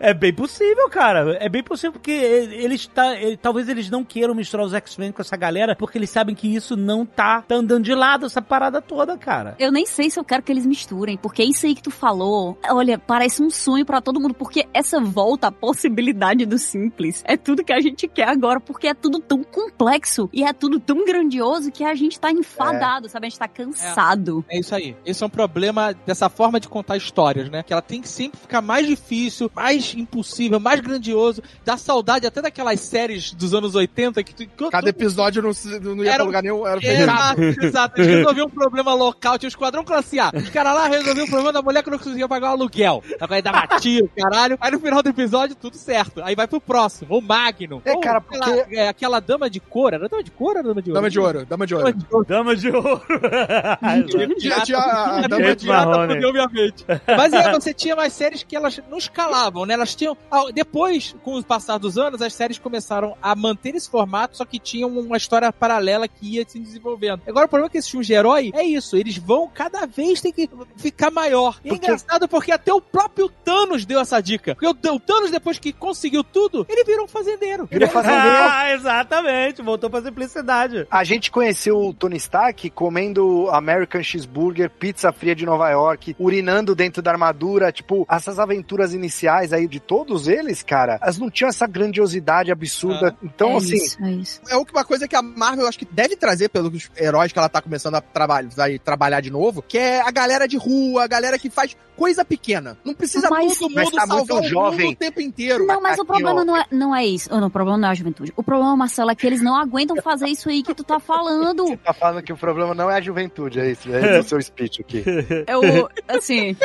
é bem possível, cara. É bem possível porque eles tá, ele- talvez eles não queiram misturar os X-Men com essa galera porque eles sabem que isso não tá, tá andando de lado essa parada toda, cara. Eu nem sei se eu quero que eles misturem, porque isso aí que tu falou, olha, parece um sonho pra todo mundo, porque essa volta à possibilidade do simples é tudo que a gente quer agora, porque é tudo tão complexo e é tudo tão grandioso que a gente tá enfadado, sabe? A gente tá cansado. É isso aí. Esse é um problema dessa forma de contar histórias, né? Que ela tem que sempre ficar mais difícil, mais impossível, mais grandioso. Dá saudade até daquelas séries dos anos 80 que tu. Cada tu- episódio não, não ia Era pra um- lugar nenhum, era. Exato, exato. Eles resolviam um problema local, tinha o esquadrão classe A. Os caras lá resolviam o problema da mulher que não conseguia pagar o aluguel. Aí da batia, caralho. Aí no final do episódio, tudo certo. Aí vai pro próximo, o Magnum. É, cara, porque- é, aquela dama de cor, era dama de cor ou dama de ouro? Dama de ouro, ouro. Dama de ouro. Dama de ouro. Tinha, tinha a, dama de Marrone. fudeu minha mente. Mas aí você tinha mais séries que elas não escalavam, né? Elas tinham. Depois, com o passar dos anos, as séries começaram a manter esse formato, só que tinham uma história paralela que ia se desenvolvendo. Agora, o problema é que esses filmes de herói é isso, eles vão cada vez ter que ficar maior. E é Porque- engraçado porque até o próprio Thanos deu essa dica. Porque o, o Thanos, depois que conseguiu tudo, ele virou um fazendeiro. Vira fazendeiro. Ah, exatamente. Voltou pra simplicidade. A gente conheceu o Tony Stark comendo American Cheeseburger, pizza fria de Nova York, urinando dentro da armadura. Tipo, essas aventuras iniciais aí de todos eles, cara, elas não tinham essa grandiosidade absurda. Então, é assim, isso, é isso. É uma coisa que a Marvel acho que deve trazer pelos heróis que ela tá começando a trabalhar, vai trabalhar de novo, que é a galera de rua, a galera que faz coisa pequena. Não precisa Mas- todo Mas mundo tá salvar muito o jovem. mundo o tempo inteiro. Não, mas o aqui, problema ó. não é, não é isso. Não, o problema não é a juventude. O problema, Marcelo, é que eles não aguentam fazer isso aí que tu tá falando. Falando. Tá falando que o problema não é a juventude, é isso. É esse o seu speech aqui. Eu, assim,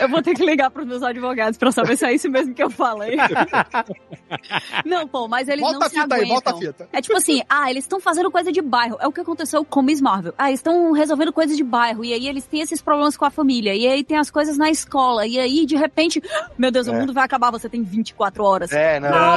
eu vou ter que ligar pros meus advogados pra saber se é isso mesmo que eu falei. Não, pô, mas eles Volta não a se fita aí, aguentam. volta a fita. É tipo assim, ah, eles estão fazendo coisa de bairro. É o que aconteceu com Miss Marvel. Ah, eles estão resolvendo coisas de bairro. E aí eles têm esses problemas com a família. E aí tem as coisas na escola. E aí, de repente, meu Deus, o É. mundo vai acabar, você tem 24 horas. É, não. Não,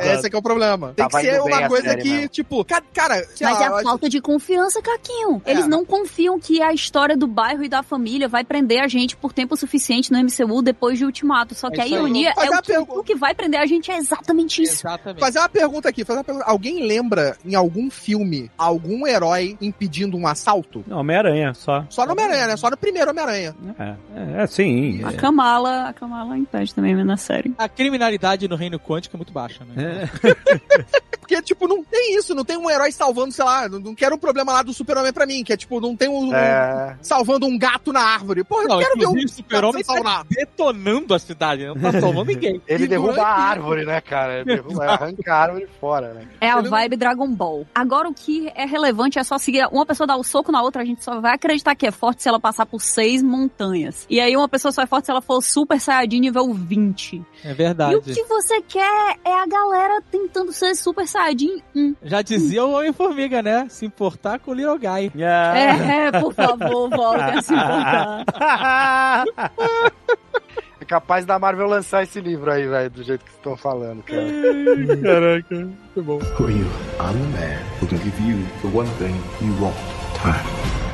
É, esse é que é o problema. Tem que Tava ser uma coisa série que, mesmo. tipo, ca- cara, sei Mas lá, é a acho- falta de confiança, Caquinho. É. Eles não confiam que a história do bairro e da família vai prender a gente por tempo suficiente no MCU depois de Ultimato. Só que É a ironia Mas é o que, pergu- o que vai prender a gente é exatamente isso. Exatamente. Fazer uma pergunta aqui, fazer uma pergunta. Alguém lembra em algum filme algum herói impedindo um assalto? Não, Homem-Aranha, só. Só no Homem-Aranha, né? Só no primeiro Homem-Aranha. É, é, é sim. A Kamala, a Kamala impede também na série. A criminalidade no reino quântico é muito baixa, né? Porque, tipo, não tem isso, não tem um herói salvando, sei lá, não, não quero um problema lá do Super-Homem pra mim, que é tipo, não tem um. É. salvando um gato na árvore. Porra, eu Não, quero ver um Super-Homem tá detonando a cidade, não tá salvando ninguém. Ele E derruba durante- a árvore, né, cara? Ele derruba, arranca a árvore fora, né? É a vibe Dragon Ball. Agora o que é relevante é só seguir. Uma pessoa dar o soco na outra, a gente só vai acreditar que é forte se ela passar por seis montanhas. E aí uma pessoa só é forte se ela for Super Saiyajin nível 20. É E verdade. o que você quer é a galera tentando ser Super Saiyajin 1. Já dizia o Homem-Formiga, né? Se importar com o Little Guy. É, é, por favor, volta a se importar. É capaz da Marvel lançar esse livro aí, velho, do jeito que vocês estão falando, cara. Caraca, muito bom. Who are you? I'm the man who can give you the one thing you want. Time.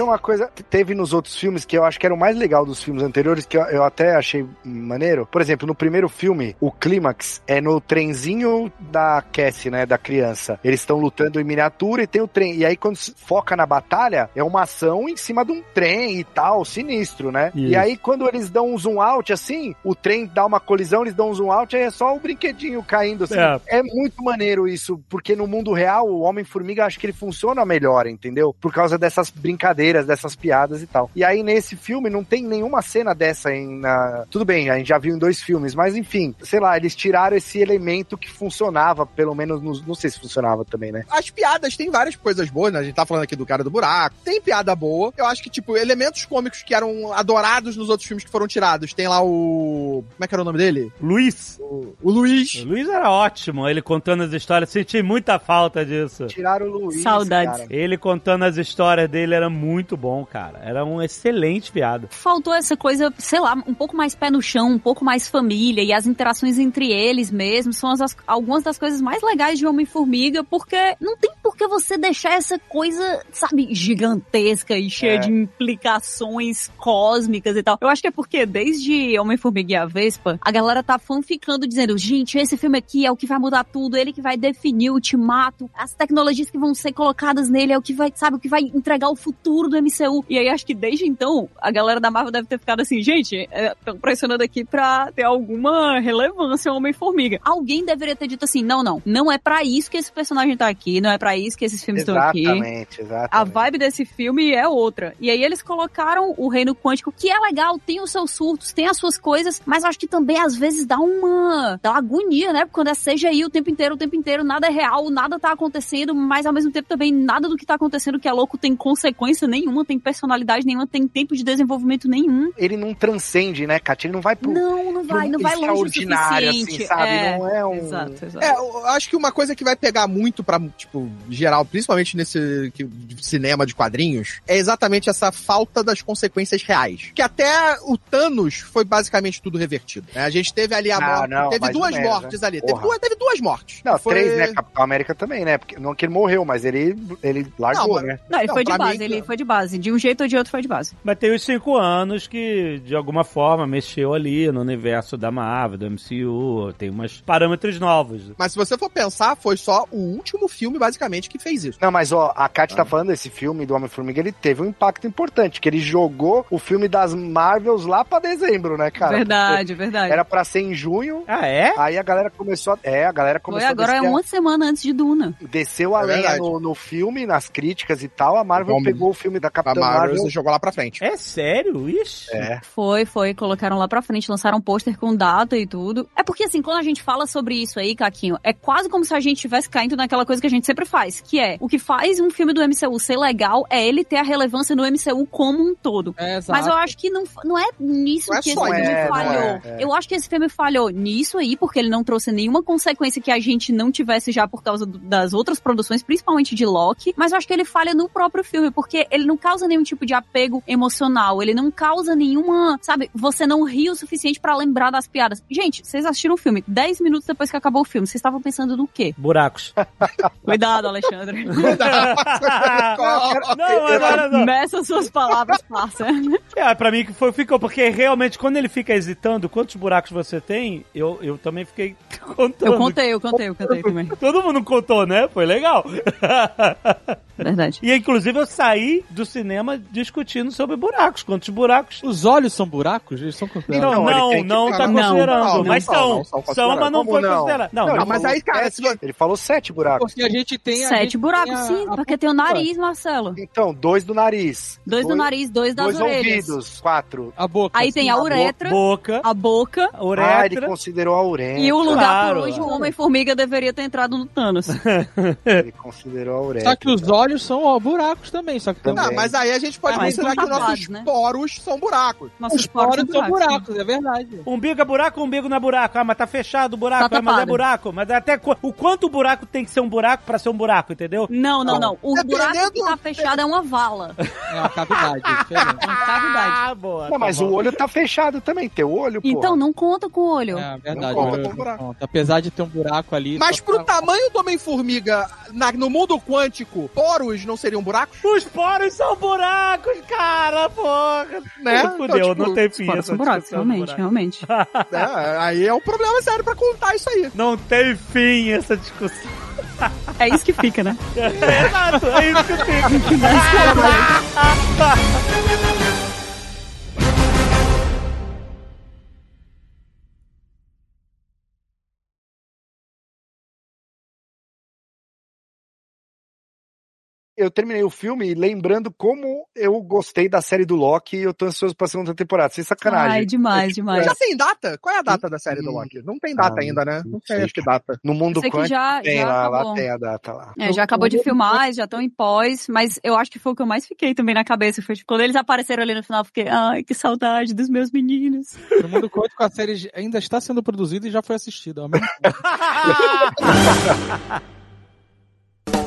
Tem uma coisa que teve nos outros filmes que eu acho que era o mais legal dos filmes anteriores, que eu, eu até achei maneiro. Por exemplo, no primeiro filme, o clímax é no trenzinho da Cassie, né, da criança. Eles estão lutando em miniatura e tem o trem. E aí, quando se foca na batalha, é uma ação em cima de um trem e tal, sinistro, né? Isso. E aí, quando eles dão um zoom out, assim, o trem dá uma colisão, eles dão um zoom out, aí é só o brinquedinho caindo, assim. É. É muito maneiro isso, porque no mundo real, o Homem-Formiga, acho que ele funciona melhor, entendeu? Por causa dessas brincadeiras, dessas piadas e tal. E aí, nesse filme, não tem nenhuma cena dessa em... na- Tudo bem, a gente já viu em dois filmes, mas enfim, sei lá, eles tiraram esse elemento que funcionava, pelo menos, nos... não sei se funcionava também, né? As piadas tem várias coisas boas, né? A gente tá falando aqui do cara do buraco. Tem piada boa. Eu acho que, tipo, elementos cômicos que eram adorados nos outros filmes que foram tirados. Tem lá o. Como é que era o nome dele? Luiz. O, o Luiz. O Luiz era ótimo, ele contando as histórias. Senti muita falta disso. Tiraram o Luiz, Saudades. cara. Ele contando as histórias dele era muito bom, cara. Era um excelente piada. Faltou essa coisa, sei lá, um pouco mais pé no chão, um pouco mais família e as interações entre eles mesmo são as, algumas das coisas mais legais de Homem-Formiga, porque não tem por que você deixar essa coisa, sabe, gigantesca e cheia É. de implicações cósmicas e tal. Eu acho que é porque desde Homem-Formiga e a Vespa, a galera tá fanficando dizendo, gente, esse filme aqui é o que vai mudar tudo, ele que vai definir o ultimato, as tecnologias que vão ser colocadas nele é o que vai, sabe, o que vai entregar o futuro do MCU. E aí acho que desde então, a galera da Marvel deve ter ficado assim, gente, estão pressionando aqui pra ter alguma relevância Homem-Formiga. Alguém deveria ter dito assim, não, não, não é pra isso que esse personagem tá aqui, não é pra isso que esses filmes estão aqui. Exatamente, exatamente. A vibe desse filme é outra. E aí eles colocaram o Reino Quântico, que é legal, tem os seus surtos, tem as suas coisas, mas acho que também às vezes dá uma, dá uma agonia, né? Porque quando é CGI o tempo inteiro, o tempo inteiro, nada é real, nada tá acontecendo, mas ao mesmo tempo também nada do que tá acontecendo que é louco tem consequência nenhuma, tem personalidade nenhuma, tem tempo de desenvolvimento nenhum. Ele não transcende, né, Katia? Ele não vai pro... Não, não vai, pro não vai longe o assim, sabe? É, Não é um... Exato, exato. É, eu acho que uma coisa que vai pegar muito pra, tipo, geral, principalmente nesse cinema de quadrinhos, é exatamente essa falta das consequências reais. Que até o Thanos foi basicamente tudo revertido. né? A gente teve ali a Não, morte. não, teve duas menos, mortes né? ali. Teve duas, teve duas mortes. Não, Foi- três, né? Capitão América também, né? Porque, não que ele morreu, mas ele, ele largou, Não, né? Não, ele Não, foi de base, mim, ele foi de base. De um jeito ou de outro foi de base. Mas tem os cinco anos que, de alguma forma, mexeu ali no universo da Marvel, do MCU. Tem umas parâmetros novos. Mas se você for pensar, foi só o último filme, basicamente, que fez isso. Não, mas ó, a Kat Ah. tá falando desse filme do Homem-Formiga, ele teve um impacto importante, que ele jogou o filme das Marvels lá pra dezembro, né, cara? verdade, verdade. Porque Era pra ser em junho, Ah, é? aí a galera começou a... É, a galera Foi começou agora a descer, uma semana antes de Duna. desceu a É lenha verdade. no, no filme, nas críticas e tal, a Marvel Vamos. pegou o filme filme da A Capitã Marvel Marvel. jogou lá pra frente. É sério? Ixi. É. Foi, foi, colocaram lá pra frente, lançaram um pôster com data e tudo. É porque assim, quando a gente fala sobre isso aí, Caquinho, é quase como se a gente tivesse caindo naquela coisa que a gente sempre faz, que é, o que faz um filme do MCU ser legal é ele ter a relevância no MCU como um todo. É, exato. Mas eu acho que não, não é nisso Não é que esse só filme falhou. é, é. Eu acho que esse filme falhou nisso aí, porque ele não trouxe nenhuma consequência que a gente não tivesse já por causa do- das outras produções, principalmente de Loki. Mas eu acho que ele falha no próprio filme, porque ele não causa nenhum tipo de apego emocional. Ele não causa nenhuma, sabe, você não ri o suficiente pra lembrar das piadas. Gente, vocês assistiram o filme 10 minutos depois que acabou o filme. Vocês estavam pensando no quê? Buracos. Cuidado, Alexandre. Não, mas olha só. Meça suas palavras, parça. É, pra mim que foi, ficou, porque realmente quando ele fica hesitando quantos buracos você tem, eu, eu também fiquei contando. Eu contei, eu contei, eu contei também. Todo mundo contou, né? Foi legal. Verdade. E inclusive eu saí do cinema discutindo sobre buracos. Quantos buracos? Os olhos são buracos? Eles são considerados. Não, Não, ele não, não ficar- tá Não, considerando. não, mas não, são. não, são São, mas não foi não? considerado. Não, Não, não, mas aí, cara, sete, Ele falou sete buracos. Porque a gente tem. a Sete gente buracos, tem a- sim, a porque tem o nariz, Marcelo. Então, dois do nariz. Dois do nariz, dois das Dois orelhas. ouvidos, quatro. A boca. Aí tem a a uretra, boca, a boca a Ah, ele uretra. considerou a uretra. e o lugar claro. por onde o Homem-Formiga deveria ter entrado no Thanos. Ele considerou a uretra. Só que os olhos são ó, buracos também. Só que tem Também. Não, mas aí a gente pode Ah, considerar que nossos tapados, né? poros são buracos. Nossos os poros são buracos. buracos, é verdade. Umbigo é buraco, umbigo não é buraco. Ah, mas tá fechado o buraco, Tá ah, mas é buraco. Mas até qu- o quanto o buraco tem que ser um buraco pra ser um buraco, entendeu? Não, não, não. O Dependendo- buraco que tá fechado é uma vala. É uma cavidade. diferente. É uma cavidade. Ah, boa. Não, tá mas bom. o olho tá fechado também. Tem o olho, pô. Então não conta com o olho. É verdade. Não o conta com buraco. conta. Apesar de ter um buraco ali. Mas pro pra- tamanho do Homem-Formiga, no mundo quântico, poros não seriam buracos? Os poros são buracos, cara, porra. Né? Fudeu, Então, tipo, não tem fim Fora essa são buracos, realmente, buraco. realmente. É, aí é um problema sério pra contar isso aí. Não tem fim essa discussão. É isso que fica, né? Exato, é isso que eu tenho. Eu terminei o filme lembrando como eu gostei da série do Loki e eu tô ansioso pra segunda temporada. Sem sacanagem. Ai, demais, demais. Já tem data? Qual é a data da série do Loki? Não tem data Ah, ainda, né? Não sei, acho que data. No mundo Sei que quântico já, tem já lá, acabou. lá tem a data lá. É, já acabou de filmar, já estão em pós, mas eu acho que foi o que eu mais fiquei também na cabeça. Foi tipo, quando eles apareceram ali no final, eu fiquei, ai, que saudade dos meus meninos. No mundo quântico, a série ainda está sendo produzida e já foi assistida. ao mesmo